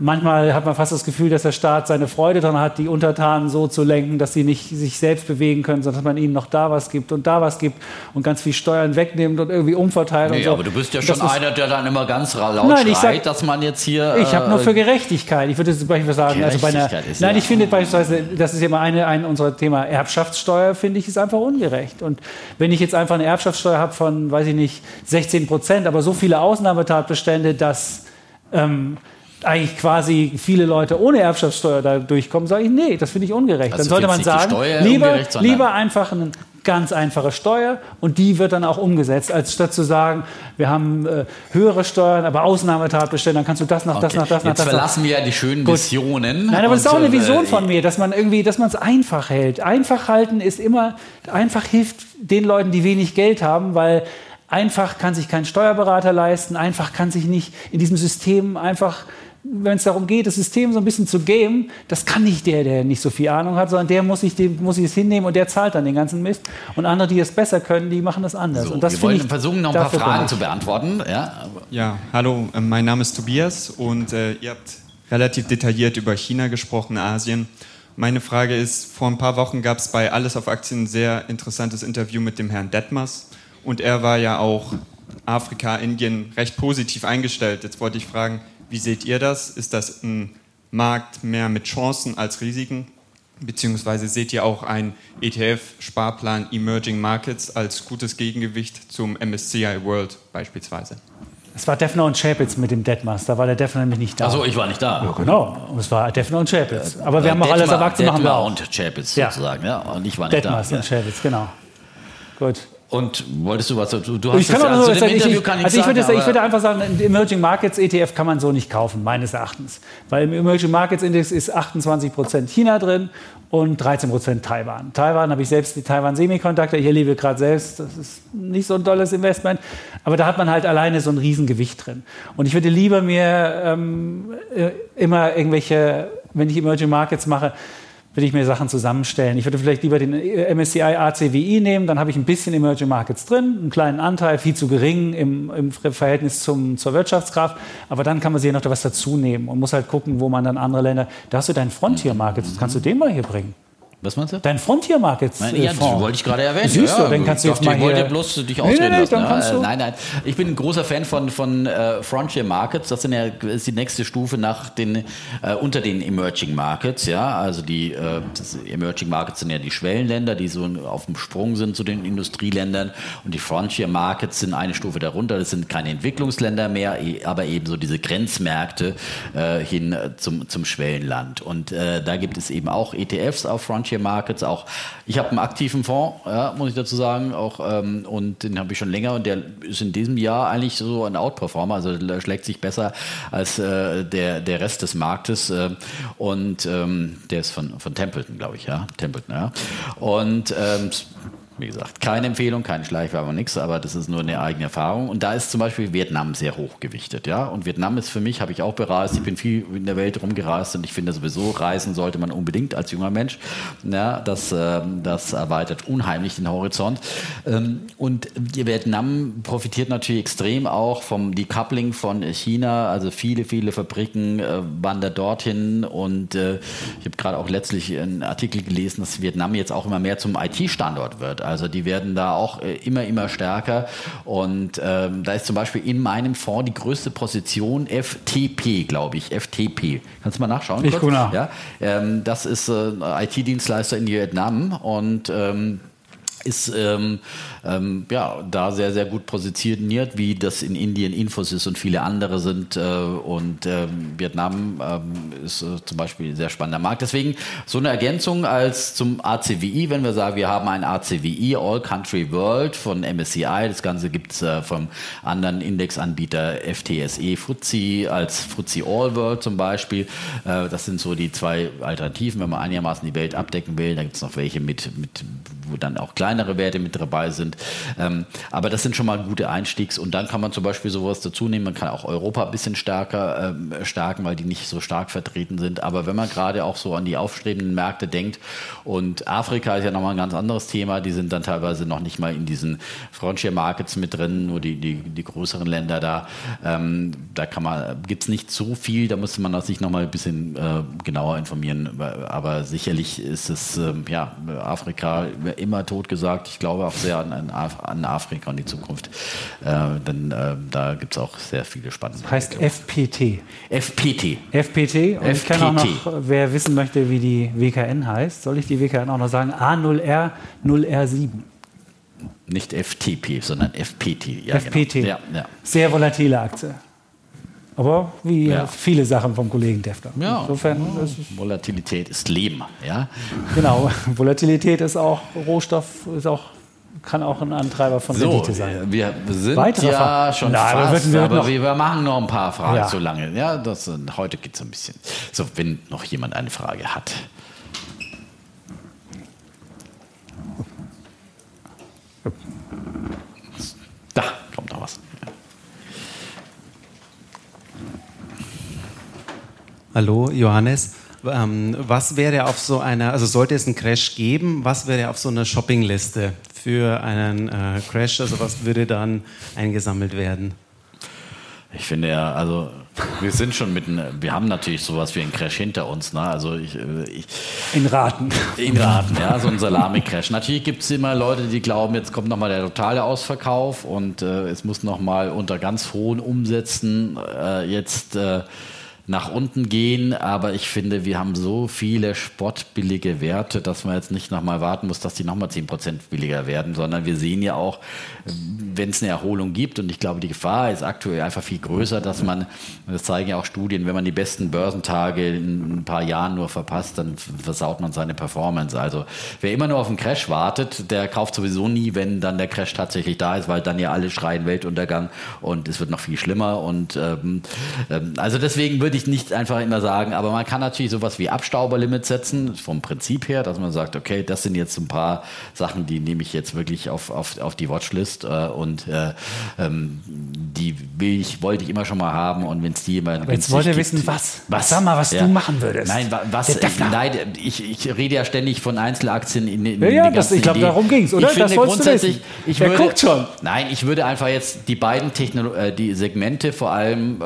Manchmal hat man fast das Gefühl, dass der Staat seine Freude daran hat, die Untertanen so zu lenken, dass sie nicht sich selbst bewegen können, sondern dass man ihnen noch da was gibt und da was gibt und ganz viel Steuern wegnimmt und irgendwie umverteilt. Nee, und so. aber du bist ja schon einer, der dann immer ganz laut nein, ich schreit, sag, dass man jetzt hier... Ich habe nur äh, für Gerechtigkeit. Ich würde zum Beispiel sagen, also bei einer, nein, ich finde beispielsweise, das ist immer eine, ein unserer Thema Erbschaftssteuer, finde ich, ist einfach ungerecht. Und wenn ich jetzt einfach eine Erbschaftssteuer habe von, weiß ich nicht, 16 Prozent, aber so viele Ausnahmetatbestände, dass ähm, eigentlich quasi viele Leute ohne Erbschaftssteuer da durchkommen, sage ich, nee, das finde ich ungerecht. Also Dann sollte man sagen, lieber, lieber einfach eine ganz einfache Steuer und die wird dann auch umgesetzt, als statt zu sagen, wir haben äh, höhere Steuern, aber Ausnahmetatbestände, dann kannst du das nach das Okay. nach das nach Jetzt das. nach- verlassen wir ja die schönen Gut. Visionen. Nein, aber das ist auch eine äh, Vision von mir, dass man irgendwie, dass man es einfach hält. Einfach halten ist immer, einfach hilft den Leuten, die wenig Geld haben, weil einfach kann sich kein Steuerberater leisten, einfach kann sich nicht in diesem System einfach wenn es darum geht, das System so ein bisschen zu gamen, das kann nicht der, der nicht so viel Ahnung hat, sondern der muss sich, dem, muss sich es hinnehmen und der zahlt dann den ganzen Mist. Und andere, die es besser können, die machen das anders. So, und das wir wollen ich, versuchen, noch ein paar Fragen zu ich. beantworten. Ja, Ja, hallo, äh, mein Name ist Tobias und äh, ihr habt relativ detailliert über China gesprochen, Asien. Meine Frage ist, vor ein paar Wochen gab es bei Alles auf Aktien ein sehr interessantes Interview mit dem Herrn Detmers und er war ja auch Afrika, Indien recht positiv eingestellt. Jetzt wollte ich fragen, wie seht ihr das? Ist das ein Markt mehr mit Chancen als Risiken? Beziehungsweise seht ihr auch einen ETF-Sparplan Emerging Markets als gutes Gegengewicht zum MSCI World beispielsweise? Es war Defner und Chapitz mit dem Detmers, da war der Defner nämlich nicht da. Achso, ich war nicht da. Ja, genau. Und es war Defner und Chapitz. Aber wir haben auch alles Aktien machen Detmar auch. und Chapitz Ja. sozusagen. Ja, und ich war nicht Detmers da. und Chapitz, genau. Gut. Und wolltest du was? Du, du hast Ich kann das, also so, dem ich, Interview ich, kann ich also ich würde, sagen, ich würde einfach sagen, ein Emerging Markets ETF kann man so nicht kaufen, meines Erachtens. Weil im Emerging Markets Index ist 28% China drin und 13% Taiwan. Taiwan habe ich selbst die Taiwan Semiconductor, ich gerade selbst, das ist nicht so ein tolles Investment, aber da hat man halt alleine so ein Riesengewicht drin. Und ich würde lieber mir ähm, äh, immer irgendwelche, wenn ich Emerging Markets mache, würde ich mir Sachen zusammenstellen. Ich würde vielleicht lieber den MSCI ACWI nehmen, dann habe ich ein bisschen Emerging Markets drin, einen kleinen Anteil, viel zu gering im, im Verhältnis zum, zur Wirtschaftskraft, aber dann kann man sich noch was dazu nehmen und muss halt gucken, wo man dann andere Länder, da hast du deinen Frontier Markets, kannst du den mal hier bringen. Was meinst du? Dein Frontier Markets Nein, äh, ja, das Fonds. wollte ich gerade erwähnen. Siehst du, ja, dann kannst du jetzt mal ich wollte bloß dich ausreden nee, nee, lassen. dann ja. kannst Äh, du- Nein, nein. Ich bin ein großer Fan von, von äh, Frontier Markets. Das sind ja, ist die nächste Stufe nach den, äh, unter den Emerging Markets. Ja, also die äh, das Emerging Markets sind ja die Schwellenländer, die so auf dem Sprung sind zu den Industrieländern. Und die Frontier Markets sind eine Stufe darunter. Das sind keine Entwicklungsländer mehr, eh- aber eben so diese Grenzmärkte äh, hin zum, zum Schwellenland. Und da gibt es eben auch ETFs auf Frontier Markets. Auch ich habe einen aktiven Fonds, ja, muss ich dazu sagen, auch ähm, und den habe ich schon länger und der ist in diesem Jahr eigentlich so ein Outperformer, also der schlägt sich besser als äh, der der Rest des Marktes äh, und ähm, der ist von von Templeton, glaube ich, ja, Templeton, ja. Und ähm, wie gesagt, keine Empfehlung, keine Schleichwerbung, nichts, aber das ist nur eine eigene Erfahrung. Und da ist zum Beispiel Vietnam sehr hoch gewichtet. Ja? Und Vietnam ist für mich, habe ich auch bereist, ich bin viel in der Welt rumgereist und ich finde sowieso, reisen sollte man unbedingt als junger Mensch. Ja, das, ähm, das erweitert unheimlich den Horizont. Ähm, Und Vietnam profitiert natürlich extrem auch vom Decoupling von China. Also viele, viele Fabriken äh, wandern dorthin. Und äh, ich habe gerade auch letztlich einen Artikel gelesen, dass Vietnam jetzt auch immer mehr zum IT-Standort wird. Also die werden da auch äh, immer, immer stärker. Und ähm, da ist zum Beispiel in meinem Fonds die größte Position FTP, glaube ich. FTP. Kannst du mal nachschauen? Ich kurz? gucke nach. Ja, ähm, das ist äh, IT-Dienstleister in Vietnam und ähm, ist ähm, ähm, ja, da sehr, sehr gut positioniert, wie das in Indien Infosys und viele andere sind. Äh, und ähm, Vietnam ähm, ist äh, zum Beispiel ein sehr spannender Markt. Deswegen so eine Ergänzung als zum ACWI, wenn wir sagen, wir haben ein ACWI, All Country World von MSCI. Das Ganze gibt es äh, vom anderen Indexanbieter FTSE FTSE als FTSE All World zum Beispiel. Äh, das sind so die zwei Alternativen, wenn man einigermaßen die Welt abdecken will. Da gibt es noch welche mit, mit, wo dann auch kleinere Werte mit dabei sind. Ähm, aber das sind schon mal gute Einstiegs. Und dann kann man zum Beispiel sowas dazu nehmen. Man kann auch Europa ein bisschen stärker ähm, stärken, weil die nicht so stark vertreten sind. Aber wenn man gerade auch so an die aufstrebenden Märkte denkt und Afrika ist ja nochmal ein ganz anderes Thema, die sind dann teilweise noch nicht mal in diesen Frontier Markets mit drin, nur die, die, die größeren Länder da. Ähm, da kann man, gibt es nicht so viel, da müsste man sich nochmal ein bisschen äh, genauer informieren. Aber sicherlich ist es, ähm, ja, Afrika immer tot gesagt. Ich glaube auch sehr an, an, Af an Afrika und die Zukunft. Äh, denn äh, da gibt es auch sehr viele spannende Heißt FPT. FPT. FPT. Und ich kann auch FPT. noch, wer wissen möchte, wie die WKN heißt, soll ich die WKN auch noch sagen? A0R 0R7. Nicht FTP, sondern FPT. Ja, FPT. Genau. Ja, ja. Sehr volatile Aktie. Aber wie Ja. viele Sachen vom Kollegen Defter. Ja. Insofern, das ist, Volatilität ist Leben. Ja? genau, (laughs) Volatilität ist auch Rohstoff, ist auch, kann auch ein Antreiber von So, Rendite sein. wir sind Weitere ja Fragen? schon Nein, aber fast, würden wir aber wir machen noch ein paar Fragen Ja. so lange. Ja, das, äh, heute geht es ein bisschen. So, wenn noch jemand eine Frage hat. Da kommt noch was. Hallo, Johannes. Ähm, was wäre auf so einer, also sollte es einen Crash geben, was wäre auf so einer Shoppingliste für einen äh, Crash? Also was würde dann eingesammelt werden? Ich finde ja, also wir sind schon mitten, wir haben natürlich sowas wie einen Crash hinter uns. Ne? Also ich, äh, ich, In Raten. In Raten, ja, so ein Salami-Crash. Natürlich gibt es immer Leute, die glauben, jetzt kommt nochmal der totale Ausverkauf und äh, es muss nochmal unter ganz hohen Umsätzen äh, jetzt äh, nach unten gehen. Aber ich finde, wir haben so viele spottbillige Werte, dass man jetzt nicht nochmal warten muss, dass die nochmal 10% billiger werden, sondern wir sehen ja auch, wenn es eine Erholung gibt, und ich glaube, die Gefahr ist aktuell einfach viel größer, dass man, das zeigen ja auch Studien, wenn man die besten Börsentage in ein paar Jahren nur verpasst, dann versaut man seine Performance. Also wer immer nur auf einen Crash wartet, der kauft sowieso nie, wenn dann der Crash tatsächlich da ist, weil dann ja alle schreien Weltuntergang und es wird noch viel schlimmer. Und ähm, ähm, also deswegen würde ich nicht einfach immer sagen, aber man kann natürlich sowas wie Abstauberlimit setzen, vom Prinzip her, dass man sagt, okay, das sind jetzt ein paar Sachen, die nehme ich jetzt wirklich auf, auf, auf die Watchlist äh, und äh, ähm, die will ich, wollte ich immer schon mal haben und wenn es die immer Aber jetzt wollt ihr wissen, was? Sag mal, was du machen würdest. Nein, wa- was? Nein, ich, ich rede ja ständig von Einzelaktien in, in Ja, ja, den das- ich glaub, Ideen. darum ging's, oder? Ich Das finde grundsätzlich, ich würde, guckt schon. Nein, ich würde einfach jetzt die beiden Technolo äh, die Segmente vor allem, äh,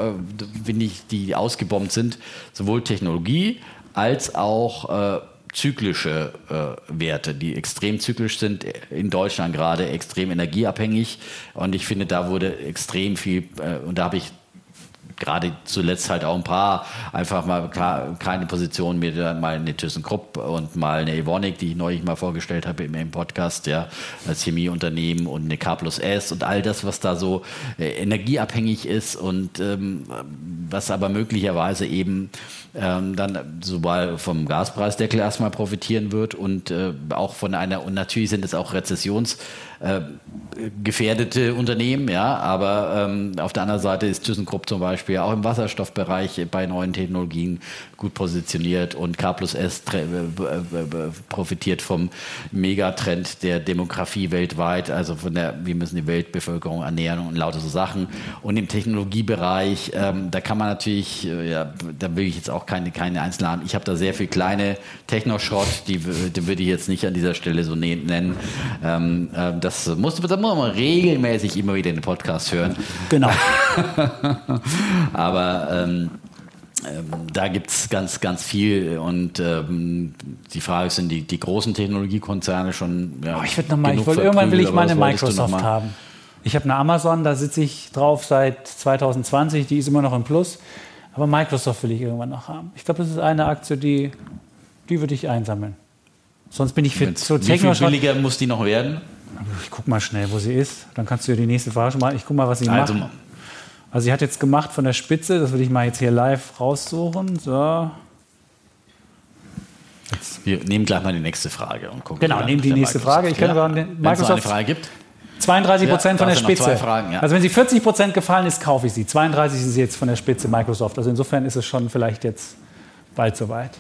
finde ich, die ausgebombt sind, sowohl Technologie als auch äh, zyklische äh, Werte, die extrem zyklisch sind, in Deutschland gerade extrem energieabhängig. Und ich finde, da wurde extrem viel, äh, und da habe ich gerade zuletzt halt auch ein paar einfach mal keine Position mir mal eine ThyssenKrupp und mal eine Evonik, die ich neulich mal vorgestellt habe im, Podcast, ja, als Chemieunternehmen und eine K plus S und all das, was da so äh, energieabhängig ist und ähm, was aber möglicherweise eben ähm, dann sowohl vom Gaspreisdeckel erstmal profitieren wird und äh, auch von einer, und natürlich sind es auch Rezessions- äh, Unternehmen, ja, aber ähm, auf der anderen Seite ist ThyssenKrupp zum Beispiel auch im Wasserstoffbereich bei neuen Technologien gut positioniert und K plus S profitiert vom Megatrend der Demografie weltweit, also von der, wir müssen die Weltbevölkerung ernähren und lauter so Sachen. Und im Technologiebereich, ähm, da kann man natürlich, äh, ja, da will ich jetzt auch keine, keine Einzelnen. Ich habe da sehr viel kleine Technoshot, die, die würde ich jetzt nicht an dieser Stelle so nennen. Ähm, äh, das muss, das muss man regelmäßig immer wieder in den Podcast hören. Genau. (laughs) Aber ähm, ähm, da gibt es ganz, ganz viel und ähm, die Frage ist, sind die, die großen Technologiekonzerne schon. Ja, oh, ich würde nochmal, ich wollte irgendwann will ich meine Microsoft haben. Ich habe eine Amazon, da sitze ich drauf seit 2020, die ist immer noch im Plus. Aber Microsoft will ich irgendwann noch haben. Ich glaube, das ist eine Aktie, die, die würde ich einsammeln. Sonst bin ich für so Wie viel billiger muss die noch werden? Ich guck mal schnell, wo sie ist. Dann kannst du dir die nächste Frage schon mal. Ich guck mal, was sie also, macht. Also sie hat jetzt gemacht von der Spitze, das würde ich mal jetzt hier live raussuchen. So. Jetzt. Wir nehmen gleich mal die nächste Frage und gucken. Genau, nehmen die nächste Frage. Ich kann ja. Microsoft. Wenn es eine Frage gibt. 32 Prozent ja, von der Spitze. Fragen, ja. Also wenn sie 40 Prozent gefallen ist, kaufe ich sie. 32 sind sie jetzt von der Spitze Microsoft. Also insofern ist es schon vielleicht jetzt bald soweit.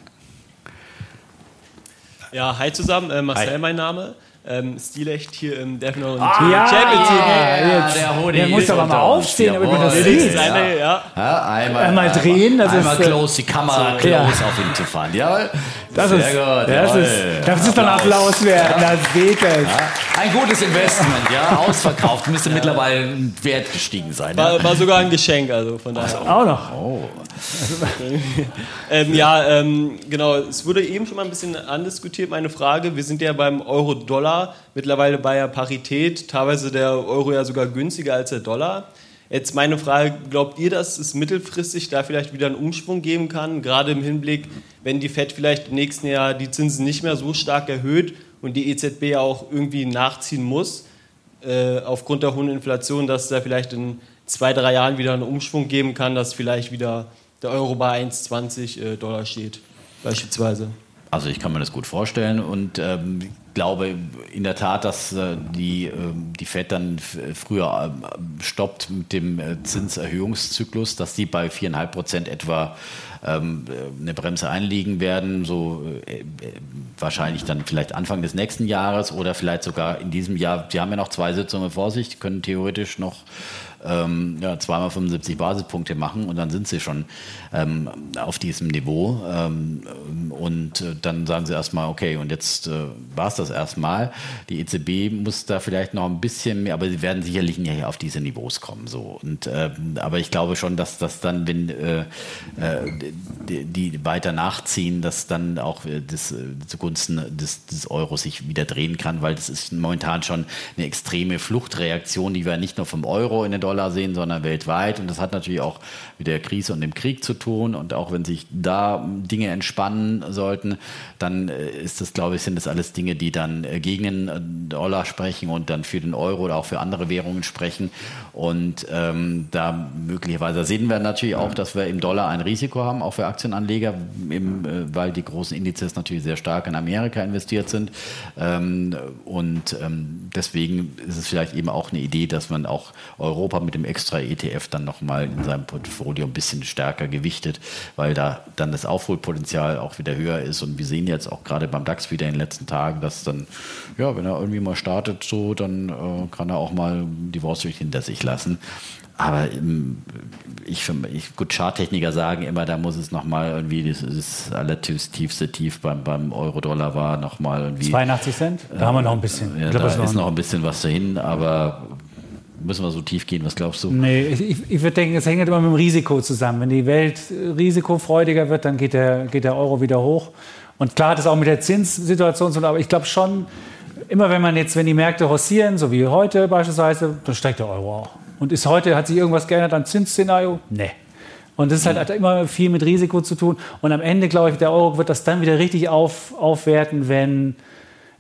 Ja, hi zusammen, äh, Marcel hi. mein Name ähm, Stilecht hier im Defner und ah, ja, Champions League. Ja, der Hoodie. Der muss aber mal aufstehen, damit man das sieht. Ja. Ja. ja. einmal, einmal drehen. Das einmal ist, äh, close, die Kamera so, close auf ihn zu fahren. Jawohl. Das Sehr ist, gut. Das ist, das ist doch ein Applaus wert. Das geht es. Ein gutes Investment, ja. Ausverkauft. Müsste mittlerweile ein Wert gestiegen sein. War, war, sogar ein Geschenk, also von daher. Also, auch noch. Oh. (laughs) ähm, ja, ähm, genau. Es wurde eben schon mal ein bisschen andiskutiert, meine Frage. Wir sind ja beim Euro-Dollar mittlerweile bei der Parität. Teilweise der Euro ja sogar günstiger als der Dollar. Jetzt meine Frage, glaubt ihr, dass es mittelfristig da vielleicht wieder einen Umschwung geben kann, gerade im Hinblick, wenn die FED vielleicht im nächsten Jahr die Zinsen nicht mehr so stark erhöht und die EZB auch irgendwie nachziehen muss, äh, aufgrund der hohen Inflation, dass es da vielleicht in zwei, drei Jahren wieder einen Umschwung geben kann, dass vielleicht wieder der Euro bei 1,20 äh, Dollar steht, beispielsweise. Also ich kann mir das gut vorstellen und ähm, glaube in der Tat, dass äh, die, äh, die FED dann früher äh, stoppt mit dem äh, Zinserhöhungszyklus, dass die bei 4,5 Prozent etwa ähm, eine Bremse einlegen werden, so äh, äh, wahrscheinlich dann vielleicht Anfang des nächsten Jahres oder vielleicht sogar in diesem Jahr. Sie haben ja noch zwei Sitzungen vor sich, können theoretisch noch ähm, ja, zweimal 75 Basispunkte machen und dann sind sie schon ähm, auf diesem Niveau. Ähm, und äh, dann sagen sie erstmal, okay, und jetzt äh, war es das erstmal. Die EZB muss da vielleicht noch ein bisschen mehr, aber sie werden sicherlich nicht auf diese Niveaus kommen. So. Und, äh, aber ich glaube schon, dass das dann, wenn äh, äh die, die, weiter nachziehen, dass dann auch das, zugunsten des, des Euro sich wieder drehen kann, weil das ist momentan schon eine extreme Fluchtreaktion, die wir nicht nur vom Euro in den Dollar Dollar sehen, sondern weltweit. Und das hat natürlich auch mit der Krise und dem Krieg zu tun. Und auch wenn sich da Dinge entspannen sollten, dann äh, ist das, glaube ich, sind das alles Dinge, die dann äh, gegen den äh, Dollar sprechen und dann für den Euro oder auch für andere Währungen sprechen. Und ähm, da möglicherweise sehen wir natürlich auch, dass wir im Dollar ein Risiko haben, auch für Aktienanleger, im, äh, weil die großen Indizes natürlich sehr stark in Amerika investiert sind. Ähm, und ähm, deswegen ist es vielleicht eben auch eine Idee, dass man auch Europa mit dem extra ETF dann nochmal in seinem Portfolio ein bisschen stärker gewichtet, weil da dann das Aufholpotenzial auch wieder höher ist. Und wir sehen jetzt auch gerade beim DAX wieder in den letzten Tagen, dass dann, ja, wenn er irgendwie mal startet, so, dann äh, kann er auch mal die Wurst hinter sich lassen. Aber ähm, ich, ich gut, Charttechniker sagen immer, da muss es nochmal irgendwie, das, das relativ tiefste Tief beim, beim Euro-Dollar war nochmal irgendwie. 82 Cent? Da äh, haben wir noch ein bisschen. Ja, glaub, da ist noch ein bisschen was dahin, aber müssen wir so tief gehen? Was glaubst du? Nee, ich, ich würde denken, es hängt immer mit dem Risiko zusammen. Wenn die Welt risikofreudiger wird, dann geht der, geht der Euro wieder hoch. Und klar hat es auch mit der Zinssituation zu tun, aber ich glaube schon, immer wenn man jetzt, wenn die Märkte rossieren, so wie heute beispielsweise, dann steigt der Euro auch. Und ist heute, hat sich irgendwas geändert am Zinsszenario? Nee. Und das ist halt, hat immer viel mit Risiko zu tun. Und am Ende, glaube ich, der Euro wird das dann wieder richtig auf, aufwerten, wenn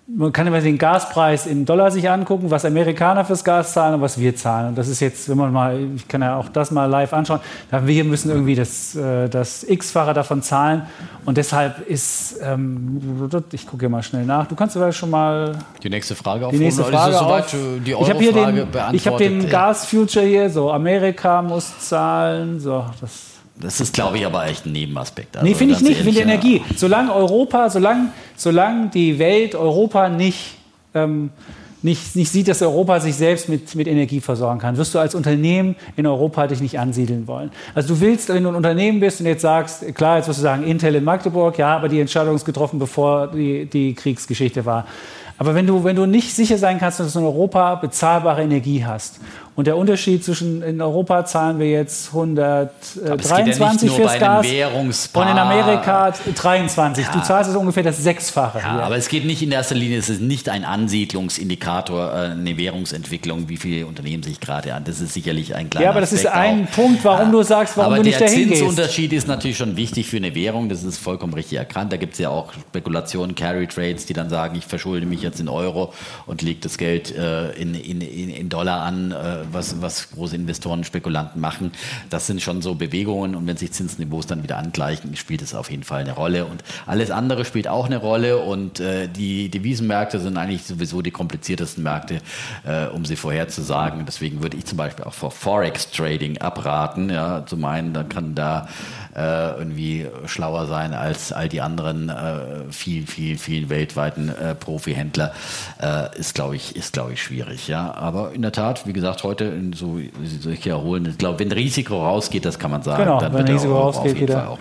man kann immer den Gaspreis in Dollar sich angucken, was Amerikaner fürs Gas zahlen und was wir zahlen. Und das ist jetzt, wenn man mal, ich kann ja auch das mal live anschauen, wir müssen irgendwie das, äh, das X-fache davon zahlen. Und deshalb ist, ähm, ich gucke hier mal schnell nach. Du kannst vielleicht schon mal die nächste Frage die nächste Frage auf. Die ich habe hier den, ich hab den Gas-Future hier, so Amerika muss zahlen, so das das ist, glaube ich, aber echt ein Nebenaspekt. Also, nee, finde ich nicht. Ich finde Energie. Solange Europa, solange, solange die Welt Europa nicht, ähm, nicht, nicht sieht, dass Europa sich selbst mit, mit Energie versorgen kann, wirst du als Unternehmen in Europa dich nicht ansiedeln wollen. Also du willst, wenn du ein Unternehmen bist und jetzt sagst, klar, jetzt wirst du sagen, Intel in Magdeburg, ja, aber die Entscheidung ist getroffen, bevor die, die Kriegsgeschichte war. Aber wenn du, wenn du nicht sicher sein kannst, dass du in Europa bezahlbare Energie hast und der Unterschied zwischen in Europa zahlen wir jetzt 123 ja fürs Gas und in Amerika 23. Ja. Du zahlst es ungefähr das Sechsfache. Ja, aber es geht nicht in erster Linie, es ist nicht ein Ansiedlungsindikator, äh, eine Währungsentwicklung, wie viele Unternehmen sich gerade an. Das ist sicherlich ein kleiner Ja, aber das Aspekt ist ein auch. Punkt, warum du sagst, warum aber du nicht dahin gehst. Der Zinsunterschied ist natürlich schon wichtig für eine Währung, das ist vollkommen richtig erkannt. Da gibt es ja auch Spekulationen, Carry Trades, die dann sagen, ich verschulde mich jetzt in Euro und lege das Geld äh, in, in, in, Dollar an. Äh, was, was große Investoren, Spekulanten machen. Das sind schon so Bewegungen und wenn sich Zinsniveaus dann wieder angleichen, spielt es auf jeden Fall eine Rolle. Und alles andere spielt auch eine Rolle und äh, die Devisenmärkte sind eigentlich sowieso die kompliziertesten Märkte, äh, um sie vorherzusagen. Deswegen würde ich zum Beispiel auch vor Forex Trading abraten, ja, zu meinen, dann kann da äh, irgendwie schlauer sein als all die anderen äh, viel, viel, viel weltweiten äh, Profihändler, äh, ist, glaube ich, ist, glaube ich, schwierig. Ja, aber in der Tat, wie gesagt, heute in so solche erholen. Ich glaube, wenn Risiko rausgeht, das kann man sagen, genau, dann wird Risiko auch, rausgeht, auf jeden Fall auch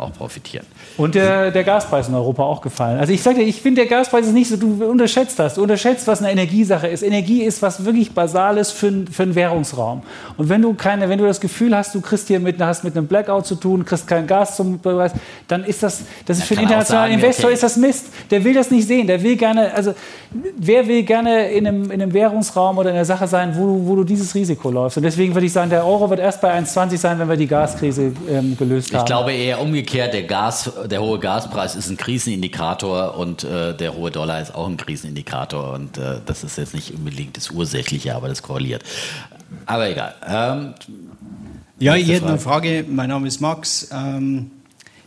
auch profitieren. Und der, der Gaspreis in Europa auch gefallen. Also ich sage dir, ich finde, der Gaspreis ist nicht so, du unterschätzt das. Du unterschätzt, was eine Energiesache ist. Energie ist was wirklich Basales für, für einen Währungsraum. Und wenn du keine, wenn du das Gefühl hast, du kriegst hier mit, hast mit einem Blackout zu tun, kriegst kein Gas zum Beweis, dann ist das, das ist für einen internationalen sagen, Investor okay. ist das Mist. Der will das nicht sehen. Der will gerne, also wer will gerne in einem, in einem Währungsraum oder in einer Sache sein, wo du, wo du dieses Risiko läufst. Und deswegen würde ich sagen, der Euro wird erst bei 1,20 sein, wenn wir die Gaskrise ähm, gelöst haben. Ich glaube eher umgekehrt, der Gas der hohe Gaspreis ist ein Krisenindikator und äh, der hohe Dollar ist auch ein Krisenindikator. Und äh, das ist jetzt nicht unbedingt das Ursächliche, aber das korreliert. Aber egal. Ähm, ja, ich hätte eine Frage. Mein Name ist Max. Ähm,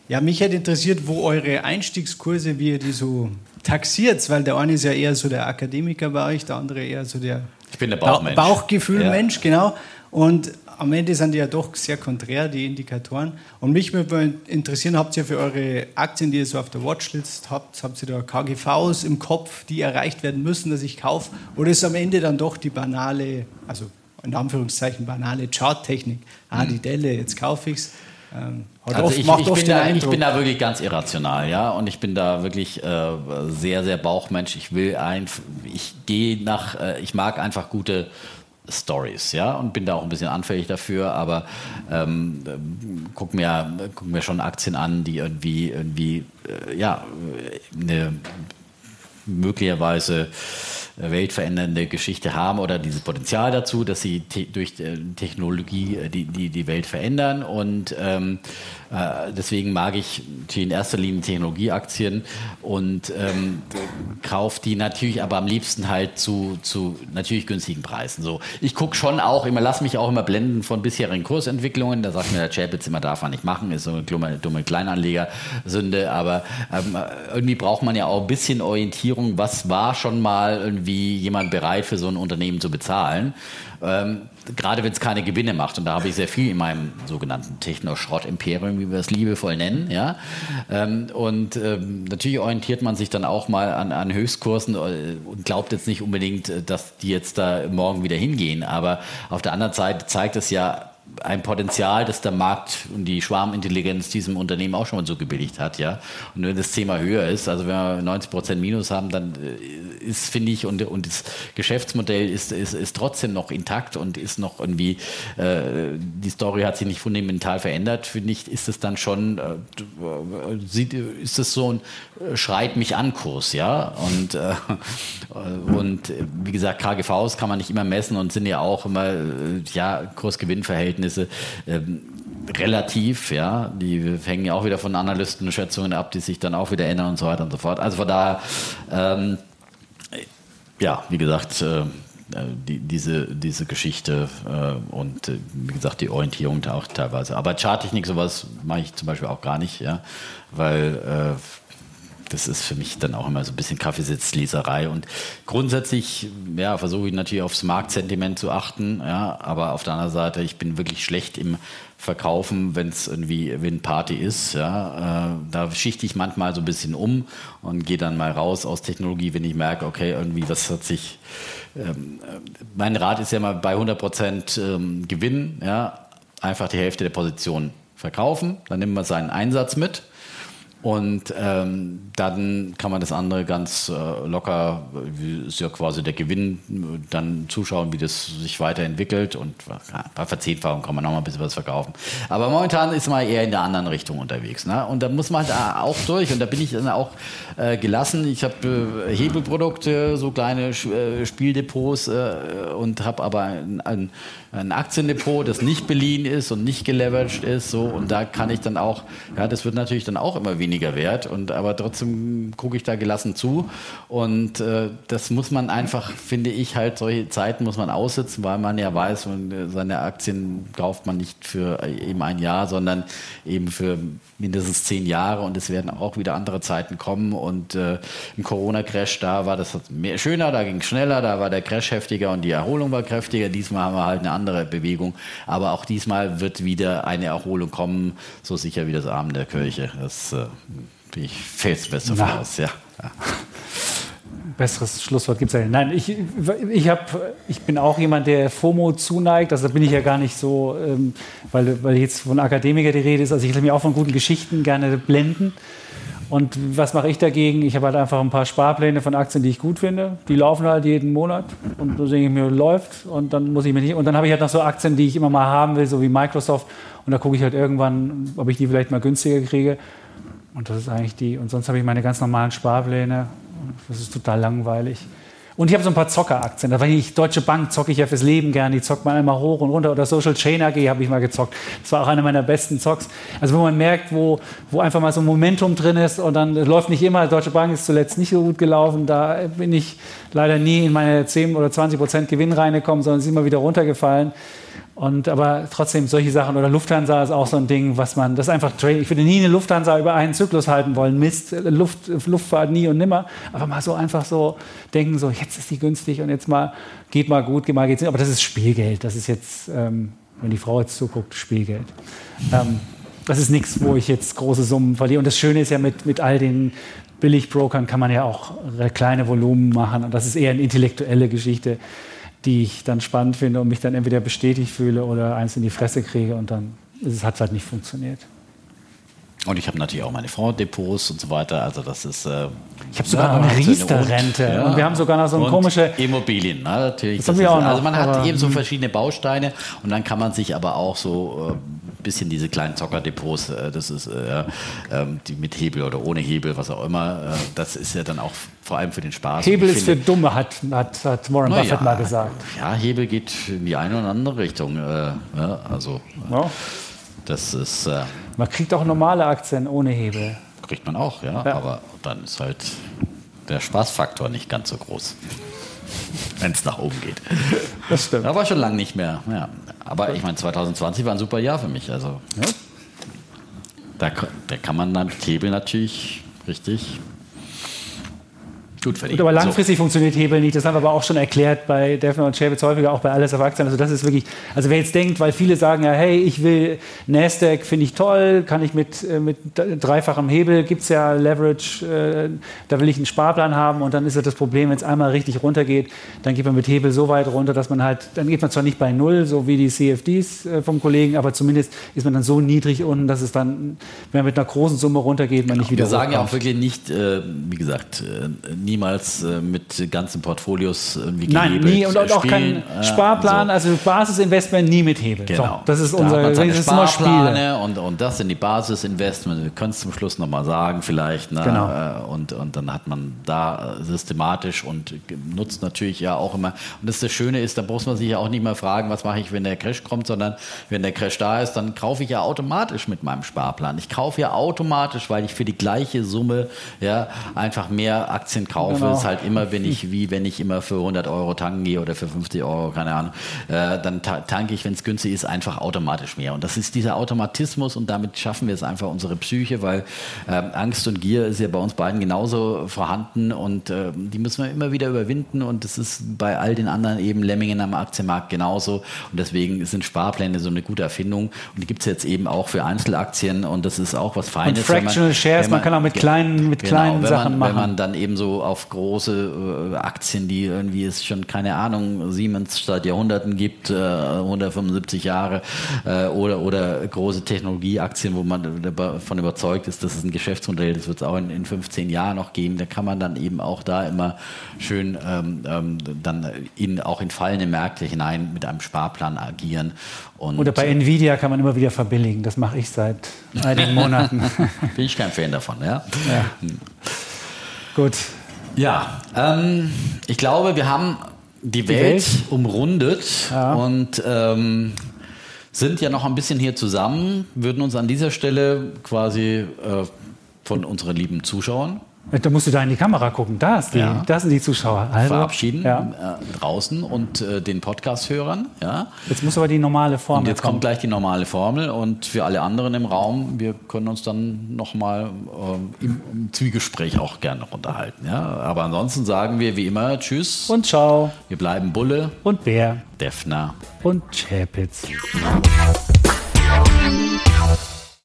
ja, mich hätte interessiert, wo eure Einstiegskurse, wie ihr die so taxiert, weil der eine ist ja eher so der Akademiker bei euch, der andere eher so der, ich bin der Bauchmensch. Bauchgefühlmensch, ja. genau. Und am Ende sind die ja doch sehr konträr, die Indikatoren. Und mich würde interessieren, habt ihr für eure Aktien, die ihr so auf der Watchlist habt, habt ihr da KGVs im Kopf, die erreicht werden müssen, dass ich kaufe? Oder ist am Ende dann doch die banale, also in Anführungszeichen banale Charttechnik? Ah, die Delle, jetzt kaufe ich es. Ähm, also oft, ich, ich, bin da, ich, bin da, wirklich ganz irrational, ja, und ich bin da wirklich äh, sehr, sehr Bauchmensch. Ich will einfach, ich gehe nach, äh, ich mag einfach gute Stories, ja, und bin da auch ein bisschen anfällig dafür, aber ähm, guck, mir, guck mir schon Aktien an, die irgendwie, irgendwie äh, ja, eine möglicherweise weltverändernde Geschichte haben oder dieses Potenzial dazu, dass sie te durch äh, Technologie äh, die, die, die Welt verändern. Und ähm, äh, deswegen mag ich in erster Linie Technologieaktien und ähm, kaufe die natürlich aber am liebsten halt zu, zu natürlich günstigen Preisen. So, ich gucke schon auch immer, lasse mich auch immer blenden von bisherigen Kursentwicklungen. Da sagt mir der Chapitz immer, darf man nicht machen, ist so eine dumme, dumme Kleinanlegersünde. Aber ähm, irgendwie braucht man ja auch ein bisschen Orientierung, was war schon mal irgendwie jemand bereit für so ein Unternehmen zu bezahlen. Ähm, gerade wenn es keine Gewinne macht. Und da habe ich sehr viel in meinem sogenannten Techno-Schrott-Imperium, wie wir es liebevoll nennen. Ja? Ähm, und ähm, natürlich orientiert man sich dann auch mal an, an Höchstkursen äh, und glaubt jetzt nicht unbedingt, äh, dass die jetzt da morgen wieder hingehen. Aber auf der anderen Seite zeigt es ja, ein Potenzial, das der Markt und die Schwarmintelligenz diesem Unternehmen auch schon mal so gebilligt hat, ja. Und wenn das Thema höher ist, also wenn wir 90 Prozent Minus haben, dann äh, ist, finde ich, und, und das Geschäftsmodell ist, ist, ist trotzdem noch intakt und ist noch irgendwie, äh, die Story hat sich nicht fundamental verändert, finde ich, ist es dann schon, äh, ist es so ein äh, Schreit mich an Kurs, ja. Und, äh, und wie gesagt, KGVs kann man nicht immer messen und sind ja auch immer, äh, ja, Kursgewinnverhältnisse. Ähm, relativ, ja, die hängen ja auch wieder von Analystenschätzungen ab, die sich dann auch wieder ändern und so weiter und so fort. Also von daher, ähm, ja, wie gesagt, äh, die, diese, diese Geschichte äh, und äh, wie gesagt die Orientierung auch teilweise. Aber Charttechnik, sowas mache ich zum Beispiel auch gar nicht, ja, weil äh, das ist für mich dann auch immer so ein bisschen Kaffeesitzleserei. Und grundsätzlich ja, versuche ich natürlich aufs Marktsentiment zu achten, ja, aber auf der anderen Seite, ich bin wirklich schlecht im Verkaufen, wenn es irgendwie wenn Party ist. Ja, äh, da schichte ich manchmal so ein bisschen um und gehe dann mal raus aus Technologie, wenn ich merke, okay, irgendwie das hat sich. Ähm, äh, mein Rat ist ja mal bei 100 Prozent ähm, Gewinn, ja, einfach die Hälfte der Position verkaufen, dann nimmt man seinen Einsatz mit und ähm, dann kann man das andere ganz äh, locker, ist ja quasi der Gewinn, dann zuschauen, wie das sich weiterentwickelt. Und ja, bei Verzehnfachung kann man noch mal ein bisschen was verkaufen. Aber momentan ist man eher in der anderen Richtung unterwegs. Ne? Und da muss man halt auch durch. Und da bin ich dann auch äh, gelassen. Ich habe äh, Hebelprodukte, so kleine äh, Spieldepots äh, und habe aber ein, ein ein Aktiendepot, das nicht beliehen ist und nicht geleveraged ist, so und da kann ich dann auch, ja, das wird natürlich dann auch immer weniger wert und aber trotzdem gucke ich da gelassen zu und äh, das muss man einfach, finde ich, halt solche Zeiten muss man aussitzen, weil man ja weiß, man, äh, seine Aktien kauft man nicht für eben ein Jahr, sondern eben für mindestens zehn Jahre und es werden auch wieder andere Zeiten kommen und äh, im Corona-Crash da war das mehr schöner, da ging es schneller, da war der Crash heftiger und die Erholung war kräftiger. Diesmal haben wir halt eine andere andere Bewegung. Aber auch diesmal wird wieder eine Erholung kommen, so sicher wie das Abend der Kirche. Das äh, bin ich felsenfest davon aus, ja. ja. Besseres Schlusswort gibt es ja nicht. Nein, ich, ich, hab, ich bin auch jemand, der FOMO zuneigt. Also da bin ich ja gar nicht so, ähm, weil, weil jetzt von Akademiker die Rede ist. Also ich lasse mich auch von guten Geschichten gerne blenden. Und was mache ich dagegen? Ich habe halt einfach ein paar Sparpläne von Aktien, die ich gut finde. Die laufen halt jeden Monat und so denke ich mir, läuft. Und dann muss ich mir nicht. Und dann habe ich halt noch so Aktien, die ich immer mal haben will, so wie Microsoft. Und da gucke ich halt irgendwann, ob ich die vielleicht mal günstiger kriege. Und das ist eigentlich die. Und sonst habe ich meine ganz normalen Sparpläne. Das ist total langweilig. Und ich habe so ein paar Zockeraktien. Da war ich Deutsche Bank zocke ich ja fürs Leben gern. Die zockt man einmal hoch und runter. Oder Social Chain AG habe ich mal gezockt. Das war auch einer meiner besten Zocks. Also wo man merkt, wo, wo einfach mal so ein Momentum drin ist und dann läuft nicht immer. Deutsche Bank ist zuletzt nicht so gut gelaufen. Da bin ich leider nie in meine 10 oder 20 Prozent Gewinn reingekommen, sondern ist immer wieder runtergefallen. Und aber trotzdem solche Sachen oder Lufthansa ist auch so ein Ding, was man, das ist einfach Trade. Ich würde nie eine Lufthansa über einen Zyklus halten wollen. Mist, Luft, Luftfahrt nie und nimmer. Aber mal so einfach so denken, so jetzt ist die günstig und jetzt mal geht mal gut, geht mal geht's nicht. Aber das ist Spielgeld. Das ist jetzt, ähm, wenn die Frau jetzt zuguckt, Spielgeld. Ähm, das ist nichts, wo ich jetzt große Summen verliere. Und das Schöne ist ja mit, mit all den Billigbrokern kann man ja auch kleine Volumen machen. Und das ist eher eine intellektuelle Geschichte die ich dann spannend finde und mich dann entweder bestätigt fühle oder eins in die Fresse kriege und dann hat es halt nicht funktioniert. Und ich habe natürlich auch meine Fondsdepots und so weiter. Also das ist. Äh, ich habe sogar noch eine Riester-Rente. Ja. Und wir haben sogar noch so eine komische. Immobilien, ne? natürlich. Das das ist, also man hat eben so verschiedene Bausteine und dann kann man sich aber auch so äh, bisschen diese kleinen Zockerdepots, äh, das ist äh, ähm, die mit Hebel oder ohne Hebel, was auch immer, äh, das ist ja dann auch vor allem für den Spaß. Hebel ist für Dumme, hat, hat, hat Warren Buffett ja, mal gesagt. Ja, Hebel geht in die eine oder andere Richtung. Äh, ja, also. Ja. Das ist. Äh, man kriegt auch normale Aktien ohne Hebel. Kriegt man auch, ja. Aber dann ist halt der Spaßfaktor nicht ganz so groß. Wenn es nach oben geht. Das stimmt. Aber schon lange nicht mehr. Ja. Aber ich meine, 2020 war ein super Jahr für mich. Also ja. da, da kann man dann Hebel natürlich richtig Gut verdient. Aber langfristig so. funktioniert Hebel nicht. Das haben wir aber auch schon erklärt bei Defner und Chevitz häufiger, auch bei Alles auf Aktien. Also das ist wirklich, also wer jetzt denkt, weil viele sagen ja, hey, ich will Nasdaq, finde ich toll, kann ich mit, äh, mit dreifachem Hebel, gibt es ja Leverage, äh, da will ich einen Sparplan haben und dann ist ja das Problem, wenn es einmal richtig runtergeht, dann geht man mit Hebel so weit runter, dass man halt, dann geht man zwar nicht bei Null, so wie die CFDs äh, vom Kollegen, aber zumindest ist man dann so niedrig unten, dass es dann, wenn man mit einer großen Summe runtergeht, man nicht wieder Wir sagen ja auch wirklich nicht, äh, wie gesagt, äh, niemals äh, mit ganzen Portfolios irgendwie Nein, nie und, und auch kein Sparplan, so. also Basisinvestment nie mit Hebel. Genau. So, das ist unser das ist immer Spiele. Und, und das sind die Basisinvestments. Wir können es zum Schluss nochmal sagen, vielleicht. Ne? Genau. Äh, und, und dann hat man da systematisch und nutzt natürlich ja auch immer. Und das, das Schöne ist, da muss man sich ja auch nicht mehr fragen, was mache ich, wenn der Crash kommt, sondern wenn der Crash da ist, dann kaufe ich ja automatisch mit meinem Sparplan. Ich kaufe ja automatisch, weil ich für die gleiche Summe ja einfach mehr Aktien kaufe. Genau. Das ist halt immer, wenn ich, wie wenn ich immer für 100 Euro tanken gehe oder für 50 Euro, keine Ahnung, äh, dann ta tanke ich, wenn es günstig ist, einfach automatisch mehr. Und das ist dieser Automatismus und damit schaffen wir es einfach unsere Psyche, weil äh, Angst und Gier ist ja bei uns beiden genauso vorhanden und äh, die müssen wir immer wieder überwinden und das ist bei all den anderen eben Lemmingen am Aktienmarkt genauso und deswegen sind Sparpläne so eine gute Erfindung und die gibt es jetzt eben auch für Einzelaktien und das ist auch was Feines. Und Fractional man, Shares, man, man, kann auch mit kleinen, mit genau, kleinen Sachen man, machen. Wenn man dann eben so auf große äh, Aktien, die irgendwie es schon, keine Ahnung, Siemens seit Jahrhunderten gibt, äh, 175 Jahre, äh, oder, oder große Technologieaktien, wo man davon überzeugt ist, das ist ein Geschäftsmodell, das wird es auch in, in 15 Jahren noch geben, da kann man dann eben auch da immer schön ähm, ähm, dann in, auch in fallende Märkte hinein mit einem Sparplan agieren. Und Oder bei Nvidia kann man immer wieder verbilligen. Das mache ich seit einigen (laughs) Monaten. Bin ich kein Fan davon, ja. ja. Hm. Gut. Ja, ähm, ich glaube, wir haben die, die Welt, Welt, umrundet ja. und ähm, sind ja noch ein bisschen hier zusammen, würden uns an dieser Stelle quasi äh, von unseren lieben Zuschauern da musst du da in die Kamera gucken. Da, ist die, ja. da sind die Zuschauer. Also, Verabschieden ja. äh, draußen und äh, den Podcast-Hörern. Ja. Jetzt muss aber die normale Formel Und jetzt kommen. kommt gleich die normale Formel. Und für alle anderen im Raum, wir können uns dann nochmal äh, im, im Zwiegespräch auch gerne noch unterhalten. Ja. Aber ansonsten sagen wir wie immer Tschüss. Und Ciao. Wir bleiben Bulle. Und Bär. Defner. Und Chapitz.